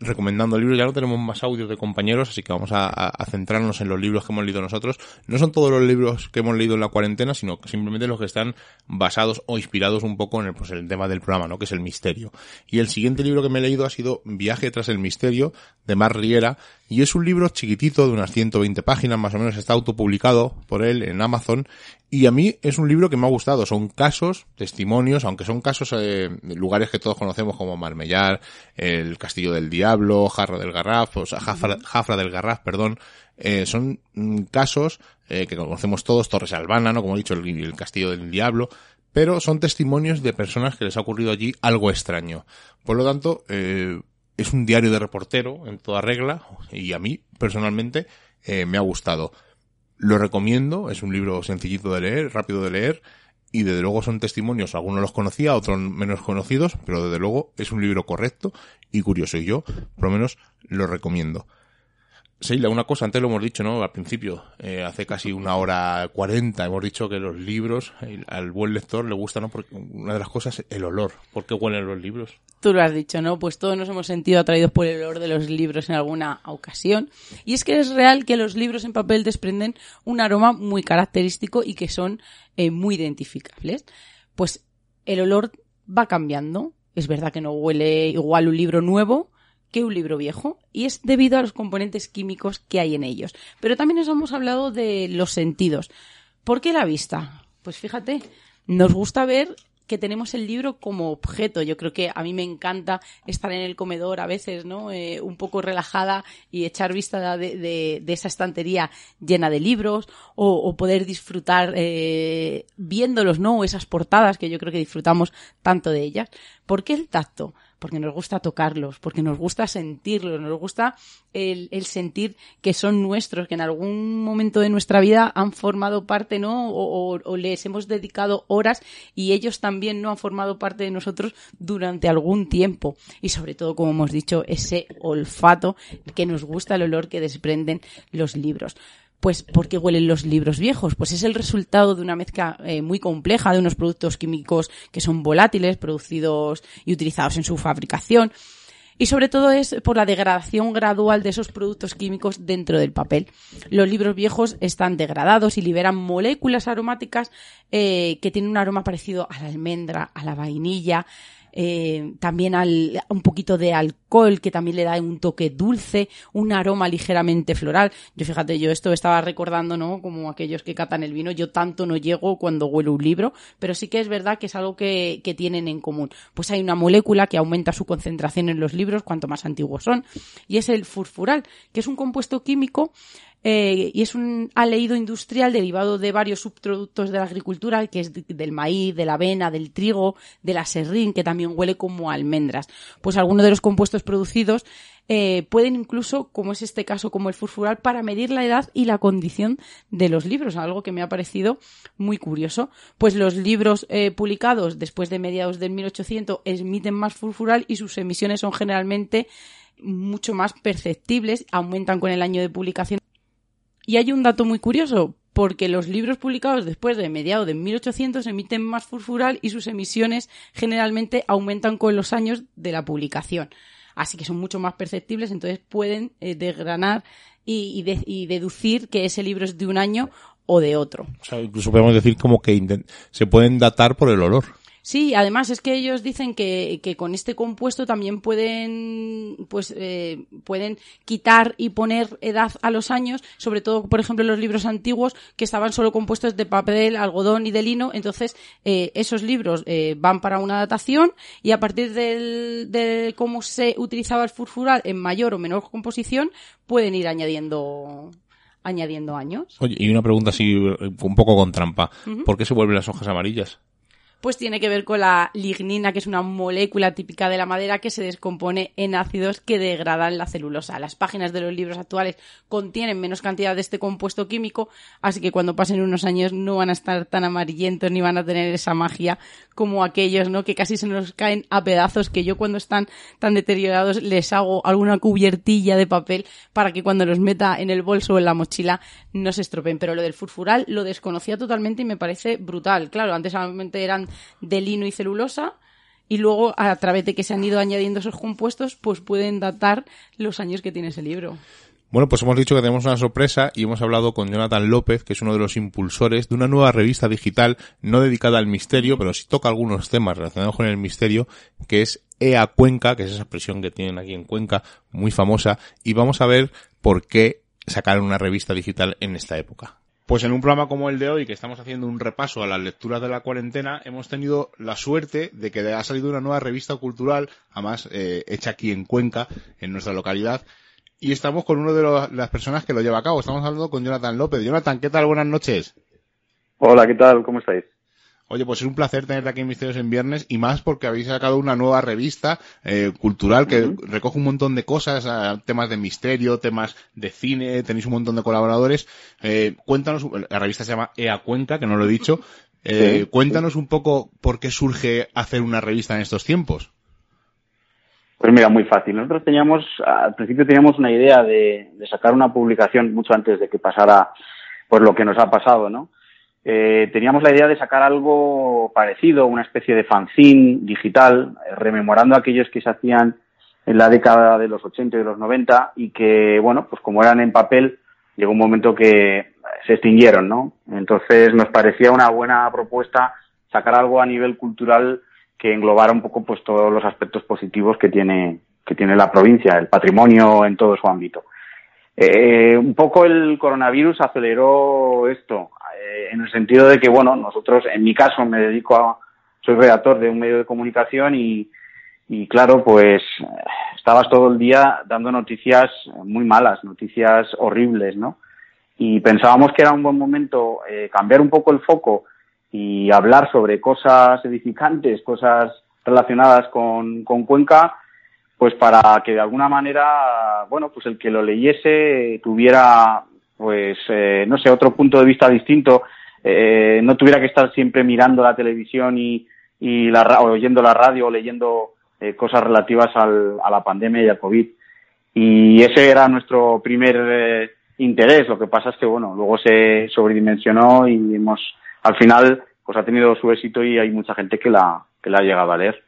recomendando libros. Ya no tenemos más audios de compañeros, así que vamos a, centrarnos en los libros que hemos leído nosotros. No son todos los libros que hemos leído en la cuarentena, sino simplemente los que están basados o inspirados un poco en el, pues, el tema del programa, ¿no? Que es el misterio. Y el siguiente libro que me he leído ha sido Viaje tras el misterio, de Mar Riera, y es un libro chiquitito de unas 120 páginas, más o menos está autopublicado por él en Amazon, y a mí es un libro que me ha gustado. Son casos, testimonios, aunque son casos eh, lugares que todos conocemos como Marmellar, el Castillo del Diablo, Jarra del Garraf, o sea, Jafra, del Garraf, perdón. Eh, son mm, casos eh, que conocemos todos, Torres Albana, ¿no? Como he dicho, el, Castillo del Diablo. Pero son testimonios de personas que les ha ocurrido allí algo extraño. Por lo tanto, es un diario de reportero en toda regla y a mí personalmente me ha gustado. Lo recomiendo, es un libro sencillito de leer, rápido de leer, y desde luego son testimonios, algunos los conocía, otros menos conocidos, pero desde luego es un libro correcto y curioso, y yo, por lo menos, lo recomiendo. Seila, una cosa, antes lo hemos dicho, ¿no? Al principio, eh, hace casi una hora cuarenta, hemos dicho que los libros, al buen lector le gusta, ¿no? Porque una de las cosas, el olor. ¿Por qué huelen los libros? Tú lo has dicho, ¿no? Pues todos nos hemos sentido atraídos por el olor de los libros en alguna ocasión. Y es que es real que los libros en papel desprenden un aroma muy característico y que son eh, muy identificables. Pues el olor va cambiando. Es verdad que no huele igual un libro nuevo, que un libro viejo y es debido a los componentes químicos que hay en ellos. Pero también nos hemos hablado de los sentidos. ¿Por qué la vista? Pues fíjate, nos gusta ver que tenemos el libro como objeto. Yo creo que a mí me encanta estar en el comedor a veces, ¿no? Eh, un poco relajada y echar vista de, esa estantería llena de libros o, poder disfrutar eh, viéndolos, ¿no? esas portadas que yo creo que disfrutamos tanto de ellas. ¿Por qué el tacto? Porque nos gusta tocarlos, porque nos gusta sentirlos, nos gusta el, sentir que son nuestros, que en algún momento de nuestra vida han formado parte, ¿no? O, les hemos dedicado horas y ellos también no han formado parte de nosotros durante algún tiempo. Y sobre todo, como hemos dicho, ese olfato que nos gusta, el olor que desprenden los libros. Pues, ¿por qué huelen los libros viejos? Pues es el resultado de una mezcla eh, muy compleja de unos productos químicos que son volátiles, producidos y utilizados en su fabricación. Y sobre todo es por la degradación gradual de esos productos químicos dentro del papel. Los libros viejos están degradados y liberan moléculas aromáticas eh, que tienen un aroma parecido a la almendra, a la vainilla, eh, también al, un poquito de alcohol que también le da un toque dulce, un aroma ligeramente floral. Yo fíjate, yo esto estaba recordando, ¿no? Como aquellos que catan el vino, yo tanto no llego cuando huelo un libro, pero sí que es verdad que es algo que, que tienen en común. Pues hay una molécula que aumenta su concentración en los libros cuanto más antiguos son, y es el furfural, que es un compuesto químico eh, y es un aleído industrial derivado de varios subproductos de la agricultura, que es del maíz, de la avena, del trigo, del aserrín, que también huele como almendras. Pues algunos de los compuestos producidos eh, pueden incluso, como es este caso, como el furfural, para medir la edad y la condición de los libros, algo que me ha parecido muy curioso. Pues los libros eh, publicados después de mediados del 1800 emiten más furfural y sus emisiones son generalmente mucho más perceptibles, aumentan con el año de publicación y hay un dato muy curioso, porque los libros publicados después de mediados de 1800 emiten más furfural y sus emisiones generalmente aumentan con los años de la publicación. Así que son mucho más perceptibles, entonces pueden eh, desgranar y, y de- y deducir que ese libro es de un año o de otro. O sea, incluso podemos decir como que se pueden datar por el olor. Sí, además es que ellos dicen que, que con este compuesto también pueden, pues, eh, pueden quitar y poner edad a los años, sobre todo, por ejemplo, los libros antiguos que estaban solo compuestos de papel, algodón y de lino. Entonces, eh, esos libros eh, van para una datación y a partir del, de cómo se utilizaba el furfural en mayor o menor composición, pueden ir añadiendo, añadiendo años. Oye, y una pregunta así eh, un poco con trampa. ¿Por qué se vuelven las hojas amarillas? Pues tiene que ver con la lignina, que es una molécula típica de la madera que se descompone en ácidos que degradan la celulosa. Las páginas de los libros actuales contienen menos cantidad de este compuesto químico, así que cuando pasen unos años no van a estar tan amarillentos ni van a tener esa magia como aquellos, ¿no? Que casi se nos caen a pedazos, que yo cuando están tan deteriorados les hago alguna cubiertilla de papel para que cuando los meta en el bolso o en la mochila no se estropeen. Pero lo del furfural lo desconocía totalmente y me parece brutal. Claro, antes solamente eran de lino y celulosa y luego a través de que se han ido añadiendo esos compuestos pues pueden datar los años que tiene ese libro. Bueno, pues hemos dicho que tenemos una sorpresa y hemos hablado con Jonathan López, que es uno de los impulsores de una nueva revista digital no dedicada al misterio, pero sí toca algunos temas relacionados con el misterio, que es EA Cuenca, que es esa expresión que tienen aquí en Cuenca, muy famosa, y vamos a ver por qué sacar una revista digital en esta época. Pues en un programa como el de hoy, que estamos haciendo un repaso a las lecturas de la cuarentena, hemos tenido la suerte de que ha salido una nueva revista cultural, además eh, hecha aquí en Cuenca, en nuestra localidad, y estamos con una de los- las personas que lo lleva a cabo. Estamos hablando con Jonathan López. Jonathan, ¿qué tal? Buenas noches. Hola, ¿qué tal? ¿Cómo estáis? Oye, pues es un placer tenerte aquí en Misterios en Viernes y más porque habéis sacado una nueva revista eh, cultural que recoge un montón de cosas, ah, temas de misterio, temas de cine, tenéis un montón de colaboradores. Eh, cuéntanos, la revista se llama EA Cuenca, que no lo he dicho. Eh, Sí. Cuéntanos un poco por qué surge hacer una revista en estos tiempos. Pues mira, muy fácil. Nosotros teníamos, al principio teníamos una idea de, de sacar una publicación mucho antes de que pasara pues lo que nos ha pasado, ¿no? Eh, teníamos la idea de sacar algo parecido, una especie de fanzine digital, rememorando aquellos que se hacían en la década de los 80 y de los 90 y que, bueno, pues como eran en papel, llegó un momento que se extinguieron, ¿no? Entonces nos parecía una buena propuesta sacar algo a nivel cultural que englobara un poco pues todos los aspectos positivos que tiene que tiene la provincia, el patrimonio en todo su ámbito. Eh, un poco el coronavirus aceleró esto, eh, en el sentido de que, bueno, nosotros, en mi caso, me dedico a, soy redactor de un medio de comunicación y, y claro, pues estabas todo el día dando noticias muy malas, noticias horribles, ¿no? Y pensábamos que era un buen momento eh, cambiar un poco el foco y hablar sobre cosas edificantes, cosas relacionadas con, con Cuenca, pues para que de alguna manera, bueno, pues el que lo leyese tuviera, pues, eh, no sé, otro punto de vista distinto, eh, no tuviera que estar siempre mirando la televisión y, y la, o oyendo la radio o leyendo eh, cosas relativas al- a la pandemia y al COVID. Y ese era nuestro primer eh, interés. Lo que pasa es que, bueno, luego se sobredimensionó y hemos, al final, pues ha tenido su éxito y hay mucha gente que la, que la ha llegado a leer.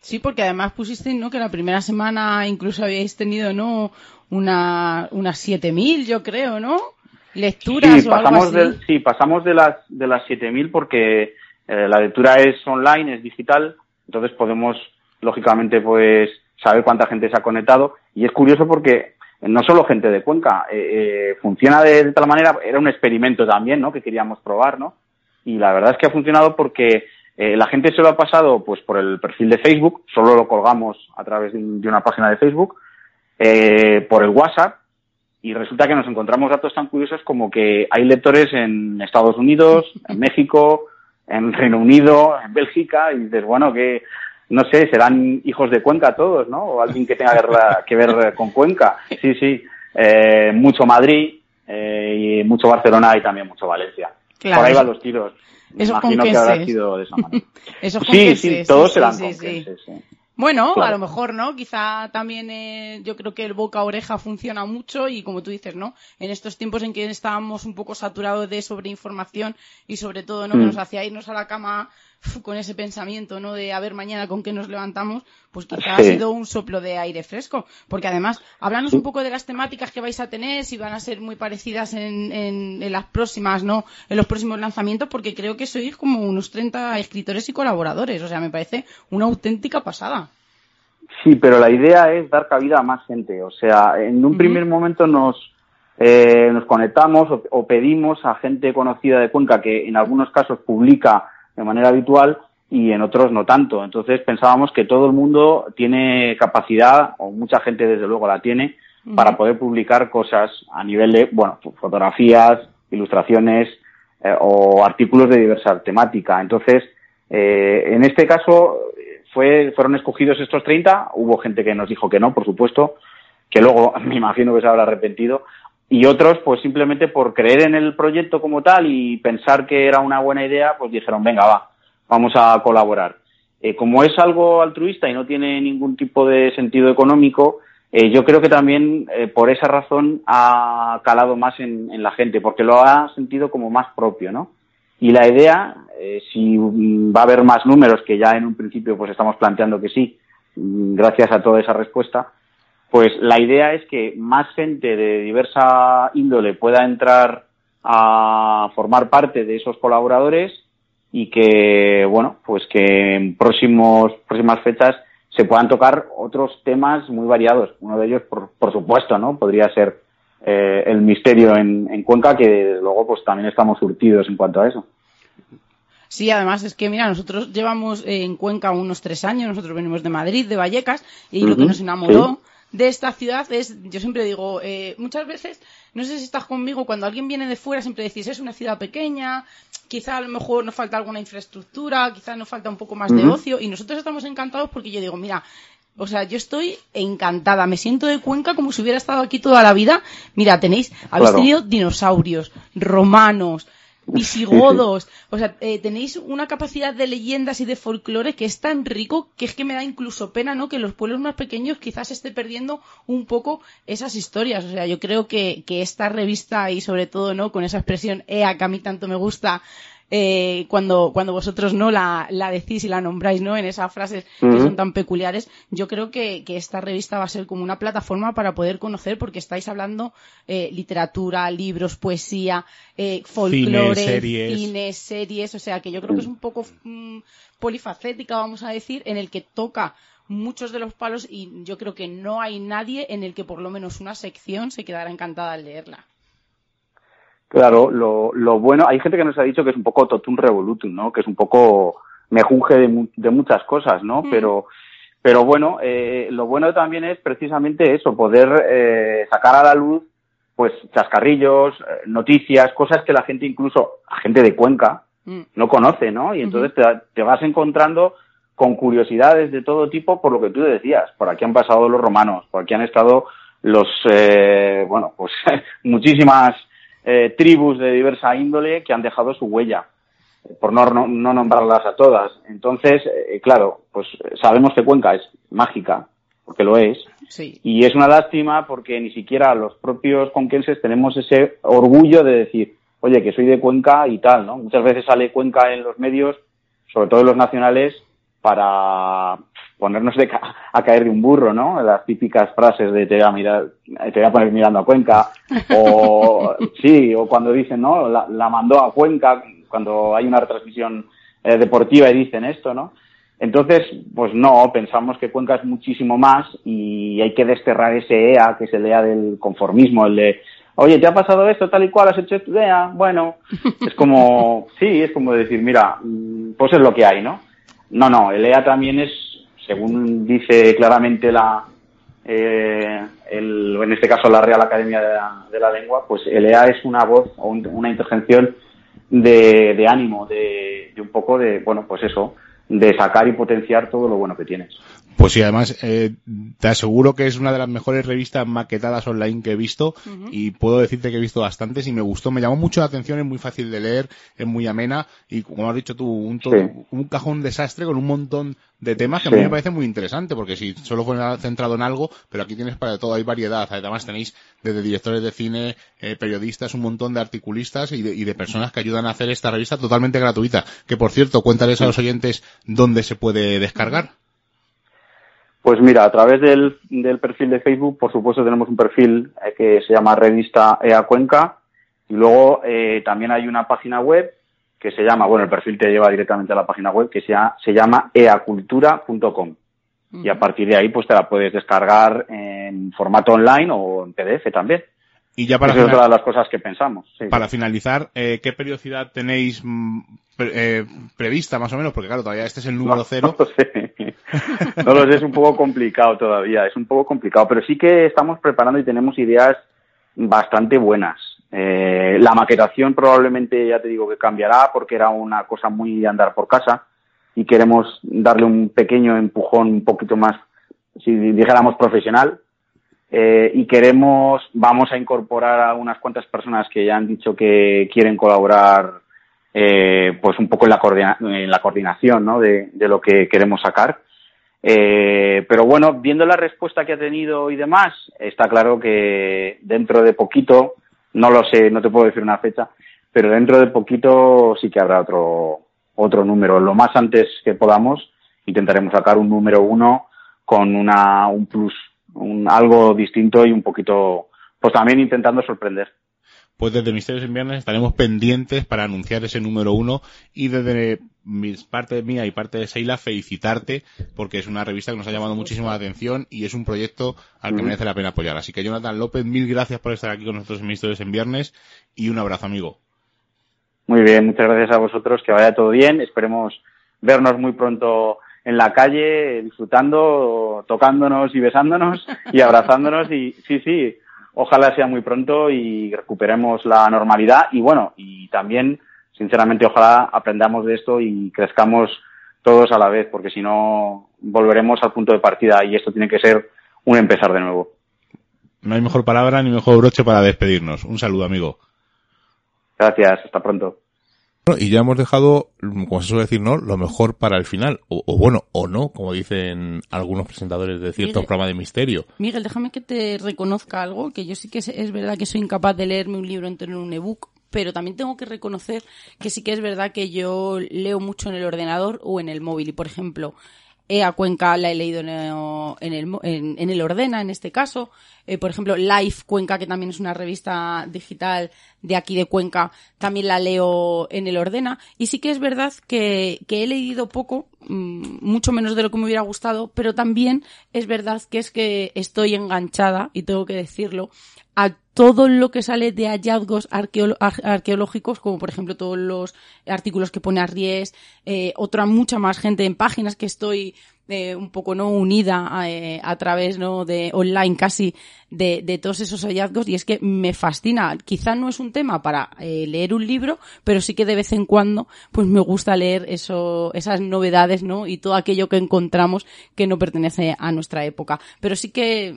Sí, porque además pusisteis, ¿no? Que la primera semana incluso habíais tenido, ¿no? Una, unas 7000, yo creo, ¿no? Lecturas sí, o algo pasamos así. de, sí, pasamos de las de las 7000 porque eh, la lectura es online, es digital, entonces podemos lógicamente pues saber cuánta gente se ha conectado y es curioso porque no solo gente de Cuenca, eh, eh, funciona de, de tal manera, era un experimento también, ¿no? Que queríamos probar, ¿no? Y la verdad es que ha funcionado porque eh, la gente se lo ha pasado pues por el perfil de Facebook, solo lo colgamos a través de, un- de una página de Facebook, eh, por el WhatsApp y resulta que nos encontramos datos tan curiosos como que hay lectores en Estados Unidos, en México, en Reino Unido, en Bélgica, y dices, bueno, que no sé, serán hijos de Cuenca todos, ¿no? O alguien que tenga que ver- que ver con Cuenca. Sí, sí, Eh, mucho Madrid, eh, y mucho Barcelona y también mucho Valencia. Claro, Por ahí van los tiros. Me eso imagino que habrá sido de esa manera. Eso sí, sí, todos serán sí, sí. Bueno, a lo mejor, ¿no? Quizá también eh, yo creo que el boca a oreja funciona mucho y como tú dices, ¿no? En estos tiempos en que estábamos un poco saturados de sobreinformación y sobre todo, ¿no? Que Mm. nos hacía irnos a la cama con ese pensamiento, ¿no? De a ver mañana con qué nos levantamos, pues quizá ha sido un soplo de aire fresco. Porque además, háblanos un poco de las temáticas que vais a tener, si van a ser muy parecidas en, en, en las próximas, ¿no? En los próximos lanzamientos, porque creo que sois como unos 30 escritores y colaboradores. O sea, me parece una auténtica pasada. Sí, pero la idea es dar cabida a más gente. O sea, en un primer momento nos, eh, nos conectamos o, o pedimos a gente conocida de Cuenca que en algunos casos publica de manera habitual y en otros no tanto. Entonces pensábamos que todo el mundo tiene capacidad, o mucha gente desde luego la tiene, para poder publicar cosas a nivel de, bueno, fotografías, ilustraciones eh, o artículos de diversa temática. Entonces, eh, en este caso fue, fueron escogidos estos 30, hubo gente que nos dijo que no, por supuesto, que luego me imagino que se habrá arrepentido, y otros pues simplemente por creer en el proyecto como tal y pensar que era una buena idea, pues dijeron, venga, va, vamos a colaborar. Eh, como es algo altruista y no tiene ningún tipo de sentido económico, eh, yo creo que también eh, por esa razón ha calado más en, en la gente, porque lo ha sentido como más propio, ¿no? Y la idea, eh, si va a haber más números, que ya en un principio pues estamos planteando que sí, mm, gracias a toda esa respuesta, pues la idea es que más gente de diversa índole pueda entrar a formar parte de esos colaboradores y que, bueno, pues que en próximos, próximas fechas se puedan tocar otros temas muy variados. Uno de ellos, por, por supuesto, ¿no? Podría ser eh, el misterio en, en Cuenca, que luego pues también estamos surtidos en cuanto a eso. Sí, además es que, mira, nosotros llevamos eh, en Cuenca unos tres años, nosotros venimos de Madrid, de Vallecas, y lo que nos enamoró sí. De esta ciudad es, yo siempre digo, eh, muchas veces, no sé si estás conmigo, cuando alguien viene de fuera siempre decís, es una ciudad pequeña, quizá a lo mejor nos falta alguna infraestructura, quizá nos falta un poco más de ocio, y nosotros estamos encantados porque yo digo, mira, o sea, yo estoy encantada, me siento de Cuenca como si hubiera estado aquí toda la vida. Mira, tenéis, habéis Claro. tenido dinosaurios, romanos, visigodos, o sea, eh, tenéis una capacidad de leyendas y de folclore que es tan rico que es que me da incluso pena, ¿no? Que los pueblos más pequeños quizás esté perdiendo un poco esas historias. O sea, yo creo que, que esta revista y sobre todo, ¿no? Con esa expresión EA que a mí tanto me gusta, eh, cuando, cuando vosotros no la, la decís y la nombráis, ¿no? En esas frases que son tan peculiares, yo creo que, que esta revista va a ser como una plataforma para poder conocer, porque estáis hablando eh, literatura, libros, poesía, eh, folclore, series. cine, series, o sea que yo creo que es un poco mm, polifacética, vamos a decir, en el que toca muchos de los palos y yo creo que no hay nadie en el que por lo menos una sección se quedará encantada al leerla. Claro, lo, lo bueno, hay gente que nos ha dicho que es un poco totum revolutum, ¿no? Que es un poco mejunje de, de muchas cosas, ¿no? Pero, pero bueno, eh, lo bueno también es precisamente eso, poder eh, sacar a la luz, pues, chascarrillos, eh, noticias, cosas que la gente incluso, la gente de Cuenca, no conoce, ¿no? Y entonces te, te vas encontrando con curiosidades de todo tipo por lo que tú decías. Por aquí han pasado los romanos, por aquí han estado los, eh, bueno, pues muchísimas eh, tribus de diversa índole que han dejado su huella, por no, no, no nombrarlas a todas. Entonces, eh, claro, pues sabemos que Cuenca es mágica, porque lo es, Sí. y es una lástima porque ni siquiera los propios conquenses tenemos ese orgullo de decir, oye, que soy de Cuenca y tal, ¿no? Muchas veces sale Cuenca en los medios, sobre todo en los nacionales, para ponernos de ca- a caer de un burro, ¿no? Las típicas frases de te voy a mirar, te voy a poner mirando a Cuenca, o sí, o cuando dicen, ¿no? La, la mandó a Cuenca, cuando hay una retransmisión eh, deportiva y dicen esto, ¿no? Entonces, pues no, pensamos que Cuenca es muchísimo más y hay que desterrar ese EA, que es el EA del conformismo, el de, oye, ¿te ha pasado esto tal y cual? ¿Has hecho esto? EA? Bueno, es como, sí, es como decir, mira, mm, pues es lo que hay, ¿no? No, no, el EA también es, según dice claramente la, eh, el, en este caso la Real Academia de la, de la Lengua, pues el EA es una voz o un- una intervención de, de ánimo, de, de un poco de, bueno, pues eso, de sacar y potenciar todo lo bueno que tienes. Pues sí, además eh, te aseguro que es una de las mejores revistas maquetadas online que he visto y puedo decirte que he visto bastantes y me gustó, me llamó mucho la atención, es muy fácil de leer, es muy amena y como has dicho tú, un, todo- Sí. un cajón desastre con un montón de temas que a mí me parece muy interesante porque si solo fuera centrado en algo, pero aquí tienes para todo, hay variedad, además tenéis desde directores de cine, eh, periodistas, un montón de articulistas y de, y de personas que ayudan a hacer esta revista totalmente gratuita. Que por cierto, cuéntales a los oyentes dónde se puede descargar. Pues mira, a través del, del perfil de Facebook, por supuesto, tenemos un perfil eh, que se llama Revista EA Cuenca y luego eh, también hay una página web que se llama, bueno, el perfil te lleva directamente a la página web que se, llama- se llama eacultura.com y a partir de ahí pues te la puedes descargar en formato online o en PDF también. Y ya para, Esa es final- otra de las cosas que pensamos. sí. para finalizar, eh, ¿qué periodicidad tenéis mm, pre- eh, prevista más o menos? Porque claro, todavía este es el número No, cero. No lo sé. No lo sé, es un poco complicado todavía, es un poco complicado, pero sí que estamos preparando y tenemos ideas bastante buenas. Eh, la maquetación probablemente, ya te digo, que cambiará porque era una cosa muy de andar por casa y queremos darle un pequeño empujón un poquito más, si dijéramos profesional. Eh, y queremos, vamos a incorporar a unas cuantas personas que ya han dicho que quieren colaborar eh, pues un poco en la, coordina- en la coordinación ¿no? de, de lo que queremos sacar. Eh, pero bueno, viendo la respuesta que ha tenido y demás, está claro que dentro de poquito, no lo sé, no te puedo decir una fecha, pero dentro de poquito sí que habrá otro, otro número. Lo más antes que podamos, intentaremos sacar un número uno con una, un plus, un, algo distinto y un poquito, pues también intentando sorprender. Pues desde Misterios en Viernes estaremos pendientes para anunciar ese número uno y desde mis parte mía y parte de Seila felicitarte porque es una revista que nos ha llamado muchísimo la atención y es un proyecto al que merece la pena apoyar. Así que Jonathan López, mil gracias por estar aquí con nosotros en Misterios en Viernes y un abrazo amigo. Muy bien, muchas gracias a vosotros, que vaya todo bien. Esperemos vernos muy pronto en la calle, disfrutando, tocándonos y besándonos y abrazándonos. Y sí, sí, ojalá sea muy pronto y recuperemos la normalidad. Y bueno, y también, sinceramente, ojalá aprendamos de esto y crezcamos todos a la vez, porque si no, volveremos al punto de partida y esto tiene que ser un empezar de nuevo. No hay mejor palabra ni mejor broche para despedirnos. Un saludo amigo. Gracias, hasta pronto. Y ya hemos dejado, como se suele decir, ¿no? Lo mejor para el final. O, o bueno, o no, como dicen algunos presentadores de ciertos Miguel. programas de misterio. Miguel, déjame que te reconozca algo, que yo sí que es, es verdad que soy incapaz de leerme un libro entero en un ebook, pero también tengo que reconocer que sí que es verdad que yo leo mucho en el ordenador o en el móvil. Y por ejemplo, EA Cuenca la he leído en el, en- en el Ordena, en este caso. Eh, por ejemplo, Life Cuenca, que también es una revista digital de aquí de Cuenca, también la leo en el Ordena. Y sí que es verdad que, que he leído poco, mm, mucho menos de lo que me hubiera gustado, pero también es verdad que es que estoy enganchada, y tengo que decirlo, a todo lo que sale de hallazgos arqueológicos, como por ejemplo todos los artículos que pone Arries, eh, otra mucha más gente en páginas que estoy eh, un poco no unida a, eh, a través no de online casi de, de todos esos hallazgos. Y es que me fascina. Quizá no es un tema para eh, leer un libro pero sí que de vez en cuando pues me gusta leer eso esas novedades no y todo aquello que encontramos que no pertenece a nuestra época. Pero sí que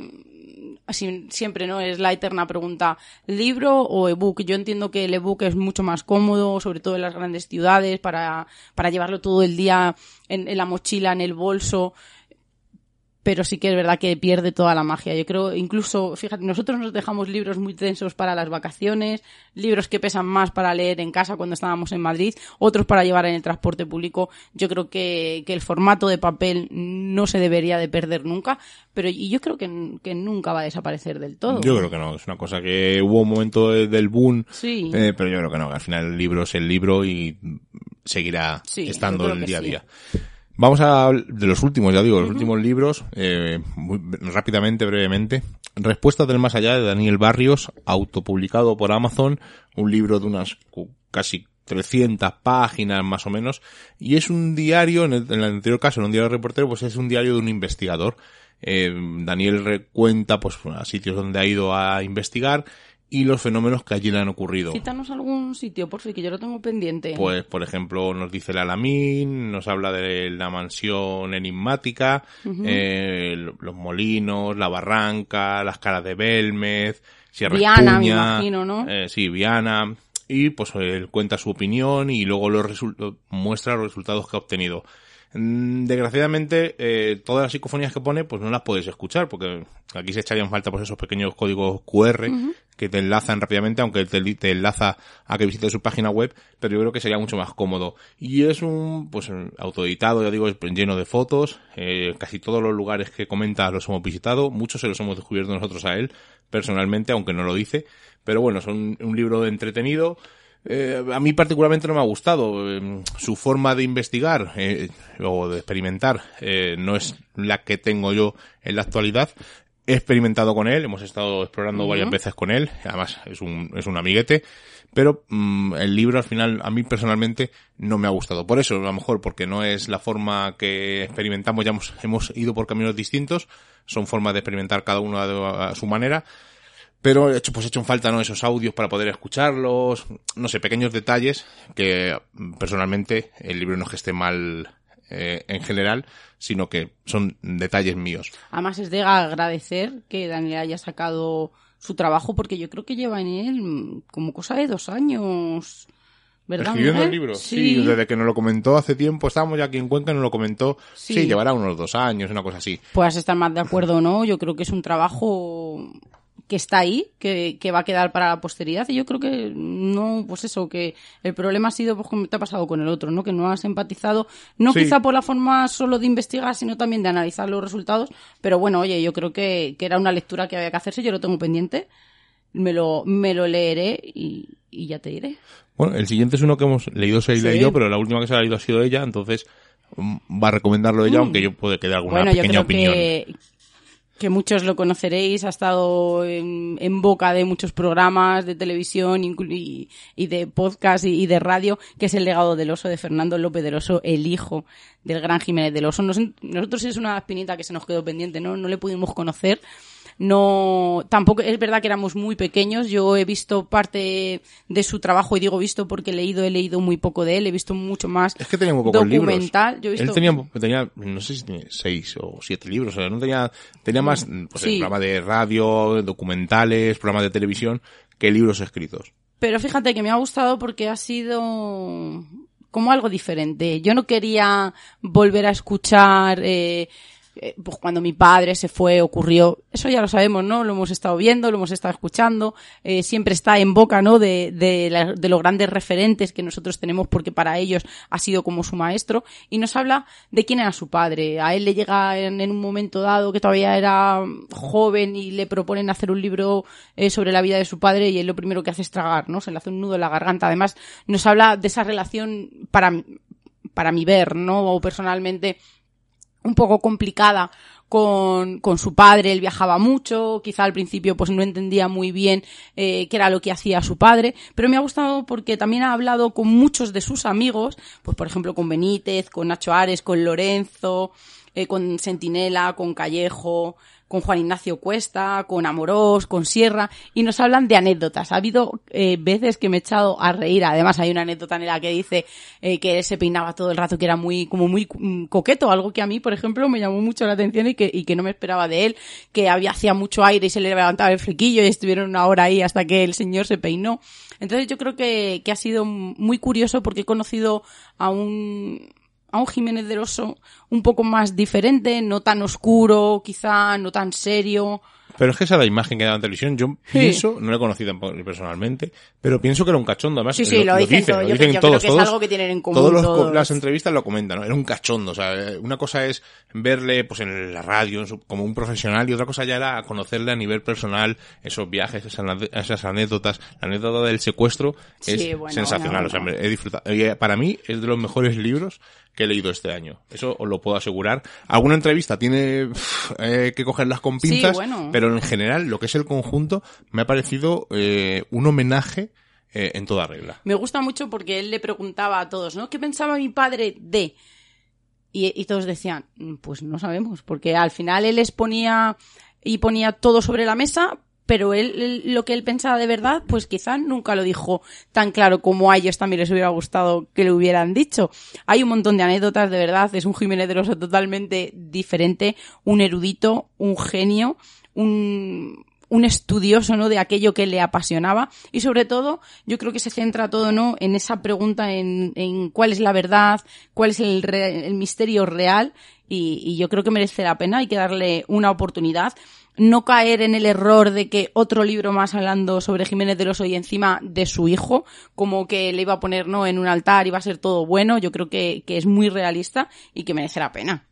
así siempre no es la eterna pregunta libro o ebook yo entiendo que el ebook es mucho más cómodo sobre todo en las grandes ciudades para para llevarlo todo el día en, en la mochila en el bolso pero sí que es verdad que pierde toda la magia. Yo creo, incluso, fíjate, nosotros nos dejamos libros muy densos para las vacaciones, libros que pesan más para leer en casa cuando estábamos en Madrid, otros para llevar en el transporte público. Yo creo que, que el formato de papel no se debería de perder nunca, pero y yo creo que, que nunca va a desaparecer del todo. Yo creo que no, es una cosa que hubo un momento de- del boom, Sí. eh, pero yo creo que no, que al final el libro es el libro y seguirá Sí, estando el día a día. Vamos a de los últimos, ya digo, los últimos libros, eh, muy rápidamente, brevemente. Respuestas del más allá de Daniel Barrios, autopublicado por Amazon, un libro de unas casi 300 páginas más o menos, y es un diario, en el, en el anterior caso, en un diario de reportero, pues es un diario de un investigador. Eh, Daniel recuenta pues a sitios donde ha ido a investigar y los fenómenos que allí le han ocurrido. Cítanos algún sitio, por fin, que yo lo tengo pendiente. Pues, por ejemplo, nos dice el Alamín, nos habla de la mansión enigmática, eh, los molinos, la barranca, las caras de Belmez, Sierra Viana, me Espuña, imagino, ¿no? eh, sí, Viana, y pues él cuenta su opinión y luego los muestra los resultados que ha obtenido. Mm, Desgraciadamente, eh, todas las psicofonías que pone, pues no las puedes escuchar, porque aquí se echarían falta pues esos pequeños códigos QR que te enlazan rápidamente, aunque te, te enlaza a que visites su página web, pero yo creo que sería mucho más cómodo. Y es un, pues, autoeditado, ya digo, es lleno de fotos, eh, casi todos los lugares que comenta los hemos visitado, muchos se los hemos descubierto nosotros a él, personalmente, aunque no lo dice, pero bueno, son un libro entretenido, eh, a mí particularmente no me ha gustado. Eh, su forma de investigar eh, o de experimentar eh, no es la que tengo yo en la actualidad. He experimentado con él, hemos estado explorando varias veces con él, además es un, es un amiguete, pero mm, el libro al final a mí personalmente no me ha gustado. Por eso, a lo mejor porque no es la forma que experimentamos, ya hemos, hemos ido por caminos distintos, son formas de experimentar cada uno a, a su manera, pero he hecho, pues he hecho en falta, ¿no? Esos audios para poder escucharlos, no sé, pequeños detalles que mm, personalmente el libro no es que esté mal eh, en general, sino que son detalles míos. Además es de agradecer que Daniel haya sacado su trabajo porque yo creo que lleva en él mm, como cosa de dos años. ¿Verdad? Escribiendo el libro, sí. desde que nos lo comentó hace tiempo, estábamos ya aquí en Cuenca, nos lo comentó, sí, Sí. llevará unos dos años, una cosa así. Puedas estar más de acuerdo o no, yo creo que es un trabajo que está ahí, que, que va a quedar para la posteridad y yo creo que no, pues eso, que el problema ha sido pues como te ha pasado con el otro, ¿no? Que no has empatizado, no Sí. quizá por la forma solo de investigar, sino también de analizar los resultados, pero bueno, oye, yo creo que, que era una lectura que había que hacerse, yo lo tengo pendiente, me lo, me lo leeré y, y ya te diré. Bueno, el siguiente es uno que hemos leído Seila Sí. y yo, pero la última que se ha leído ha sido ella, entonces mm, va a recomendarlo ella, Mm. aunque yo puede quedar alguna bueno, yo pequeña creo opinión. que, que muchos lo conoceréis, ha estado en, boca de muchos programas de televisión y, y de podcast y, de radio, que es el legado del oso de Fernando López del Oso, el hijo del gran Jiménez del Oso. Nos- nosotros es una espinita que se nos quedó pendiente, ¿no? No le pudimos conocer. No, tampoco, es verdad que éramos muy pequeños. Yo he visto parte de su trabajo y digo visto porque he leído, he leído muy poco de él, he visto mucho más Es que tenía muy pocos libros. documental. Yo he visto, Él tenía, tenía, no sé si tenía seis o siete libros, o sea, no tenía, tenía más, pues, Sí. programa de radio, documentales, programas de televisión, que libros escritos. Pero fíjate que me ha gustado porque ha sido como algo diferente. Yo no quería volver a escuchar eh, eh, pues cuando mi padre se fue, ocurrió. Eso ya lo sabemos, ¿no? Lo hemos estado viendo, lo hemos estado escuchando. eh, siempre está en boca, ¿no? De, de, los grandes referentes que nosotros tenemos porque para ellos ha sido como su maestro. Y nos habla de quién era su padre. A él le llega en, en un momento dado que todavía era joven y le proponen hacer un libro eh, sobre la vida de su padre y él lo primero que hace es tragar, ¿no? Se le hace un nudo en la garganta. Además, nos habla de esa relación para, para mi ver, ¿no? O personalmente un poco complicada con, con su padre, él viajaba mucho, quizá al principio pues no entendía muy bien eh, qué era lo que hacía su padre, pero me ha gustado porque también ha hablado con muchos de sus amigos, pues por ejemplo con Benítez, con Nacho Ares, con Lorenzo, eh, con Sentinela, con Callejo, con Juan Ignacio Cuesta, con Amorós, con Sierra, y nos hablan de anécdotas. Ha habido eh, veces que me he echado a reír. Además, hay una anécdota en la que dice eh, que él se peinaba todo el rato, que era muy, como muy mm, coqueto, algo que a mí, por ejemplo, me llamó mucho la atención y que, y que no me esperaba de él, que había, hacía mucho aire y se le levantaba el flequillo y estuvieron una hora ahí hasta que el señor se peinó. Entonces yo creo que, que ha sido muy curioso porque he conocido a un, a un Jiménez del Oso un poco más diferente, no tan oscuro, quizá, no tan serio. Pero es que esa es la imagen que daba en televisión. Yo Sí. pienso, no le conocí tampoco personalmente, pero pienso que era un cachondo. Además, Sí, sí, lo dicen todo. Yo creo- yo creo que es algo que tienen en común Todos los- todos. las entrevistas lo comentan, ¿no? Era un cachondo. O sea, una cosa es verle pues en la radio en su- como un profesional y otra cosa ya era conocerle a nivel personal, esos viajes, esas, esas anécdotas. La anécdota del secuestro es Sí, bueno, sensacional. no, O sea, no. he disfrutado. Eh, Para mí es de los mejores libros que he leído este año. Eso os lo puedo asegurar. Alguna entrevista tiene eh, que cogerlas con Sí, pinzas, bueno. pero en general lo que es el conjunto me ha parecido eh, un homenaje eh, en toda regla. Me gusta mucho porque él le preguntaba a todos, ¿no? ¿Qué pensaba mi padre de? Y, y todos decían, "Mm, pues no sabemos, porque al final él les ponía y ponía todo sobre la mesa, pero él, lo que él pensaba de verdad, pues quizá nunca lo dijo tan claro como a ellos también les hubiera gustado que lo hubieran dicho. Hay un montón de anécdotas, de verdad, es un Jiménez del Oso totalmente diferente, un erudito, un genio, un, un estudioso, ¿no? De aquello que le apasionaba y sobre todo, yo creo que se centra todo, ¿no? En esa pregunta en, en cuál es la verdad, cuál es el, re- el misterio real y yo creo que merece la pena, hay que darle una oportunidad. No caer en el error de que otro libro más hablando sobre Jiménez del Oso y encima de su hijo, como que le iba a poner no en un altar y va a ser todo bueno, yo creo que, que es muy realista y que merece la pena.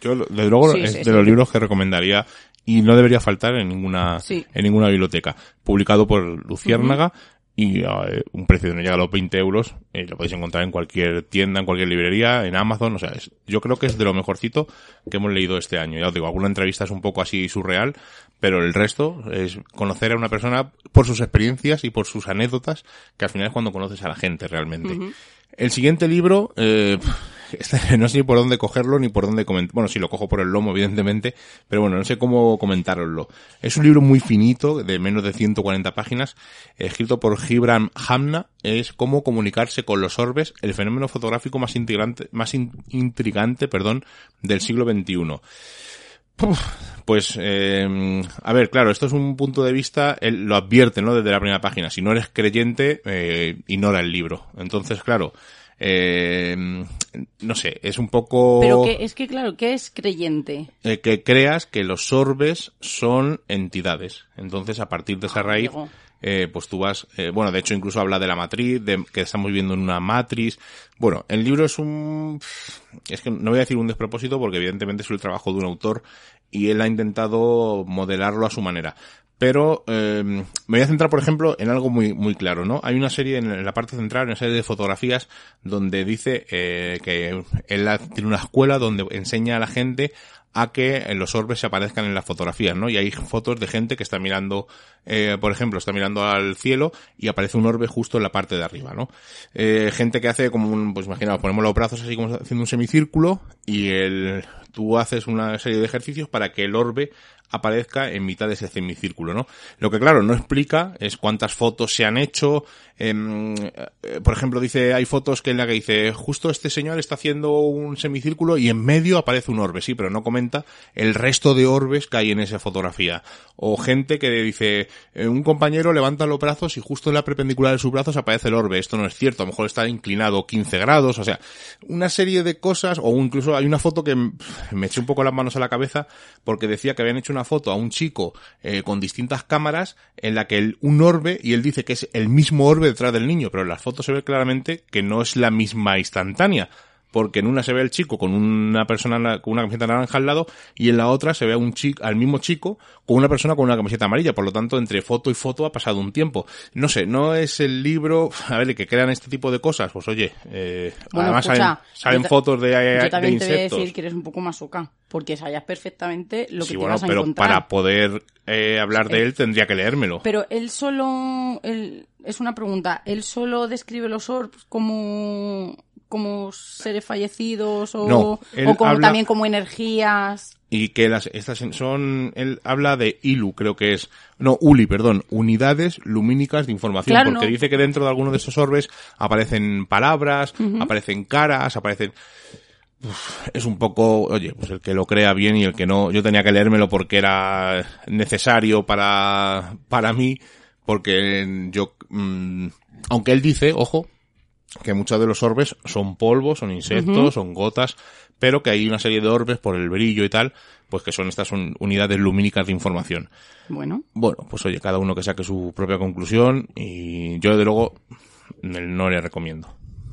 Yo, desde luego, Sí, es sí, de sí. los libros que recomendaría y no debería faltar en ninguna, en ninguna biblioteca. Publicado por Luciérnaga y eh, un precio que no llega a los 20 euros. eh, lo podéis encontrar en cualquier tienda, en cualquier librería, en Amazon. O sea, es- yo creo que es de lo mejorcito que hemos leído este año. Ya os digo, alguna entrevista es un poco así surreal, pero el resto es conocer a una persona por sus experiencias y por sus anécdotas, que al final es cuando conoces a la gente realmente. El siguiente libro, eh, no sé ni por dónde cogerlo ni por dónde comentar. Bueno, sí lo cojo por el lomo, evidentemente, pero bueno, no sé cómo comentároslo. Es un libro muy finito, de menos de 140 páginas, escrito por Gibran Hamna. Es cómo comunicarse con los orbes, el fenómeno fotográfico más intrigante, más in- intrigante, perdón, del siglo XXI. Pues, eh, a ver, claro, esto es un punto de vista, él lo advierte, ¿no? Desde la primera página. Si no eres creyente, eh, ignora el libro. Entonces, claro, eh, no sé, es un poco... Pero que, es que claro, ¿qué es creyente? eh, que creas que los orbes son entidades. Entonces, a partir de esa raíz, amigo. eh, pues tú vas, eh, bueno, de hecho incluso habla de la matriz, de que estamos viviendo en una matriz. Bueno, el libro es un, es que no voy a decir un despropósito porque evidentemente es el trabajo de un autor y él ha intentado modelarlo a su manera. Pero eh, me voy a centrar, por ejemplo, en algo muy muy claro, ¿no? Hay una serie en la parte central, una serie de fotografías donde dice eh, que él tiene una escuela donde enseña a la gente a que los orbes se aparezcan en las fotografías, ¿no? Y hay fotos de gente que está mirando, eh, por ejemplo, está mirando al cielo y aparece un orbe justo en la parte de arriba, ¿no? Eh, gente que hace como un, pues imaginaos, ponemos los brazos así como haciendo un semicírculo y el, tú haces una serie de ejercicios para que el orbe aparezca en mitad de ese semicírculo, ¿no? Lo que claro no explica es cuántas fotos se han hecho. em, eh, por ejemplo, dice hay fotos que en la que dice justo este señor está haciendo un semicírculo y en medio aparece un orbe, sí, pero no comenta el resto de orbes que hay en esa fotografía. O gente que dice eh, un compañero levanta los brazos y justo en la perpendicular de sus brazos aparece el orbe. Esto no es cierto, a lo mejor está inclinado 15 grados, o sea, una serie de cosas, o incluso hay una foto que me eché un poco las manos a la cabeza porque decía que habían hecho una foto a un chico eh, con distintas cámaras en la que un orbe, y él dice que es el mismo orbe detrás del niño, pero en las fotos se ve claramente que no es la misma instantánea. Porque en una se ve el chico con una persona na- con una camiseta naranja al lado y en la otra se ve a un chico, al mismo chico con una persona con una camiseta amarilla. Por lo tanto, entre foto y foto ha pasado un tiempo. No sé, no es el libro, a ver, que crean este tipo de cosas. Pues oye, eh, Bueno, además escucha, salen, salen fotos de, eh, Yo también de te voy a decir que eres un poco masoca, porque sabías perfectamente lo que sí, te bueno, ibas a pero encontrar. para poder eh, hablar de él tendría que leérmelo. Pero él solo, él, es una pregunta, ¿él solo describe los orbs como, como seres fallecidos o, No, o como habla- también como energías? Y que las, estas son, él habla de ILU, creo que es, no, ULI, perdón, unidades lumínicas de información, Claro, porque no. dice que dentro de alguno de estos orbes aparecen palabras, aparecen caras, aparecen, Uf, es un poco, oye, pues el que lo crea bien y el que no, yo tenía que leérmelo porque era necesario para, para mí, porque yo, mm, aunque él dice, ojo, que muchos de los orbes son polvos, son insectos, son gotas, pero que hay una serie de orbes por el brillo y tal, pues que son estas un- unidades lumínicas de información. Bueno, Bueno, pues oye, cada uno que saque su propia conclusión y yo desde luego no le recomiendo.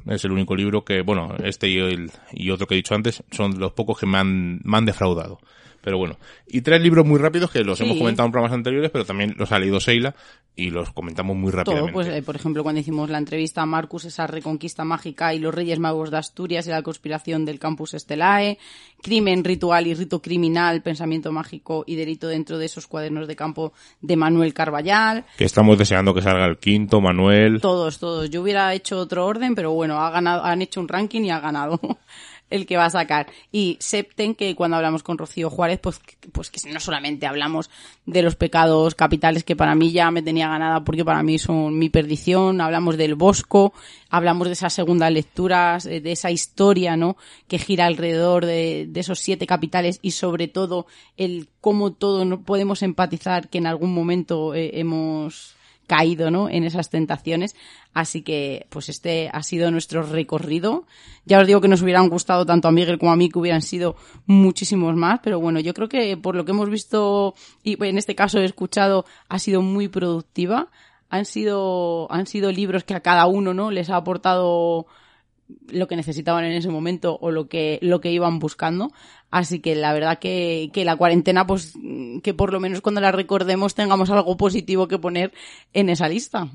Es el único libro que, bueno, este y, el- y otro que he dicho antes son los pocos que me han, me han defraudado. Pero bueno, y tres libros muy rápidos que los Sí. hemos comentado en programas anteriores, pero también los ha leído Seila y los comentamos muy todo, rápidamente. pues eh, por ejemplo cuando hicimos la entrevista a Marcus, esa reconquista mágica y los Reyes Magos de Asturias y la conspiración del campus Estelae, crimen ritual y rito criminal, pensamiento mágico y delito dentro de esos cuadernos de campo de Manuel Carballal, Que estamos deseando que salga el quinto, Manuel. Todos, todos. Yo hubiera hecho otro orden, pero bueno, ha ganado, han hecho un ranking y ha ganado. el que va a sacar. Y septen que cuando hablamos con Rocío Juárez, pues, pues que no solamente hablamos de los pecados capitales que para mí ya me tenía ganada porque para mí son mi perdición, hablamos del Bosco, hablamos de esas segundas lecturas, eh, de esa historia, ¿no? Que gira alrededor de, de esos siete capitales y sobre todo el cómo todos no podemos empatizar que en algún momento eh, hemos caído, ¿no? En esas tentaciones. Así que, pues este ha sido nuestro recorrido. Ya os digo que nos hubieran gustado tanto a Miguel como a mí, que hubieran sido muchísimos más, pero bueno, yo creo que por lo que hemos visto y en este caso he escuchado, ha sido muy productiva. Han sido, han sido libros que a cada uno, ¿no? Les ha aportado lo que necesitaban en ese momento o lo que, lo que iban buscando. Así que la verdad que, que la cuarentena, pues, que por lo menos cuando la recordemos tengamos algo positivo que poner en esa lista.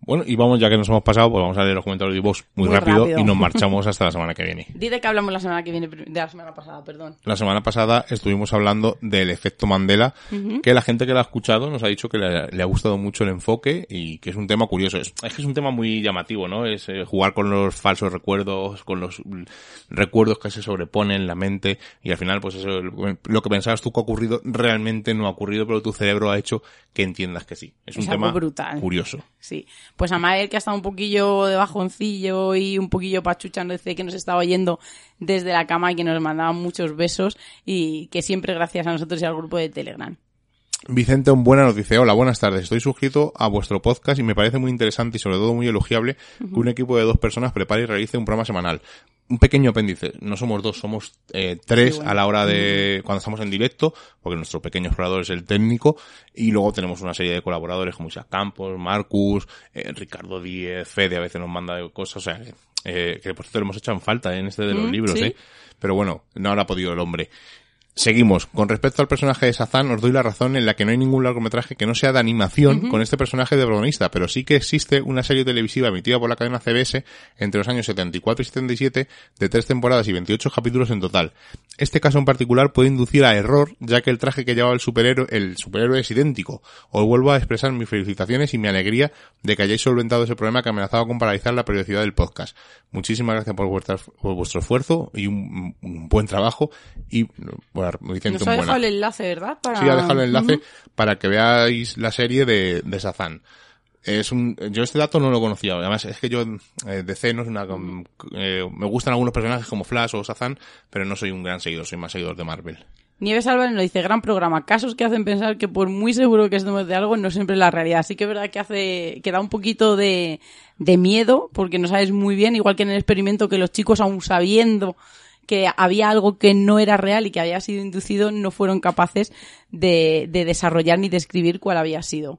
Bueno, y vamos, ya que nos hemos pasado, pues vamos a leer los comentarios de vos muy, Muy rápido, rápido. y nos marchamos hasta la semana que viene. Di de que hablamos la semana que viene, de la semana pasada, perdón. La semana pasada estuvimos hablando del efecto Mandela, que la gente que lo ha escuchado nos ha dicho que le, le ha gustado mucho el enfoque y que es un tema curioso. Es, es que es un tema muy llamativo, ¿no? Es eh, jugar con los falsos recuerdos, con los recuerdos que se sobreponen en la mente y al final, pues eso, lo que pensabas tú que ha ocurrido realmente no ha ocurrido, pero tu cerebro ha hecho que entiendas que sí. Es un Es tema brutal. curioso. Sí. Pues a Mael, que ha estado un poquillo de bajoncillo y un poquillo pachuchando, dice que nos estaba oyendo desde la cama y que nos mandaba muchos besos y que siempre gracias a nosotros y al grupo de Telegram. Vicente Buena nos dice, hola, buenas tardes, estoy suscrito a vuestro podcast y me parece muy interesante y sobre todo muy elogiable que un equipo de dos personas prepare y realice un programa semanal. Un pequeño apéndice, no somos dos, somos eh, tres bueno. a la hora de cuando estamos en directo, porque nuestro pequeño explorador es el técnico, y luego tenemos una serie de colaboradores como Isaac Campos, Marcus, eh, Ricardo Díez, Fede a veces nos manda cosas, o sea, que, eh, que por cierto lo hemos hecho en falta eh, en este de los Mm, libros, sí. eh. Pero bueno, no habrá podido el hombre. Seguimos. Con respecto al personaje de Sazan, os doy la razón en la que no hay ningún largometraje que no sea de animación con este personaje de protagonista, pero sí que existe una serie televisiva emitida por la cadena CBS entre los años 74 y 77 de tres temporadas y 28 capítulos en total. Este caso en particular puede inducir a error, ya que el traje que llevaba el superhéroe, el superhéroe es idéntico. Os vuelvo a expresar mis felicitaciones y mi alegría de que hayáis solventado ese problema que amenazaba con paralizar la periodicidad del podcast. Muchísimas gracias por, vuestra- por vuestro esfuerzo y un, un buen trabajo y bueno, Vicente, Nos ha dejado el enlace, ¿verdad? Para... Sí, ha dejado el enlace para que veáis la serie de, de Sazan. Es un, yo este dato no lo conocía. Además, es que yo, eh, DC no es una, eh, me gustan algunos personajes como Flash o Sazan, pero no soy un gran seguidor, soy más seguidor de Marvel. Nieves Álvarez nos dice, gran programa, casos que hacen pensar que por muy seguro que estemos de algo, no siempre es la realidad. Así que es verdad que hace, que da un poquito de, de miedo, porque no sabes muy bien, igual que en el experimento, que los chicos aún sabiendo que había algo que no era real y que había sido inducido, no fueron capaces de, de desarrollar ni describir cuál había sido.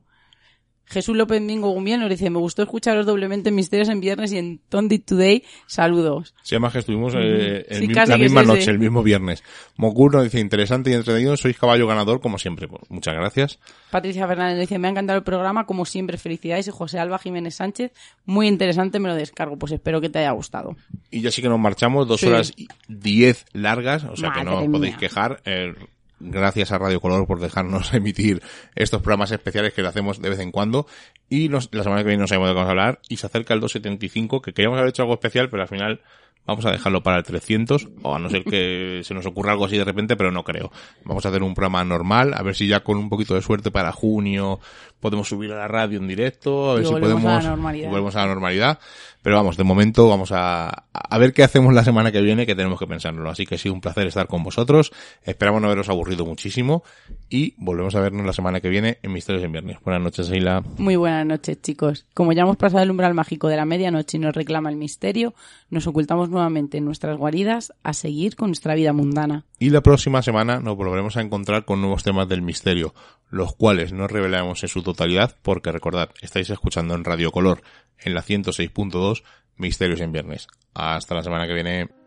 Jesús López Mingo Gumiel nos dice, me gustó escucharos doblemente en Misterios en Viernes y en Tondit Today. Saludos. Sí, además que estuvimos eh, el Sí, mi- casi la misma noche, el mismo viernes. Mokur nos dice, interesante y entretenido, sois caballo ganador como siempre. Pues, muchas gracias. Patricia Fernández dice, me ha encantado el programa, como siempre, felicidades. Y José Alba Jiménez Sánchez, muy interesante, me lo descargo. Pues espero que te haya gustado. Y ya sí que nos marchamos, dos Sí. horas y diez largas, o sea que no os podéis mía. quejar. Eh, gracias a Radio Color por dejarnos emitir estos programas especiales que lo hacemos de vez en cuando. Y nos- la semana que viene no sabemos de qué vamos a hablar. Y se acerca el 275, que queríamos haber hecho algo especial, pero al final vamos a dejarlo para el 300, o a no ser que se nos ocurra algo así de repente, pero no creo. Vamos a hacer un programa normal, a ver si ya con un poquito de suerte para junio podemos subir a la radio en directo, a ver Y si a podemos... volvemos a la normalidad. Pero vamos, de momento vamos a, a ver qué hacemos la semana que viene, que tenemos que pensárnoslo. Así que sí, un placer estar con vosotros. Esperamos no haberos aburrido muchísimo. Y volvemos a vernos la semana que viene en Misterios en Viernes. Buenas noches, Sheila. Muy buenas noches, chicos. Como ya hemos pasado el umbral mágico de la medianoche y nos reclama el misterio, nos ocultamos nuevamente en nuestras guaridas a seguir con nuestra vida mundana. Y la próxima semana nos volveremos a encontrar con nuevos temas del misterio, los cuales no revelaremos en su totalidad, porque recordad, estáis escuchando en Radio Color, en la 106.2, Misterios en Viernes. Hasta la semana que viene.